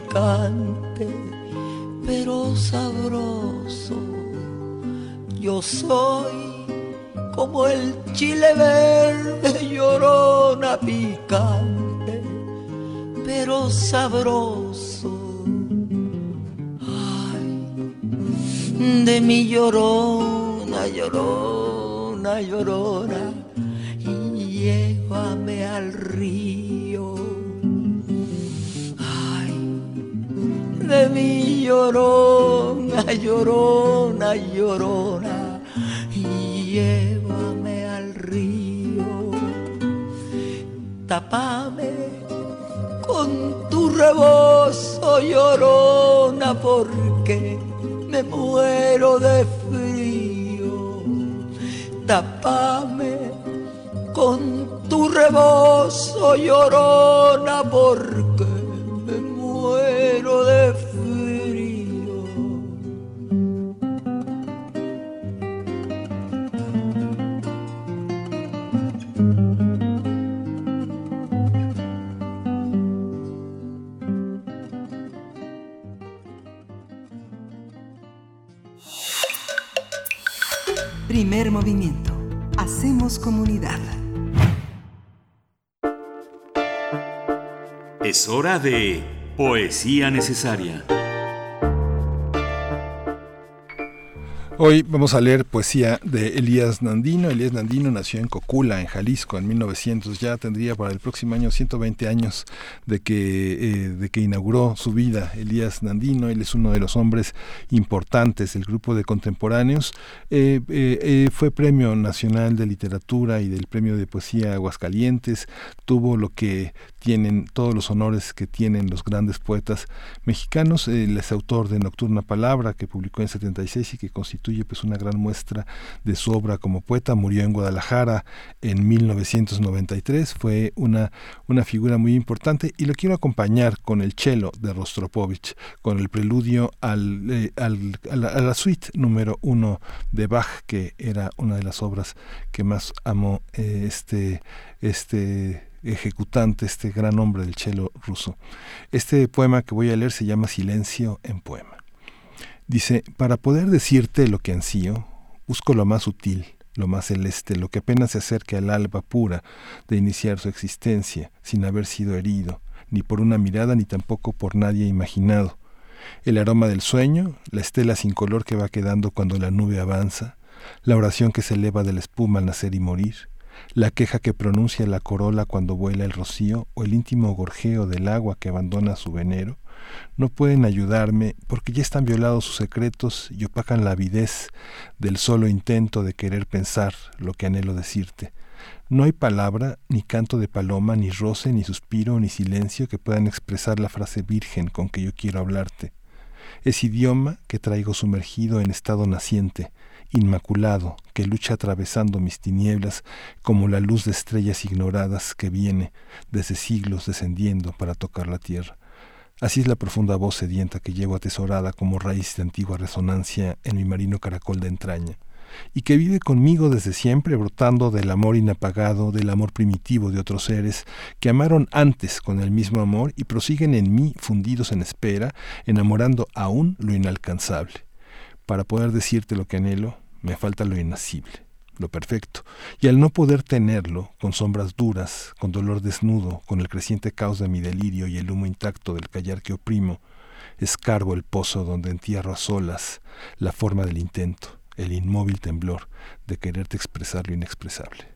picante, pero sabroso. Yo soy como el chile verde llorona picante, pero sabroso. Ay, de mi llorona, llorona, llorona llévame al río. De mi llorona, llorona, llorona, llévame al río. Tapame con tu rebozo, llorona, porque me muero de frío. Tapame con tu rebozo llorona porque muero de frío. Primer movimiento. Hacemos comunidad. Es hora de Poesía Necesaria. Hoy vamos a leer poesía de Elías Nandino. Elías Nandino nació en Cocula, en Jalisco, en 1900. Ya tendría para el próximo año 120 años de que, eh, de que inauguró su vida. Elías Nandino, él es uno de los hombres importantes del grupo de contemporáneos. Eh, eh, fue Premio Nacional de Literatura y del Premio de Poesía Aguascalientes. Tuvo lo que tienen todos los honores que tienen los grandes poetas mexicanos. Él es autor de Nocturna Palabra, que publicó en 76 y que constituye pues una gran muestra de su obra como poeta. Murió en Guadalajara en 1993. Fue una, una figura muy importante y lo quiero acompañar con el cello de Rostropovich, con el preludio al, eh, al, a, la, suite número uno de Bach, que era una de las obras que más amo eh, este, este ejecutante, este gran hombre del cello ruso. Este poema que voy a leer se llama Silencio en poema. Dice, para poder decirte lo que ansío, busco lo más sutil, lo más celeste, lo que apenas se acerca al alba pura de iniciar su existencia, sin haber sido herido, ni por una mirada, ni tampoco por nadie imaginado. El aroma del sueño, la estela sin color que va quedando cuando la nube avanza, la oración que se eleva de la espuma al nacer y morir, la queja que pronuncia la corola cuando vuela el rocío o el íntimo gorjeo del agua que abandona su venero, no pueden ayudarme porque ya están violados sus secretos y opacan la avidez del solo intento de querer pensar lo que anhelo decirte. No hay palabra, ni canto de paloma, ni roce, ni suspiro, ni silencio que puedan expresar la frase virgen con que yo quiero hablarte. Es idioma que traigo sumergido en estado naciente, inmaculado, que lucha atravesando mis tinieblas como la luz de estrellas ignoradas que viene desde siglos descendiendo para tocar la tierra. Así es la profunda voz sedienta que llevo atesorada como raíz de antigua resonancia en mi marino caracol de entraña, y que vive conmigo desde siempre brotando del amor inapagado, del amor primitivo de otros seres que amaron antes con el mismo amor y prosiguen en mí fundidos en espera, enamorando aún lo inalcanzable. Para poder decirte lo que anhelo, me falta lo inacible, lo perfecto, y al no poder tenerlo, con sombras duras, con dolor desnudo, con el creciente caos de mi delirio y el humo intacto del callar que oprimo, escarbo el pozo donde entierro a solas la forma del intento, el inmóvil temblor de quererte expresar lo inexpresable.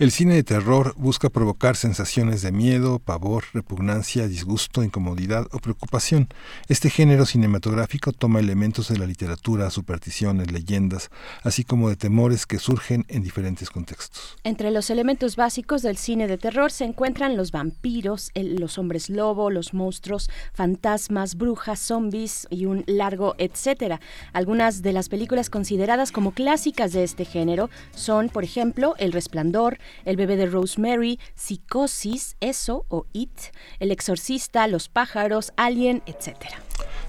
El cine de terror busca provocar sensaciones de miedo, pavor, repugnancia, disgusto, incomodidad o preocupación. Este género cinematográfico toma elementos de la literatura, supersticiones, leyendas, así como de temores que surgen en diferentes contextos. Entre los elementos básicos del cine de terror se encuentran los vampiros, el- los hombres lobo, los monstruos, fantasmas, brujas, zombies y un largo etcétera. Algunas de las películas consideradas como clásicas de este género son, por ejemplo, El Resplandor, El bebé de Rosemary, Psicosis, Eso o It, El exorcista, Los pájaros, Alien, etcétera.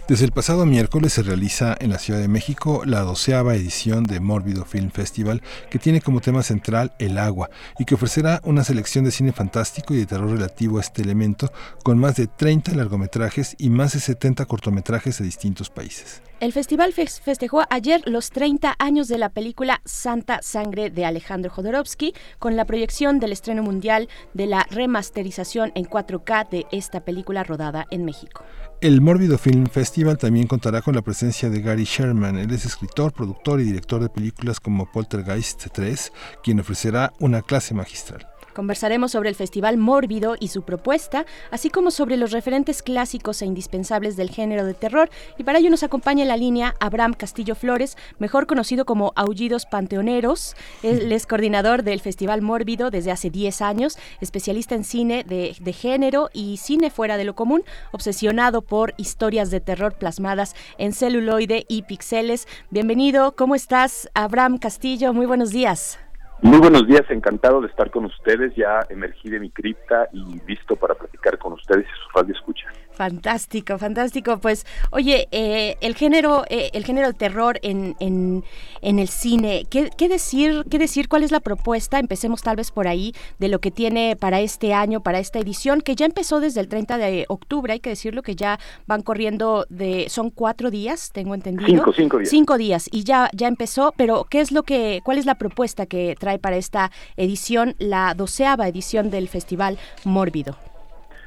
Desde el pasado miércoles se realiza en la Ciudad de México la doceava edición de Mórbido Film Festival, que tiene como tema central el agua y que ofrecerá una selección de cine fantástico y de terror relativo a este elemento, con más de 30 largometrajes y más de 70 cortometrajes de distintos países. El festival fes- festejó ayer los 30 años de la película Santa Sangre de Alejandro Jodorowsky con la proyección del estreno mundial de la remasterización en 4K de esta película rodada en México. El Mórbido Film Festival también contará con la presencia de Gary Sherman. Él es escritor, productor y director de películas como Poltergeist 3, quien ofrecerá una clase magistral. Conversaremos sobre el Festival Mórbido y su propuesta, así como sobre los referentes clásicos e indispensables del género de terror. Y para ello nos acompaña en la línea Abraham Castillo Flores, mejor conocido como Aullidos Panteoneros. Él es coordinador del Festival Mórbido desde hace 10 años, especialista en cine de, de género y cine fuera de lo común, obsesionado por historias de terror plasmadas en celuloide y pixeles. Bienvenido, ¿cómo estás, Abraham Castillo? Muy buenos días. Muy buenos días, encantado de estar con ustedes. Ya emergí de mi cripta y listo para platicar con ustedes y sus radio escucha. Fantástico, fantástico. Pues, oye, eh, el género, eh, el género de terror en, en, en el cine, ¿qué, qué decir, qué decir? ¿Cuál es la propuesta? Empecemos tal vez por ahí de lo que tiene para este año, para esta edición, que ya empezó desde el 30 de octubre. Hay que decirlo que ya van corriendo de, son cuatro días, tengo entendido. Cinco, cinco días. Cinco días y ya, ya empezó. Pero, ¿qué es lo que, cuál es la propuesta que trae para esta edición, la doceava edición del Festival Mórbido?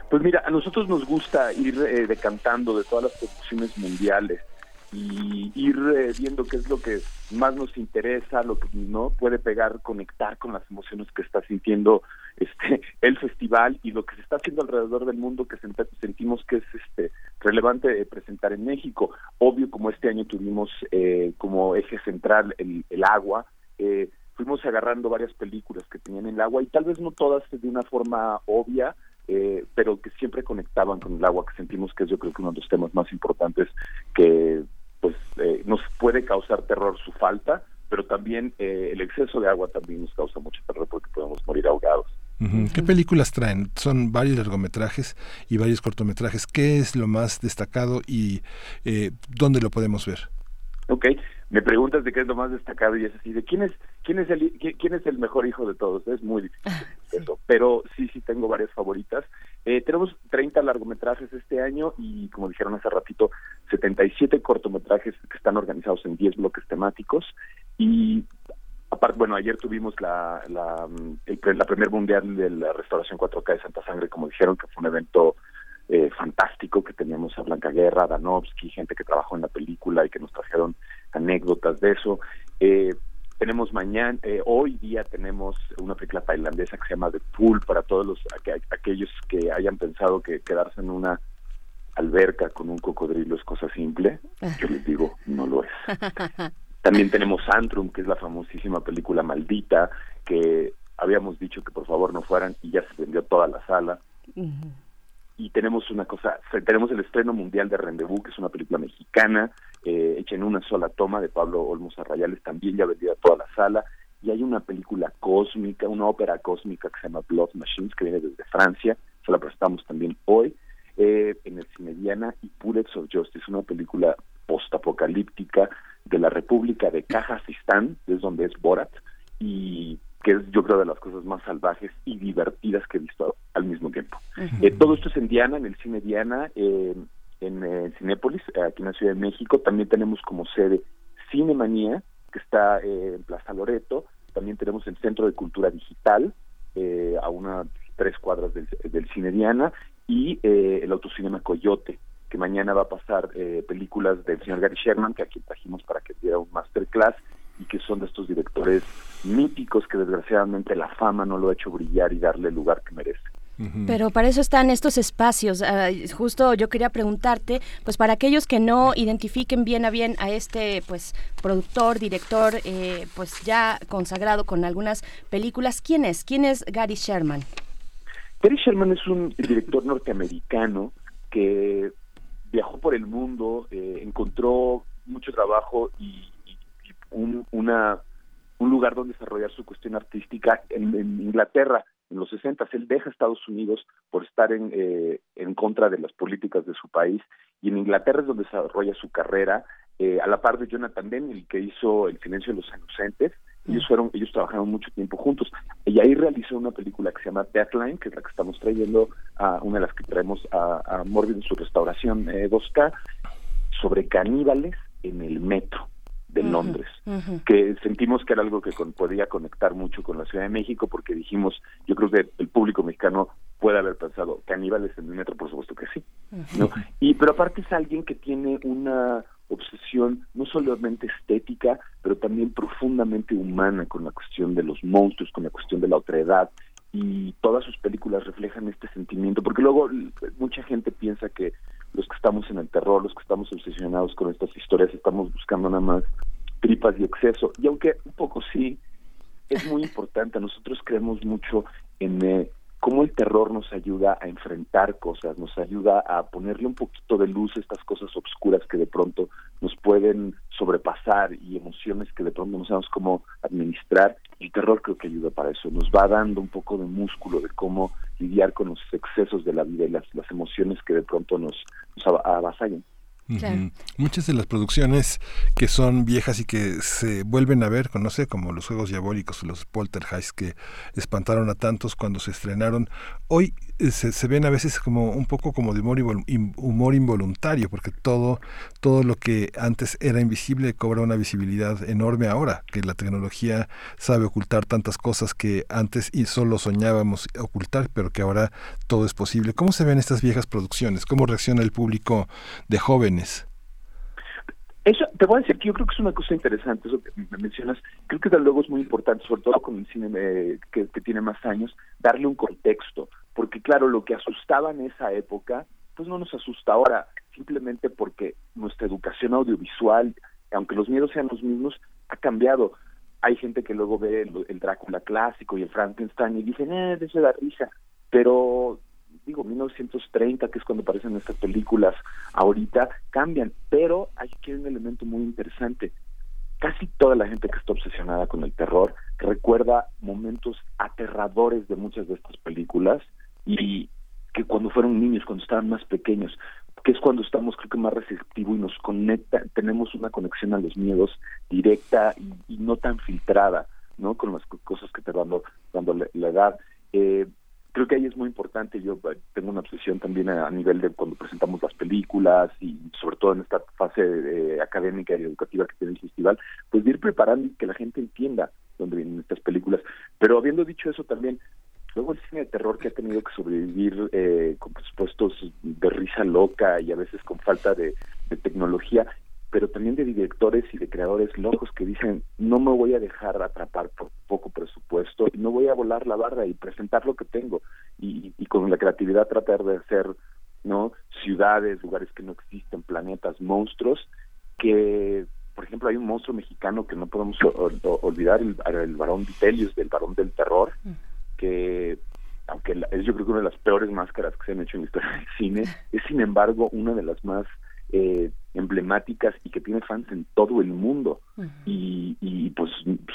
Pues mira, a nosotros nos gusta ir eh, decantando de todas las producciones mundiales y ir eh, viendo qué es lo que más nos interesa, lo que no puede pegar, conectar con las emociones que está sintiendo este el festival y lo que se está haciendo alrededor del mundo que sent- sentimos que es este relevante eh, presentar en México. Obvio, como este año tuvimos eh, como eje central el, el agua, eh, fuimos agarrando varias películas que tenían el agua y tal vez no todas de una forma obvia, eh, pero que siempre conectaban con el agua, que sentimos que es yo creo que uno de los temas más importantes que pues eh, nos puede causar terror su falta, pero también eh, el exceso de agua también nos causa mucho terror porque podemos morir ahogados. ¿Qué películas traen? Son varios largometrajes y varios cortometrajes. ¿Qué es lo más destacado y eh, dónde lo podemos ver? Ok, me preguntas de qué es lo más destacado y es así, de quién es quién es el qui- quién es el mejor hijo de todos, es muy difícil eso, pero sí sí tengo varias favoritas. Eh, tenemos 30 largometrajes este año y como dijeron hace ratito, 77 cortometrajes que están organizados en 10 bloques temáticos y aparte, bueno, ayer tuvimos la la, el la primer mundial de la restauración 4K de Santa Sangre, como dijeron, que fue un evento eh, fantástico que teníamos a Blanca Guerra, a Danovsky, gente que trabajó en la película y que nos trajeron anécdotas de eso. Eh, tenemos mañana, eh, hoy día tenemos una película tailandesa que se llama The Pool para todos los aqu- aquellos que hayan pensado que quedarse en una alberca con un cocodrilo es cosa simple. Yo les digo, no lo es. También tenemos Antrum, que es la famosísima película maldita, que habíamos dicho que por favor no fueran y ya se vendió toda la sala. Y tenemos una cosa, tenemos el estreno mundial de Rendezvous, que es una película mexicana, eh, hecha en una sola toma de Pablo Olmos Arrayales, también ya vendida toda la sala. Y hay una película cósmica, una ópera cósmica que se llama Blood Machines, que viene desde Francia, se la prestamos también hoy, eh, en el Cine Diana, y Bullets of Justice, una película postapocalíptica de la República de Kazajistán, es donde es Borat, y que es yo creo de las cosas más salvajes y divertidas que he visto al mismo tiempo. Eh, todo esto es en Diana, en el cine Diana, eh, en eh, Cinépolis, aquí en la Ciudad de México. También tenemos como sede Cinemanía, que está eh, en Plaza Loreto. También tenemos el Centro de Cultura Digital, eh, a unas tres cuadras del, del Cine Diana. y eh, el Autocinema Coyote, que mañana va a pasar eh, películas del señor Gary Sherman, que aquí trajimos para que diera un masterclass, y que son de estos directores míticos que desgraciadamente la fama no lo ha hecho brillar y darle el lugar que merece. Pero para eso están estos espacios. Ah, justo yo quería preguntarte, pues para aquellos que no identifiquen bien a bien a este pues productor, director, eh, pues ya consagrado con algunas películas, ¿quién es? ¿Quién es Gary Sherman? Gary Sherman es un director norteamericano que viajó por el mundo, eh, encontró mucho trabajo y, un, una, un lugar donde desarrollar su cuestión artística en Inglaterra en los 60 él deja Estados Unidos por estar en, eh, en contra de las políticas de su país y en Inglaterra es donde desarrolla su carrera eh, a la par de Jonathan Demme, que hizo El silencio de los inocentes. Ellos fueron ellos trabajaron mucho tiempo juntos. Y ahí realizó una película que se llama Deathline que es la que estamos trayendo a una de las que traemos a, a Morbid en su restauración eh, 2K sobre caníbales en el metro de Londres, que sentimos que era algo que podía conectar mucho con la Ciudad de México, porque dijimos, yo creo que el público mexicano puede haber pensado, caníbales en el metro, por supuesto que sí, ¿no? Y, pero aparte es alguien que tiene una obsesión no solamente estética, pero también profundamente humana con la cuestión de los monstruos, con la cuestión de la otredad, y todas sus películas reflejan este sentimiento, porque luego mucha gente piensa que los que estamos en el terror, los que estamos obsesionados con estas historias, estamos buscando nada más tripas y exceso. Y aunque un poco sí, es muy importante, nosotros creemos mucho en eh, cómo el terror nos ayuda a enfrentar cosas, nos ayuda a ponerle un poquito de luz a estas cosas oscuras que de pronto nos pueden sobrepasar y emociones que de pronto no sabemos cómo administrar. El terror creo que ayuda para eso, nos va dando un poco de músculo de cómo lidiar con los excesos de la vida y las, las emociones que de pronto nos, nos avasallan. Muchas de las producciones que son viejas y que se vuelven a ver, no sé, como los Juegos Diabólicos, los Poltergeist que espantaron a tantos cuando se estrenaron, hoy eh, se, ven a veces como un poco como de humor, humor, involuntario, porque todo, todo lo que antes era invisible cobra una visibilidad enorme ahora, que la tecnología sabe ocultar tantas cosas que antes y solo soñábamos ocultar, pero que ahora todo es posible. ¿Cómo se ven estas viejas producciones? ¿Cómo reacciona el público de jóvenes? Eso, te voy a decir que yo creo que es una cosa interesante, eso que me mencionas, creo que desde luego es muy importante, sobre todo con el cine eh, que, tiene más años, darle un contexto, porque claro, lo que asustaba en esa época, pues no nos asusta ahora, simplemente porque nuestra educación audiovisual, aunque los miedos sean los mismos, ha cambiado. Hay gente que luego ve el, Drácula clásico y el Frankenstein y dicen, eh, eso da risa, pero digo, 1930, que es cuando aparecen estas películas, ahorita cambian, pero hay que un elemento muy interesante. Casi toda la gente que está obsesionada con el terror recuerda momentos aterradores de muchas de estas películas y que cuando fueron niños, cuando estaban más pequeños, que es cuando estamos creo que más receptivo y nos conecta, tenemos una conexión a los miedos directa y, no tan filtrada, ¿no? Con las cosas que te van dando, la, edad. Eh, creo que ahí es muy importante, yo eh, tengo una obsesión también a, nivel de cuando presentamos las películas y sobre todo en esta fase eh, académica y educativa que tiene el festival, pues de ir preparando y que la gente entienda dónde vienen estas películas. Pero habiendo dicho eso también, Luego el cine de terror que ha tenido que sobrevivir eh, con presupuestos de risa loca y a veces con falta de, tecnología, pero también de directores y de creadores locos que dicen no me voy a dejar atrapar por poco presupuesto y no voy a volar la barra y presentar lo que tengo y, con la creatividad tratar de hacer no ciudades, lugares que no existen, planetas, monstruos que por ejemplo hay un monstruo mexicano que no podemos olvidar el, el varón Vitelius del varón del terror que aunque es yo creo que una de las peores máscaras que se han hecho en la historia del cine, es sin embargo una de las más eh, emblemáticas y que tiene fans en todo el mundo. y, y, pues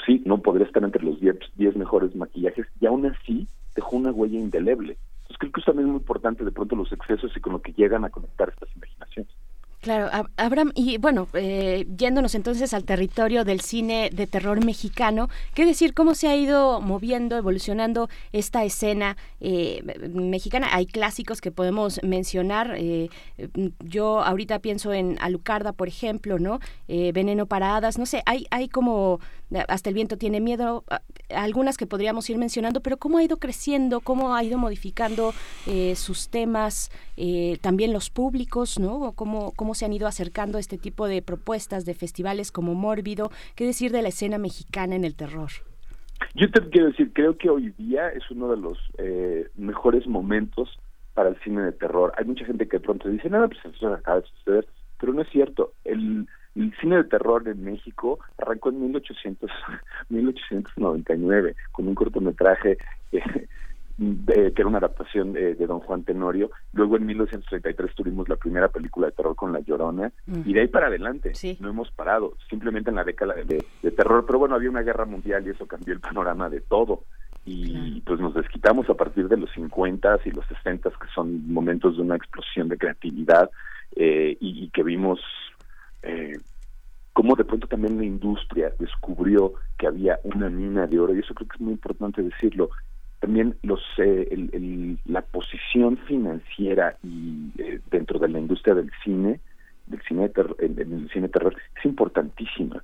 sí, no podría estar entre los 10 mejores maquillajes y aún así dejó una huella indeleble. Entonces creo que es también muy importante de pronto los excesos y con lo que llegan a conectar estas imaginaciones. Claro, Abraham, y bueno, eh, yéndonos entonces al territorio del cine de terror mexicano, ¿qué decir cómo se ha ido moviendo, evolucionando esta escena eh, mexicana? Hay clásicos que podemos mencionar. Eh, yo ahorita pienso en Alucarda, por ejemplo, ¿no? Veneno para hadas, no sé, hay, hay como hasta el viento tiene miedo, algunas que podríamos ir mencionando, pero cómo ha ido creciendo, cómo ha ido modificando sus temas, también los públicos, ¿no? Se han ido acercando este tipo de propuestas de festivales como Mórbido. ¿Qué decir de la escena mexicana en el terror? Yo te quiero decir, creo que hoy día es uno de los eh, mejores momentos para el cine de terror. Hay mucha gente que de pronto dice, no, pues eso acaba de suceder, pero no es cierto. El, el cine de terror en México arrancó en 1800, 1899 con un cortometraje eh, que era una adaptación de, Don Juan Tenorio. Luego en 1933 tuvimos la primera película de terror con La Llorona y de ahí para adelante no hemos parado, simplemente en la década de, terror. Pero bueno, había una guerra mundial y eso cambió el panorama de todo. Y pues nos desquitamos a partir de los 50 y los 60 que son momentos de una explosión de creatividad eh, y, que vimos eh, cómo de pronto también la industria descubrió que había una mina de oro y eso creo que es muy importante decirlo también los eh, la posición financiera y eh, dentro de la industria del cine del cine terror, el cine terror es importantísima.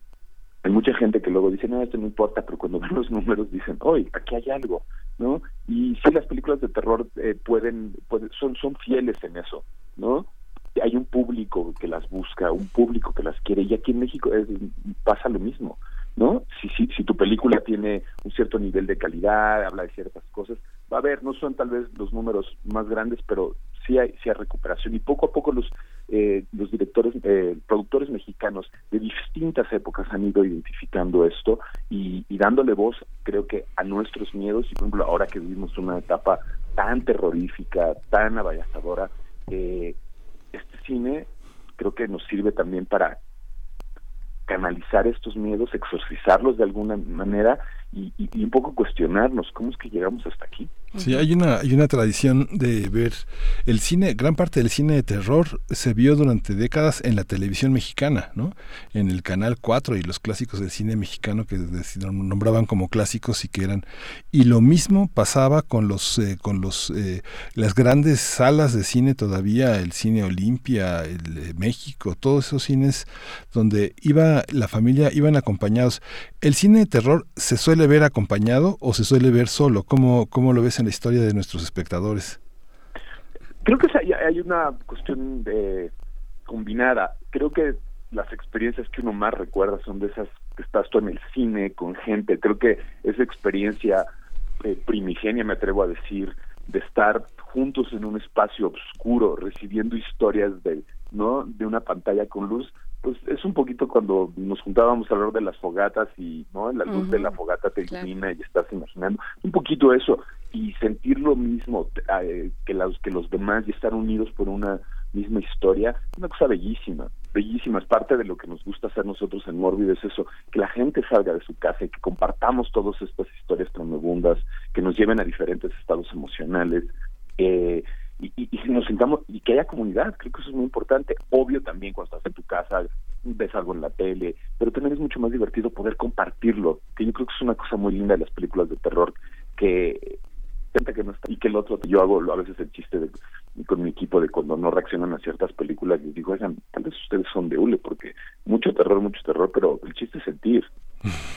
Hay mucha gente que luego dice no esto no importa pero cuando ven los números dicen hoy aquí hay algo no y sí las películas de terror eh, pueden, pueden son son fieles en eso no hay un público que las busca un público que las quiere y aquí en México pasa lo mismo ¿no? Si, si, si tu película tiene un cierto nivel de calidad, habla de ciertas cosas, va a haber, no son tal vez los números más grandes, pero sí hay, sí hay recuperación y poco a poco los, eh, los directores, eh, productores mexicanos de distintas épocas han ido identificando esto y, y dándole voz, creo que a nuestros miedos y por ejemplo ahora que vivimos una etapa tan terrorífica, tan abayazadora, eh, este cine creo que nos sirve también para canalizar estos miedos, exorcizarlos de alguna manera y, un poco cuestionarnos cómo es que llegamos hasta aquí. Sí, hay una, hay una tradición de ver el cine, gran parte del cine de terror se vio durante décadas en la televisión mexicana, ¿no? En el Canal 4 y los clásicos del cine mexicano que nombraban como clásicos y que eran... Y lo mismo pasaba con los, eh, con los, eh, las grandes salas de cine todavía, el cine Olimpia, el eh, México, todos esos cines donde iba la familia, iban acompañados. ¿El cine de terror se suele ver acompañado o se suele ver solo? ¿Cómo, cómo lo ves en la historia de nuestros espectadores? Creo que hay una cuestión de combinada. Creo que las experiencias que uno más recuerda son de esas que estás tú en el cine con gente. Creo que esa experiencia eh, primigenia, me atrevo a decir, de estar juntos en un espacio oscuro, recibiendo historias de, ¿no? de una pantalla con luz, pues es un poquito cuando nos juntábamos a hablar de las fogatas y no la luz de la fogata te ilumina y estás imaginando. Un poquito eso y sentir lo mismo eh, que los que los demás y estar unidos por una misma historia una cosa bellísima bellísima. Es parte de lo que nos gusta hacer nosotros en Mórbido es eso que la gente salga de su casa y que compartamos todas estas historias tremebundas que nos lleven a diferentes estados emocionales eh, y, y, nos sentamos y que haya comunidad, creo que eso es muy importante. Obvio también cuando estás en tu casa, ves algo en la tele, pero también es mucho más divertido poder compartirlo, que yo creo que es una cosa muy linda de las películas de terror, que que no está y que el otro yo hago a veces el chiste de, con mi equipo de cuando no reaccionan a ciertas películas les digo oigan tal vez ustedes son de hule porque mucho terror mucho terror pero el chiste es sentir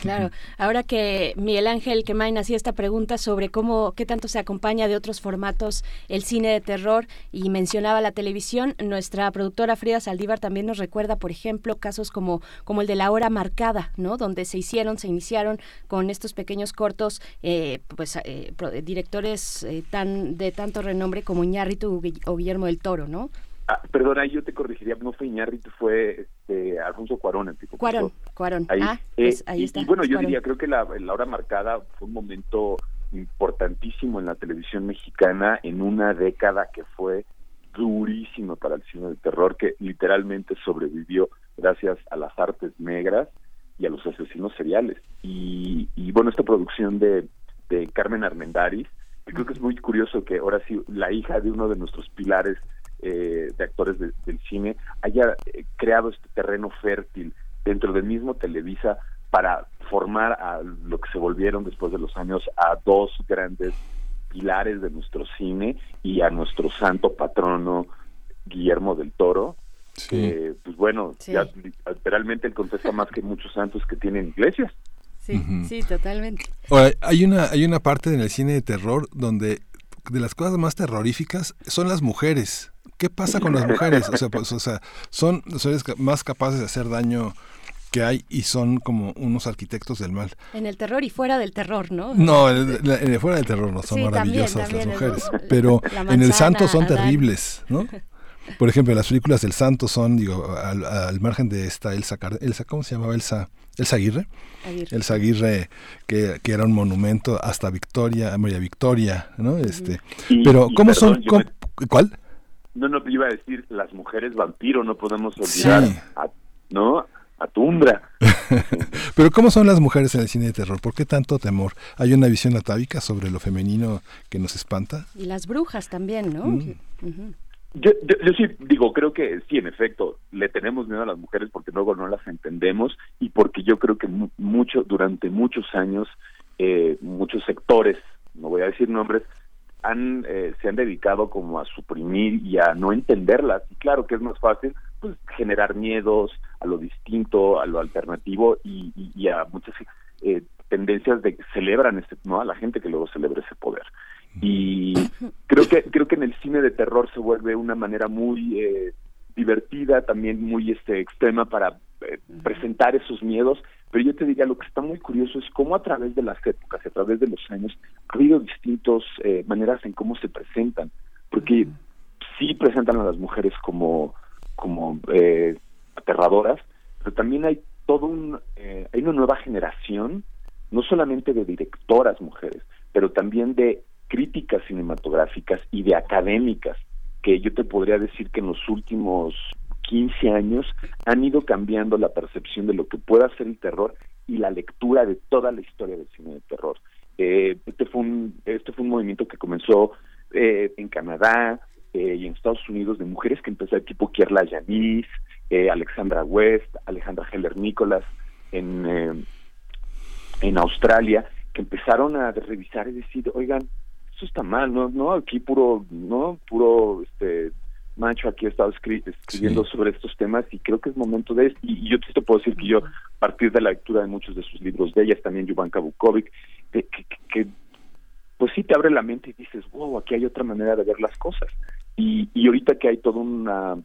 Claro, ahora que Miguel Ángel Quemain hacía esta pregunta sobre cómo, qué tanto se acompaña de otros formatos el cine de terror y mencionaba la televisión, nuestra productora Frida Saldívar también nos recuerda, por ejemplo, casos como, como el de La Hora Marcada, ¿no? Donde se hicieron, se iniciaron con estos pequeños cortos, eh, pues eh, directores eh, tan de tanto renombre como Iñárritu o Guillermo del Toro, ¿no? Ah, perdona, yo te corregiría, no fue Iñárritu, fue este, Alfonso Cuarón el tipo. Cuarón, Cuarón. Ahí, ah, eh, pues ahí está. Y, bueno, yo diría, creo que la, la, hora marcada fue un momento importantísimo en la televisión mexicana en una década que fue durísimo para el cine de terror, que literalmente sobrevivió gracias a las artes negras y a los asesinos seriales. Y, y bueno, esta producción de, de Carmen Armendáriz, que creo que es muy curioso que ahora sí, la hija de uno de nuestros pilares eh, de actores del cine haya eh, creado este terreno fértil dentro del mismo Televisa para formar a lo que se volvieron después de los años a dos grandes pilares de nuestro cine y a nuestro santo patrono Guillermo del Toro. que, pues bueno, ya literalmente él contesta más que muchos santos que tienen iglesias. Sí, sí, totalmente. hay una hay una parte en el cine de terror donde de las cosas más terroríficas son las mujeres. ¿Qué pasa con las mujeres? O sea, pues, o sea son seres más capaces de hacer daño que hay y son como unos arquitectos del mal. En el terror y fuera del terror, ¿no? No, en el, fuera del terror no, son maravillosas las mujeres, pero en el santo son terribles, ¿no? Por ejemplo, las películas del santo son, digo, al, margen de esta Elsa, Elsa, ¿cómo se llamaba Elsa? Elsa Aguirre. Elsa Aguirre, que, que, era un monumento hasta Victoria, María Victoria, ¿no? Este, pero ¿cómo son? ¿Cuál? No, no, iba a decir las mujeres vampiro, no podemos olvidar, ¿no? a Tumbra. Pero ¿cómo son las mujeres en el cine de terror? ¿Por qué tanto temor? ¿Hay una visión atávica sobre lo femenino que nos espanta? Y las brujas también, ¿no? Mm. yo, yo, sí digo, creo que sí, en efecto, le tenemos miedo a las mujeres porque luego no las entendemos y porque yo creo que mucho durante muchos años eh, muchos sectores, no voy a decir nombres, han eh, se han dedicado como a suprimir y a no entenderlas. Y claro que es más fácil pues, generar miedos a lo distinto, a lo alternativo y, a muchas eh, tendencias de que celebran este, ¿no? a la gente que luego celebra ese poder. Y creo que creo que en el cine de terror se vuelve una manera muy eh, divertida, también muy este extrema para eh, presentar esos miedos, pero yo te diría lo que está muy curioso es cómo a través de las épocas, a través de los años, ha habido distintas maneras en cómo se presentan, porque sí presentan a las mujeres como como eh, aterradoras, pero también hay todo un, eh, hay una nueva generación, no solamente de directoras mujeres, pero también de críticas cinematográficas y de académicas, que yo te podría decir que en los últimos 15 años han ido cambiando la percepción de lo que pueda ser el terror y la lectura de toda la historia del cine de terror. Eh, este fue un este fue un movimiento que comenzó eh, en Canadá, eh, y en Estados Unidos de mujeres que empezaron tipo Kierla Yanis, eh, Alexandra West, Alejandra Heller Nicholas en, eh, en Australia, que empezaron a revisar y decir, oigan, eso está mal, no, no, aquí puro, no, puro, este, macho aquí he estado escribiendo sobre estos temas y creo que es momento de y, y yo te puedo decir que yo a partir de la lectura de muchos de sus libros de ellas también Yubanka Bukovic que, que, que pues sí te abre la mente y dices wow aquí hay otra manera de ver las cosas y, y ahorita que hay toda una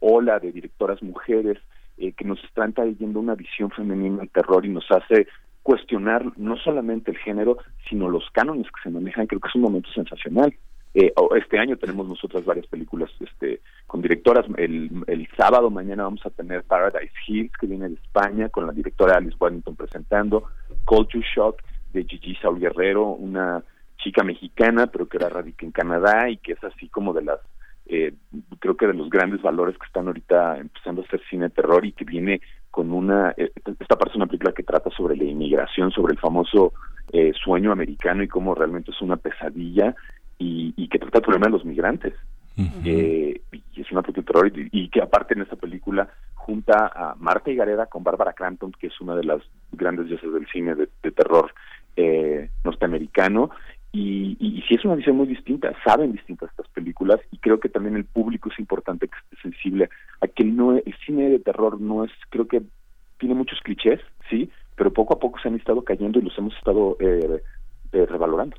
ola de directoras mujeres eh, que nos están trayendo una visión femenina del terror y nos hace cuestionar no solamente el género, sino los cánones que se manejan, creo que es un momento sensacional. Eh, este año tenemos nosotras varias películas este, con directoras. El, el sábado mañana vamos a tener Paradise Hills, que viene de España, con la directora Alice Wellington presentando, Culture Shock de Gigi Saul Guerrero, una chica mexicana, pero que ahora radica en Canadá y que es así como de las eh, creo que de los grandes valores que están ahorita empezando a hacer cine terror y que viene con una, eh, esta parte es una película que trata sobre la inmigración, sobre el famoso eh, sueño americano y cómo realmente es una pesadilla y, y que trata el problema de los migrantes. y es una de terror y, que aparte en esta película junta a Marta Gareda con Bárbara Crampton, que es una de las grandes diosas del cine de, de terror eh, norteamericano y, y, sí es una visión muy distinta, saben distintas estas películas y creo que también el público es importante que esté sensible a que no el cine de terror no es, creo que tiene muchos clichés, sí, pero poco a poco se han estado cayendo y los hemos estado eh, eh revalorando.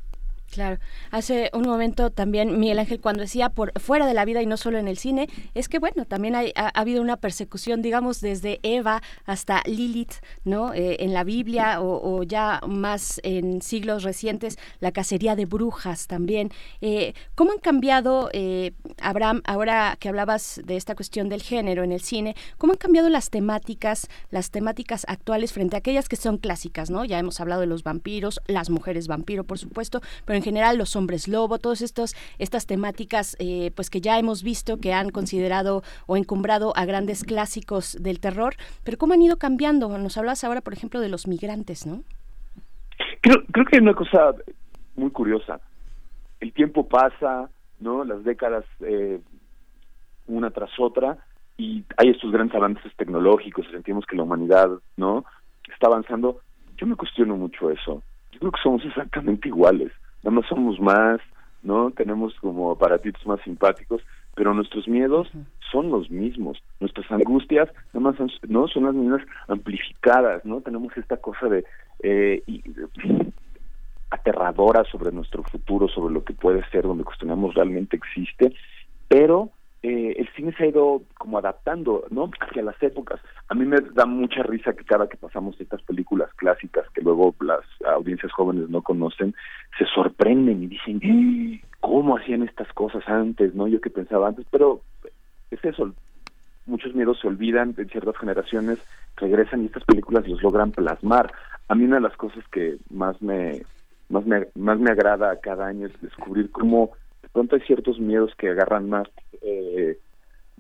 Claro. Hace un momento también Miguel Ángel cuando decía por fuera de la vida y no solo en el cine, es que bueno, también ha, habido una persecución, digamos, desde Eva hasta Lilith, ¿no? Eh, en la Biblia o, ya más en siglos recientes, la cacería de brujas también. Eh, ¿Cómo han cambiado, eh, Abraham, ahora que hablabas de esta cuestión del género en el cine, cómo han cambiado las temáticas, las temáticas actuales frente a aquellas que son clásicas, ¿no? Ya hemos hablado de los vampiros, las mujeres vampiro, por supuesto, pero en general los hombres lobo, todas estas temáticas eh, pues que ya hemos visto que han considerado o encumbrado a grandes clásicos del terror, pero cómo han ido cambiando. Nos hablas ahora, por ejemplo, de los migrantes, ¿no? Creo, creo que hay una cosa muy curiosa. El tiempo pasa, ¿no? Las décadas eh, una tras otra y hay estos grandes avances tecnológicos sentimos que la humanidad no está avanzando yo me cuestiono mucho eso yo creo que somos exactamente iguales nada más somos más no tenemos como aparatitos más simpáticos pero nuestros miedos son los mismos. Nuestras angustias nada más son, no son las mismas amplificadas no tenemos esta cosa de eh, y, aterradora sobre nuestro futuro sobre lo que puede ser donde cuestionamos realmente existe pero eh, el cine se ha ido como adaptando, ¿no? Hacia las épocas. A mí me da mucha risa que cada que pasamos estas películas clásicas que luego las audiencias jóvenes no conocen, se sorprenden y dicen. ¿cómo hacían estas cosas antes? ¿No? Yo que pensaba antes, pero es eso. Muchos miedos se olvidan, en ciertas generaciones regresan y estas películas los logran plasmar. A mí una de las cosas que más me más me, más me agrada cada año es descubrir cómo pronto hay ciertos miedos que agarran más eh,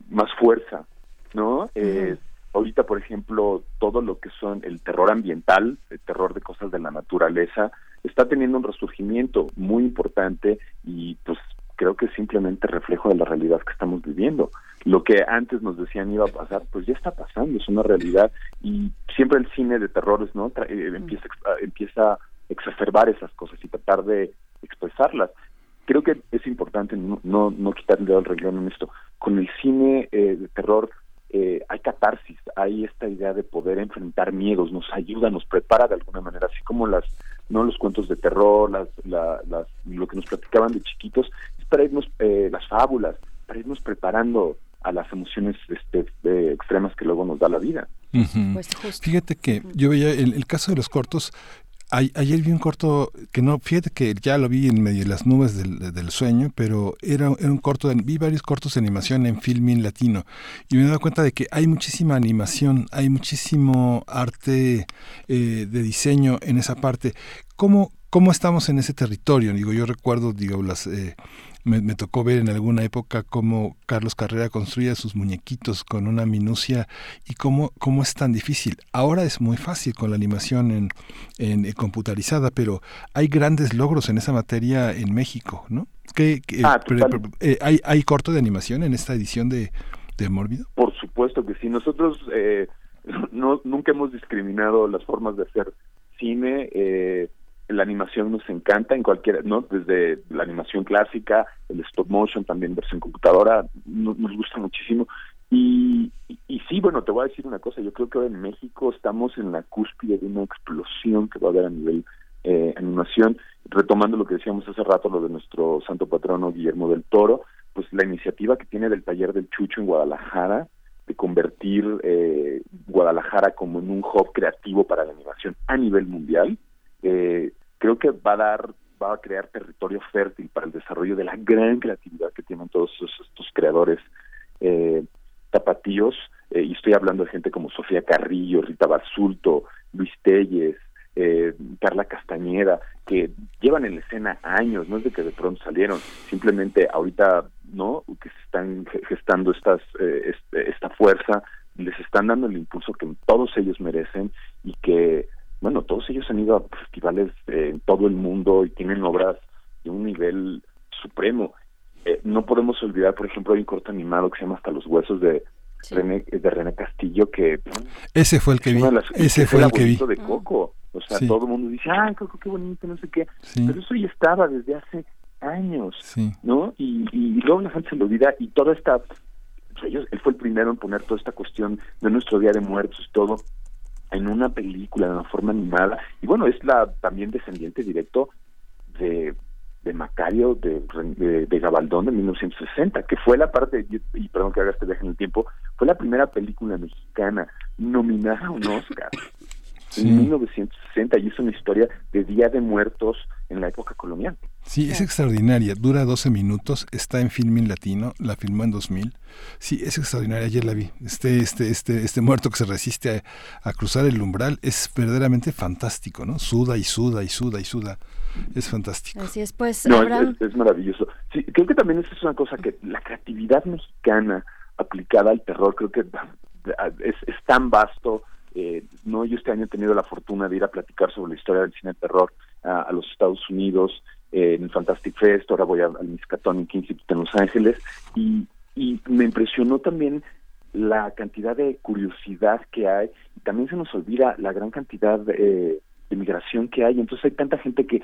más fuerza, ¿no? Eh, ahorita, por ejemplo, todo lo que son el terror ambiental, el terror de cosas de la naturaleza, está teniendo un resurgimiento muy importante y pues creo que es simplemente reflejo de la realidad que estamos viviendo. Lo que antes nos decían iba a pasar, pues ya está pasando, es una realidad y siempre el cine de terrores, ¿no? Eh, empieza, empieza a exacerbar esas cosas y tratar de expresarlas creo que es importante no, no, no quitar el dedo al renglón en esto. Con el cine eh, de terror eh, hay catarsis, hay esta idea de poder enfrentar miedos, nos ayuda, nos prepara de alguna manera, así como las no los cuentos de terror, las, las lo que nos platicaban de chiquitos, es para irnos, eh, las fábulas, para irnos preparando a las emociones este, extremas que luego nos da la vida. Pues Fíjate que yo veía el, el, caso de los cortos, ayer vi un corto que no, fíjate que ya lo vi en medio de las nubes del, sueño, pero era, un corto, vi varios cortos de animación en filming latino y me he dado cuenta de que hay muchísima animación, hay muchísimo arte eh, de diseño en esa parte. ¿Cómo, ¿Cómo estamos en ese territorio? Digo, yo recuerdo, digo, las... Eh, me, tocó ver en alguna época cómo Carlos Carrera construía sus muñequitos con una minucia y cómo, cómo es tan difícil. Ahora es muy fácil con la animación en, en, eh, computarizada, pero hay grandes logros en esa materia en México, ¿no? ¿Qué, ah, eh, ¿hay, ¿Hay corto de animación en esta edición de, de Mórbido? Por supuesto que sí. Nosotros eh, no, nunca hemos discriminado las formas de hacer cine. Eh, la animación nos encanta en cualquier, ¿no? Desde la animación clásica, el stop motion, también versión computadora, nos gusta muchísimo. Y, y, sí, bueno, te voy a decir una cosa, yo creo que en México estamos en la cúspide de una explosión que va a haber a nivel eh, animación, retomando lo que decíamos hace rato, lo de nuestro santo patrono Guillermo del Toro, pues la iniciativa que tiene del taller del Chucho en Guadalajara, de convertir eh, Guadalajara como en un hub creativo para la animación a nivel mundial, eh, creo que va a dar va a crear territorio fértil para el desarrollo de la gran creatividad que tienen todos estos, creadores eh, tapatíos. Eh, y estoy hablando de gente como Sofía Carrillo, Rita Basulto, Luis Telles, eh, Carla Castañeda, que llevan en la escena años, no es de que de pronto salieron, simplemente ahorita no que se están gestando estas eh, esta fuerza, les están dando el impulso que todos ellos merecen y que bueno, todos ellos han ido a festivales eh, en todo el mundo y tienen obras de un nivel supremo. Eh, no podemos olvidar, por ejemplo, hay un corto animado que se llama Hasta los huesos de René, de René Castillo que ese fue el que vi. ese fue el que vi. de Coco. O sea todo el mundo dice ah Coco qué bonito no sé qué pero eso ya estaba desde hace años no y, y, luego la gente se lo olvida y toda esta ellos, él fue el primero en poner toda esta cuestión de nuestro día de muertos y todo en una película, de una forma animada. Y bueno, es la también descendiente directo de, de Macario, de, de, Gabaldón de 1960, que fue la parte, y perdón que haga este viaje en el tiempo, fue la primera película mexicana nominada a un Oscar. En 1960 y es una historia de Día de Muertos en la época colonial. Sí, es extraordinaria, dura 12 minutos, está en Filmin Latino, la filmó en 2000. Sí, es extraordinaria, ayer la vi. Este este este este muerto que se resiste a, cruzar el umbral es verdaderamente fantástico, ¿no? Suda y suda y suda y suda. Es fantástico. Así es, pues no, es, maravilloso. Sí, creo que también es una cosa que la creatividad mexicana aplicada al terror creo que es, es tan vasto eh, no, yo este año he tenido la fortuna de ir a platicar sobre la historia del cine de terror a, los Estados Unidos, eh, en el Fantastic Fest, ahora voy al Miskatonic Institute en Los Ángeles, y me impresionó también la cantidad de curiosidad que hay y también se nos olvida la gran cantidad de, de migración que hay. Entonces hay tanta gente que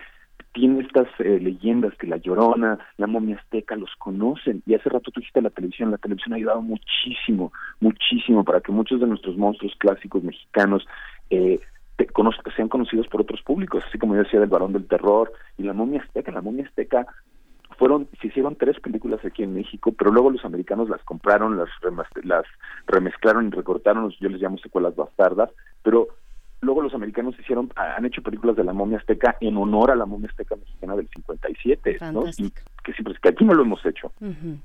tiene estas eh, leyendas que la Llorona, la momia azteca los conocen. Y hace rato tú dijiste la televisión, la televisión ha ayudado muchísimo, muchísimo para que muchos de nuestros monstruos clásicos mexicanos eh, te sean conocidos por otros públicos, así como yo decía del Barón del Terror y la momia azteca, la momia azteca fueron se hicieron tres películas aquí en México, pero luego los americanos las compraron, las las remezclaron y recortaron, yo les llamo secuelas bastardas, pero luego los americanos hicieron han hecho películas de la momia azteca en honor a la momia azteca mexicana del 57 ¿no? Que siempre que aquí no lo hemos hecho.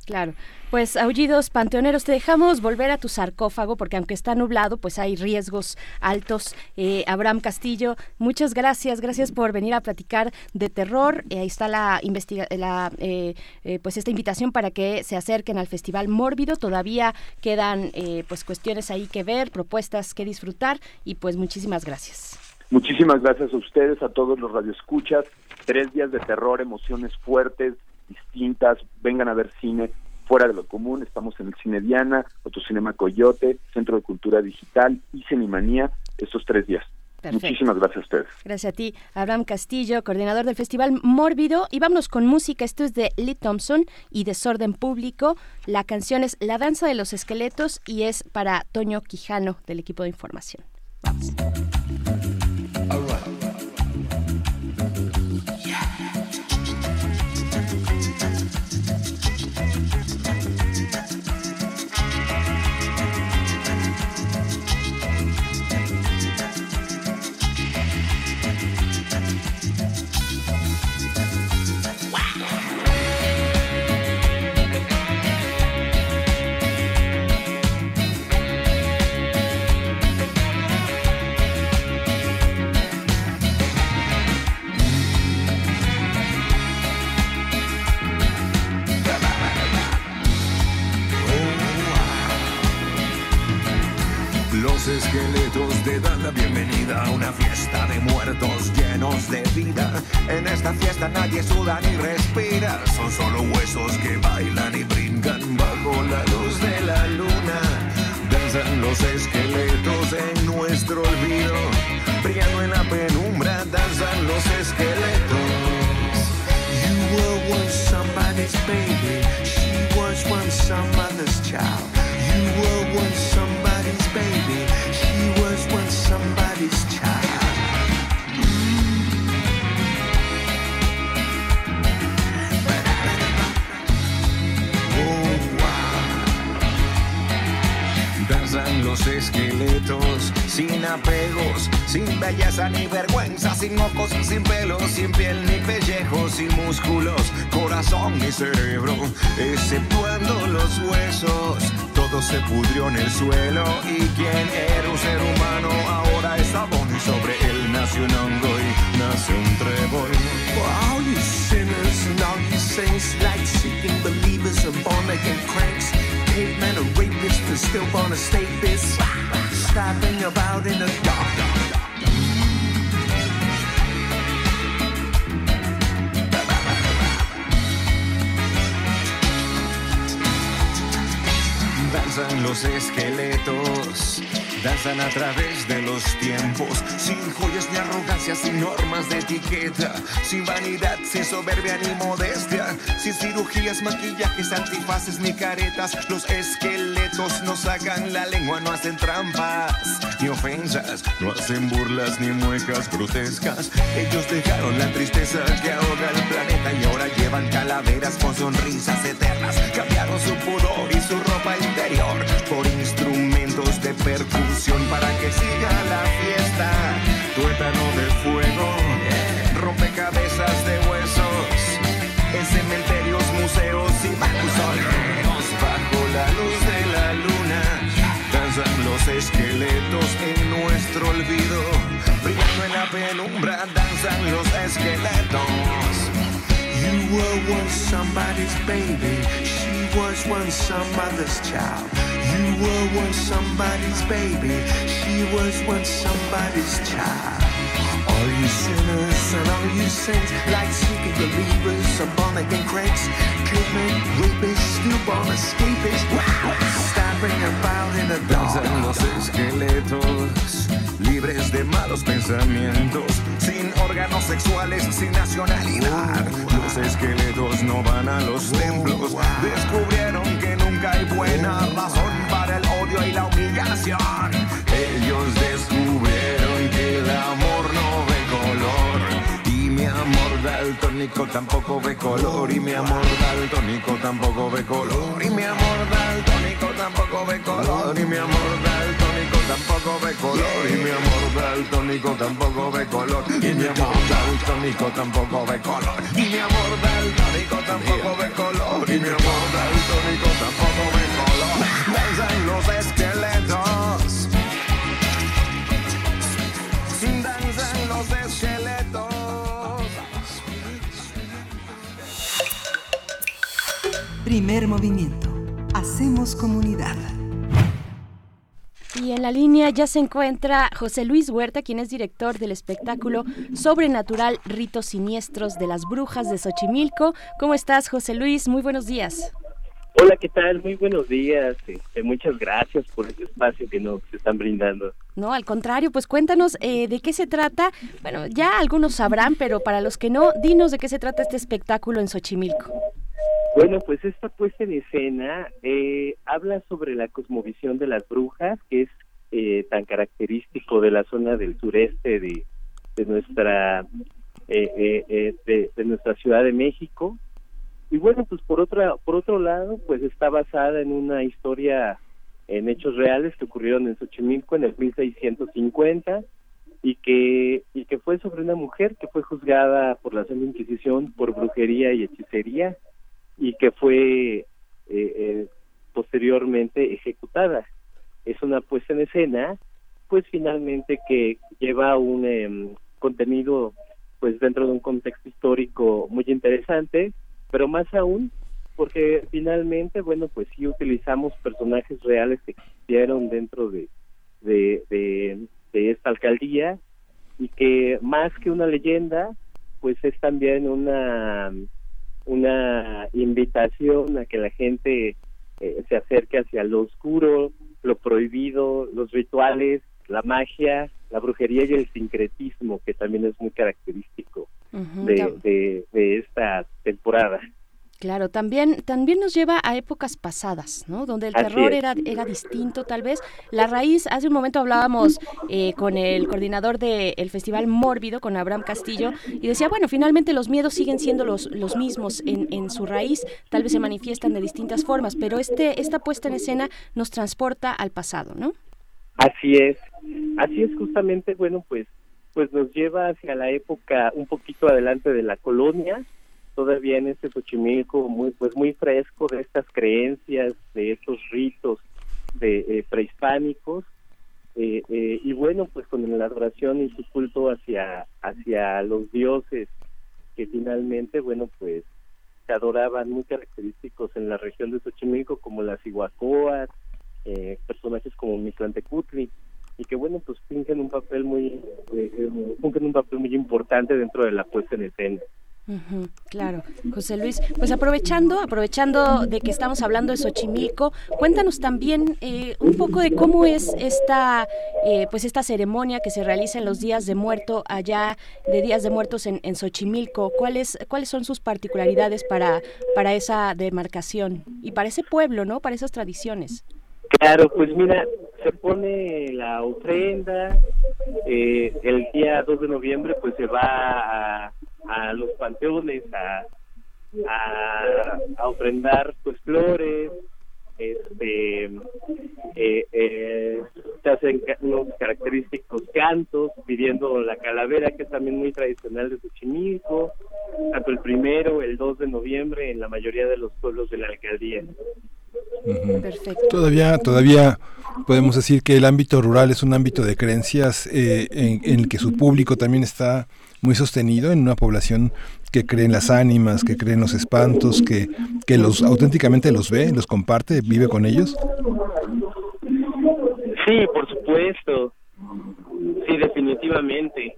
Claro. Pues aullidos panteoneros te dejamos volver a tu sarcófago porque aunque está nublado pues hay riesgos altos. Eh, Abraham Castillo muchas gracias gracias por venir a platicar de terror. Eh, ahí está la investiga la eh, pues esta invitación para que se acerquen al festival mórbido. Todavía quedan pues cuestiones ahí que ver propuestas que disfrutar y pues muchísimas gracias. Muchísimas gracias a ustedes, a todos los radioescuchas. Tres días de terror, emociones fuertes, distintas. Vengan a ver cine fuera de lo común. Estamos en el Cine Diana, Autocinema Coyote, Centro de Cultura Digital y Cinemanía estos tres días. Muchísimas gracias a ustedes. Gracias a ti, Abraham Castillo, coordinador del Festival Mórbido. Y vámonos con música. Esto es de Lee Thompson y Desorden Público. La canción es La Danza de los Esqueletos y es para Toño Quijano del equipo de información. esqueletos sin vanidad, sin soberbia ni modestia, sin cirugías, maquillajes, antifaces ni caretas. Los esqueletos no sacan la lengua, no hacen trampas ni ofensas, no hacen burlas ni muecas grotescas. Ellos dejaron la tristeza que ahoga el planeta y ahora llevan calaveras con sonrisas eternas. Cambiaron su pudor y su ropa interior por instrumentos de percusión para que siga la fiesta. Tuétano de fuego, cementerios, museos y bajo la luz de la luna. Danzan los esqueletos en nuestro olvido, brillando en la penumbra, danzan los esqueletos. You were once somebody's baby. She was once some mother's child. You were once somebody's baby. She was once somebody's child. All you sinners and all you saints, seeking believers, cranks, los esqueletos, libres de malos pensamientos, sin órganos sexuales, sin nacionalidad. Los esqueletos no van a los templos, descubrieron que nunca hay buena razón para el odio y la humillación. Ellos descubrieron que el amor mi amor daltónico tampoco ve color. Y mi amor daltónico tampoco ve color. Y mi amor daltónico tampoco ve color. Y mi amor daltónico tampoco ve color. Y mi amor daltónico tampoco ve color. Y mi amor daltónico tampoco ve color. Y mi amor daltónico tampoco ve color. Y mi amor daltónico tampoco ve color. Los esqueletos. Primer movimiento. Hacemos comunidad. Y en la línea ya se encuentra José Luis Huerta, quien es director del espectáculo Sobrenatural Ritos Siniestros de las Brujas de Xochimilco. ¿Cómo estás, José Luis? Muy buenos días. Hola, ¿qué tal? Muy buenos días. Este, muchas gracias por este espacio que nos están brindando. No, al contrario, pues cuéntanos eh, de qué se trata. Bueno, ya algunos sabrán, pero para los que no, dinos de qué se trata este espectáculo en Xochimilco. Bueno, pues esta puesta en escena eh, habla sobre la cosmovisión de las brujas, que es eh, tan característico de la zona del sureste de, de nuestra eh, eh, eh, de, de nuestra Ciudad de México. Y bueno, pues por otra por otro lado, pues está basada en una historia en hechos reales que ocurrieron en Xochimilco en el 1650 y que y que fue sobre una mujer que fue juzgada por la Santa Inquisición por brujería y hechicería y que fue eh, eh, posteriormente ejecutada. Es una puesta en escena, pues finalmente que lleva un em, contenido pues dentro de un contexto histórico muy interesante, pero más aún porque finalmente, bueno, pues sí utilizamos personajes reales que existieron dentro de, de, de, de esta alcaldía y que más que una leyenda, pues es también una una invitación a que la gente eh, se acerque hacia lo oscuro, lo prohibido, los rituales, la magia, la brujería y el sincretismo, que también es muy característico de, de, de esta temporada. Claro, también, también nos lleva a épocas pasadas, ¿no? Donde el Así terror es. era, era distinto, tal vez. La raíz, hace un momento hablábamos eh, con el coordinador del Festival Mórbido, con Abraham Castillo, y decía, bueno, finalmente los miedos siguen siendo los, los mismos en, en su raíz, tal vez se manifiestan de distintas formas, pero este, esta puesta en escena nos transporta al pasado, ¿no? Así es, así es justamente, bueno, pues, pues nos lleva hacia la época un poquito adelante de la colonia, todavía en este Xochimilco muy, pues muy fresco de estas creencias, de estos ritos de eh, prehispánicos, eh, eh, y bueno, pues con la adoración y su culto hacia, hacia los dioses que finalmente, bueno, pues se adoraban muy característicos en la región de Xochimilco como las Iguacoas, eh, personajes como Mictlantecutli y que bueno pues fingen un papel muy eh, eh, fungen un papel muy importante dentro de la puesta en escena Claro, José Luis. Pues aprovechando, aprovechando de que estamos hablando de Xochimilco, cuéntanos también eh, un poco de cómo es esta, eh, pues esta ceremonia que se realiza en los días de muerto allá, de días de muertos en, en Xochimilco. ¿Cuáles, cuáles son sus particularidades para, para esa demarcación y para ese pueblo, no, para esas tradiciones? claro pues mira se pone la ofrenda eh, el día 2 de noviembre pues se va a, a los panteones a, a, a ofrendar pues flores este eh, eh, se hacen unos característicos cantos pidiendo la calavera que es también muy tradicional de Xochimilco tanto el primero el 2 de noviembre en la mayoría de los pueblos de la alcaldía. Perfecto. Todavía, todavía podemos decir que el ámbito rural es un ámbito de creencias eh, en, en el que su público también está muy sostenido en una población que cree en las ánimas, que cree en los espantos, que, que los auténticamente los ve, los comparte, vive con ellos. Sí, por supuesto. Sí, definitivamente.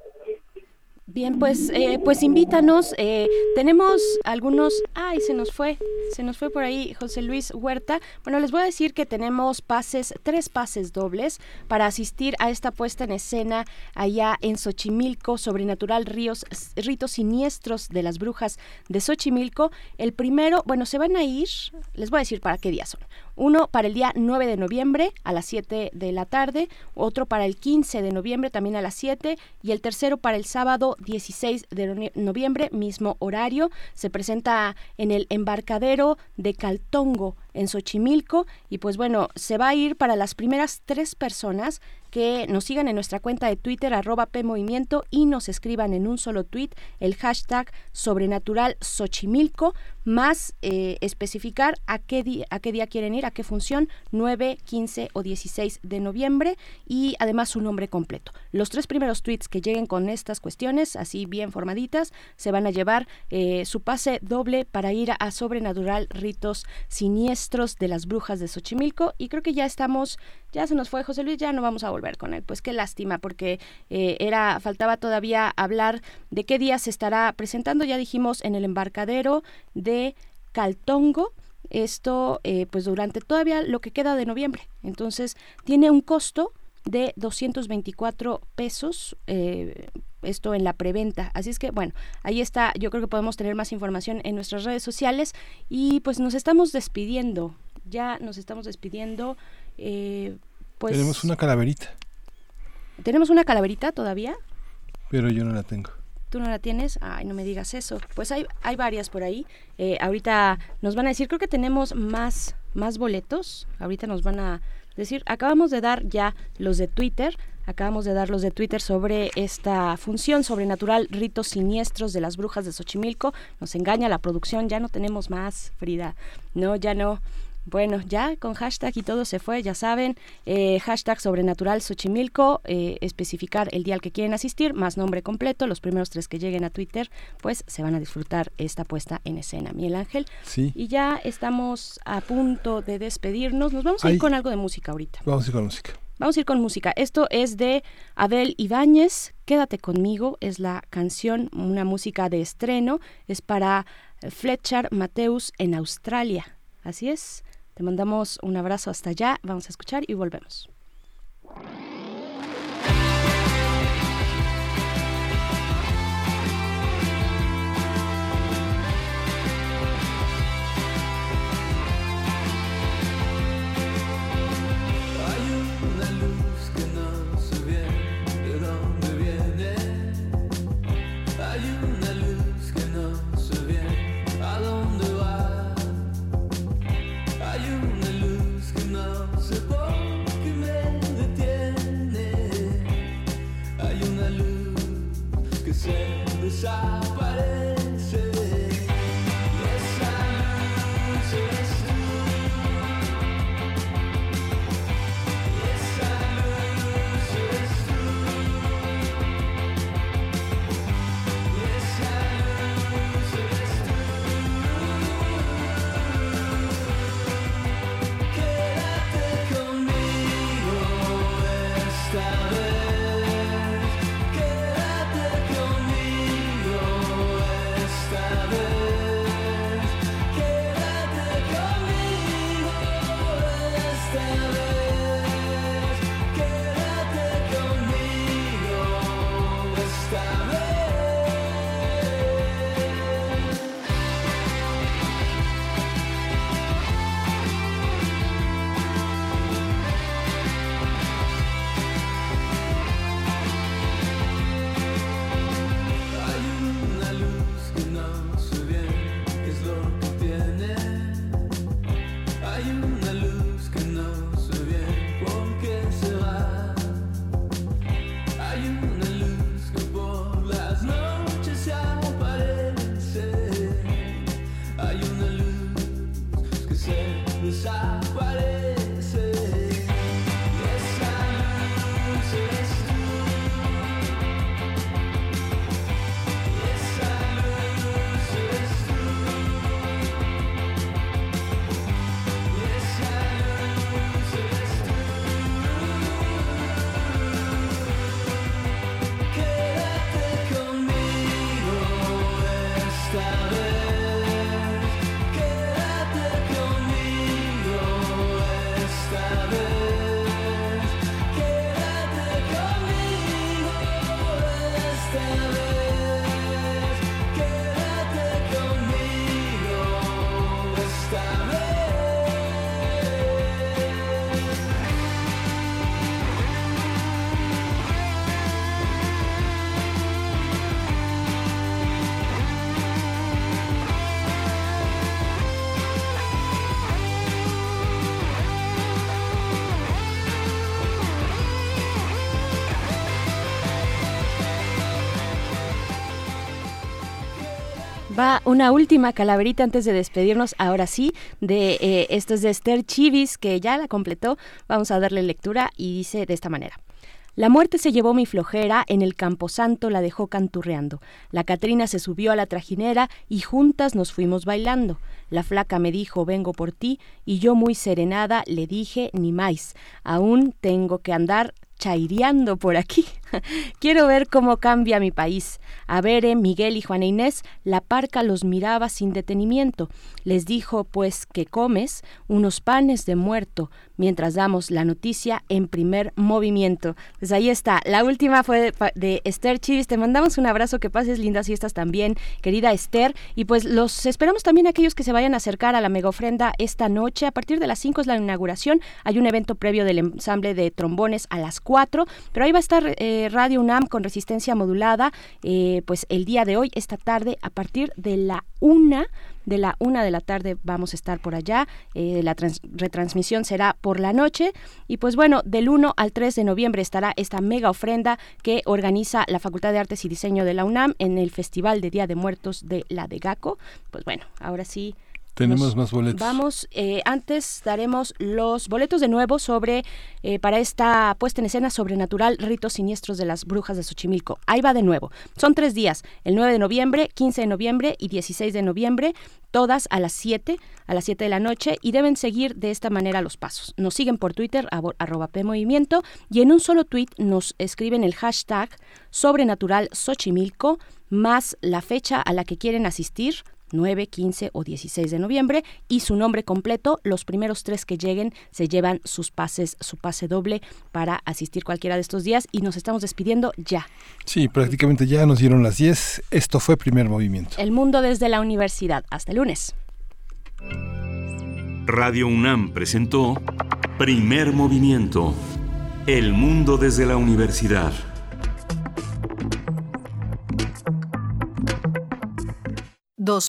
Bien, pues, eh, pues invítanos. Eh, tenemos algunos. Ay, se nos fue, se nos fue por ahí José Luis Huerta. Bueno, les voy a decir que tenemos pases, tres pases dobles para asistir a esta puesta en escena allá en Xochimilco, Sobrenatural Ríos, Ritos Siniestros de las Brujas de Xochimilco. El primero, bueno, se van a ir, les voy a decir para qué día son. Uno para el día 9 de noviembre a las 7 de la tarde, otro para el 15 de noviembre también a las 7 y el tercero para el sábado 16 de noviembre, mismo horario. Se presenta en el embarcadero de Caltongo en Xochimilco y pues bueno, se va a ir para las primeras tres personas que nos sigan en nuestra cuenta de Twitter arroba PMovimiento y nos escriban en un solo tweet el hashtag sobrenatural Xochimilco más eh, especificar a qué, día, a qué día quieren ir, a qué función, 9, 15 o 16 de noviembre y además su nombre completo. Los tres primeros tweets que lleguen con estas cuestiones, así bien formaditas, se van a llevar eh, su pase doble para ir a Sobrenatural Ritos Siniestros de las Brujas de Xochimilco y creo que ya estamos, ya se nos fue José Luis, ya no vamos a volver con él. Pues qué lástima porque eh, era, faltaba todavía hablar de qué día se estará presentando, ya dijimos en el embarcadero de Caltongo. Esto, eh, pues durante todavía lo que queda de noviembre. Entonces, tiene un costo de 224 pesos. Eh, esto en la preventa. Así es que, bueno, ahí está. Yo creo que podemos tener más información en nuestras redes sociales. Y pues nos estamos despidiendo. Ya nos estamos despidiendo. Pues, tenemos una calaverita. ¿Tenemos una calaverita todavía? Pero yo no la tengo tú no la tienes, ay, no me digas eso. Pues hay, hay varias por ahí. Eh, ahorita nos van a decir, creo que tenemos más, más boletos. Ahorita nos van a decir, acabamos de dar ya los de Twitter. Acabamos de dar los de Twitter sobre esta función sobrenatural, ritos siniestros de las brujas de Xochimilco. Nos engaña la producción, ya no tenemos más, Frida. No, ya no. Bueno, ya con hashtag y todo se fue, ya saben, eh, hashtag sobrenatural Xochimilco, eh, especificar el día al que quieren asistir, más nombre completo, los primeros tres que lleguen a Twitter, pues se van a disfrutar esta puesta en escena, Miguel Ángel. Sí. Y ya estamos a punto de despedirnos, nos vamos a ir con algo de música ahorita. Vamos a ir con música. Vamos a ir con música. Esto es de Abel Ibáñez, Quédate conmigo, es la canción, una música de estreno, es para Fletcher Mateus en Australia. Así es. Te mandamos un abrazo hasta allá, vamos a escuchar y volvemos. inside. Una última calaverita antes de despedirnos, ahora sí, de eh, esto es de Esther Chivis, que ya la completó. Vamos a darle lectura y dice de esta manera. La muerte se llevó mi flojera, en el camposanto la dejó canturreando. La Catrina se subió a la trajinera y juntas nos fuimos bailando. La flaca me dijo, vengo por ti, y yo muy serenada le dije, ni más, aún tengo que andar chaireando por aquí. Quiero ver cómo cambia mi país. A ver, Miguel y Juana Inés, la parca los miraba sin detenimiento. Les dijo, pues, que comes unos panes de muerto, mientras damos la noticia en primer movimiento. Pues ahí está. La última fue de, Esther Chivis. Te mandamos un abrazo, que pases lindas fiestas también, querida Esther. Y pues los esperamos también aquellos que se vayan a acercar a la mega ofrenda esta noche. A partir de las 5 es la inauguración. Hay un evento previo del ensamble de trombones a las 4, pero ahí va a estar eh, Radio UNAM con resistencia modulada, eh, pues el día de hoy, esta tarde, a partir de la 1 de la una de la tarde vamos a estar por allá. Eh, la retransmisión será por la noche. Y pues bueno, del 1 al 3 de noviembre estará esta mega ofrenda que organiza la Facultad de Artes y Diseño de la UNAM en el Festival de Día de Muertos de la de GACO. Pues bueno, ahora sí tenemos más boletos. Vamos, eh, antes daremos los boletos de nuevo sobre, eh, para esta puesta en escena sobrenatural, ritos siniestros de las brujas de Xochimilco. Ahí va de nuevo. Son tres días, el 9 de noviembre, 15 de noviembre y 16 de noviembre, todas a las 7, a las 7 de la noche, y deben seguir de esta manera los pasos. Nos siguen por Twitter, arroba PMovimiento, y en un solo tweet nos escriben el hashtag sobrenatural Xochimilco, más la fecha a la que quieren asistir, 9, 15 o 16 de noviembre y su nombre completo. Los primeros tres que lleguen se llevan sus pases, su pase doble para asistir cualquiera de estos días y nos estamos despidiendo ya. Sí, prácticamente ya nos dieron las 10. Esto fue primer movimiento. El mundo desde la universidad. Hasta el lunes. Radio UNAM presentó Primer Movimiento. El mundo desde la universidad.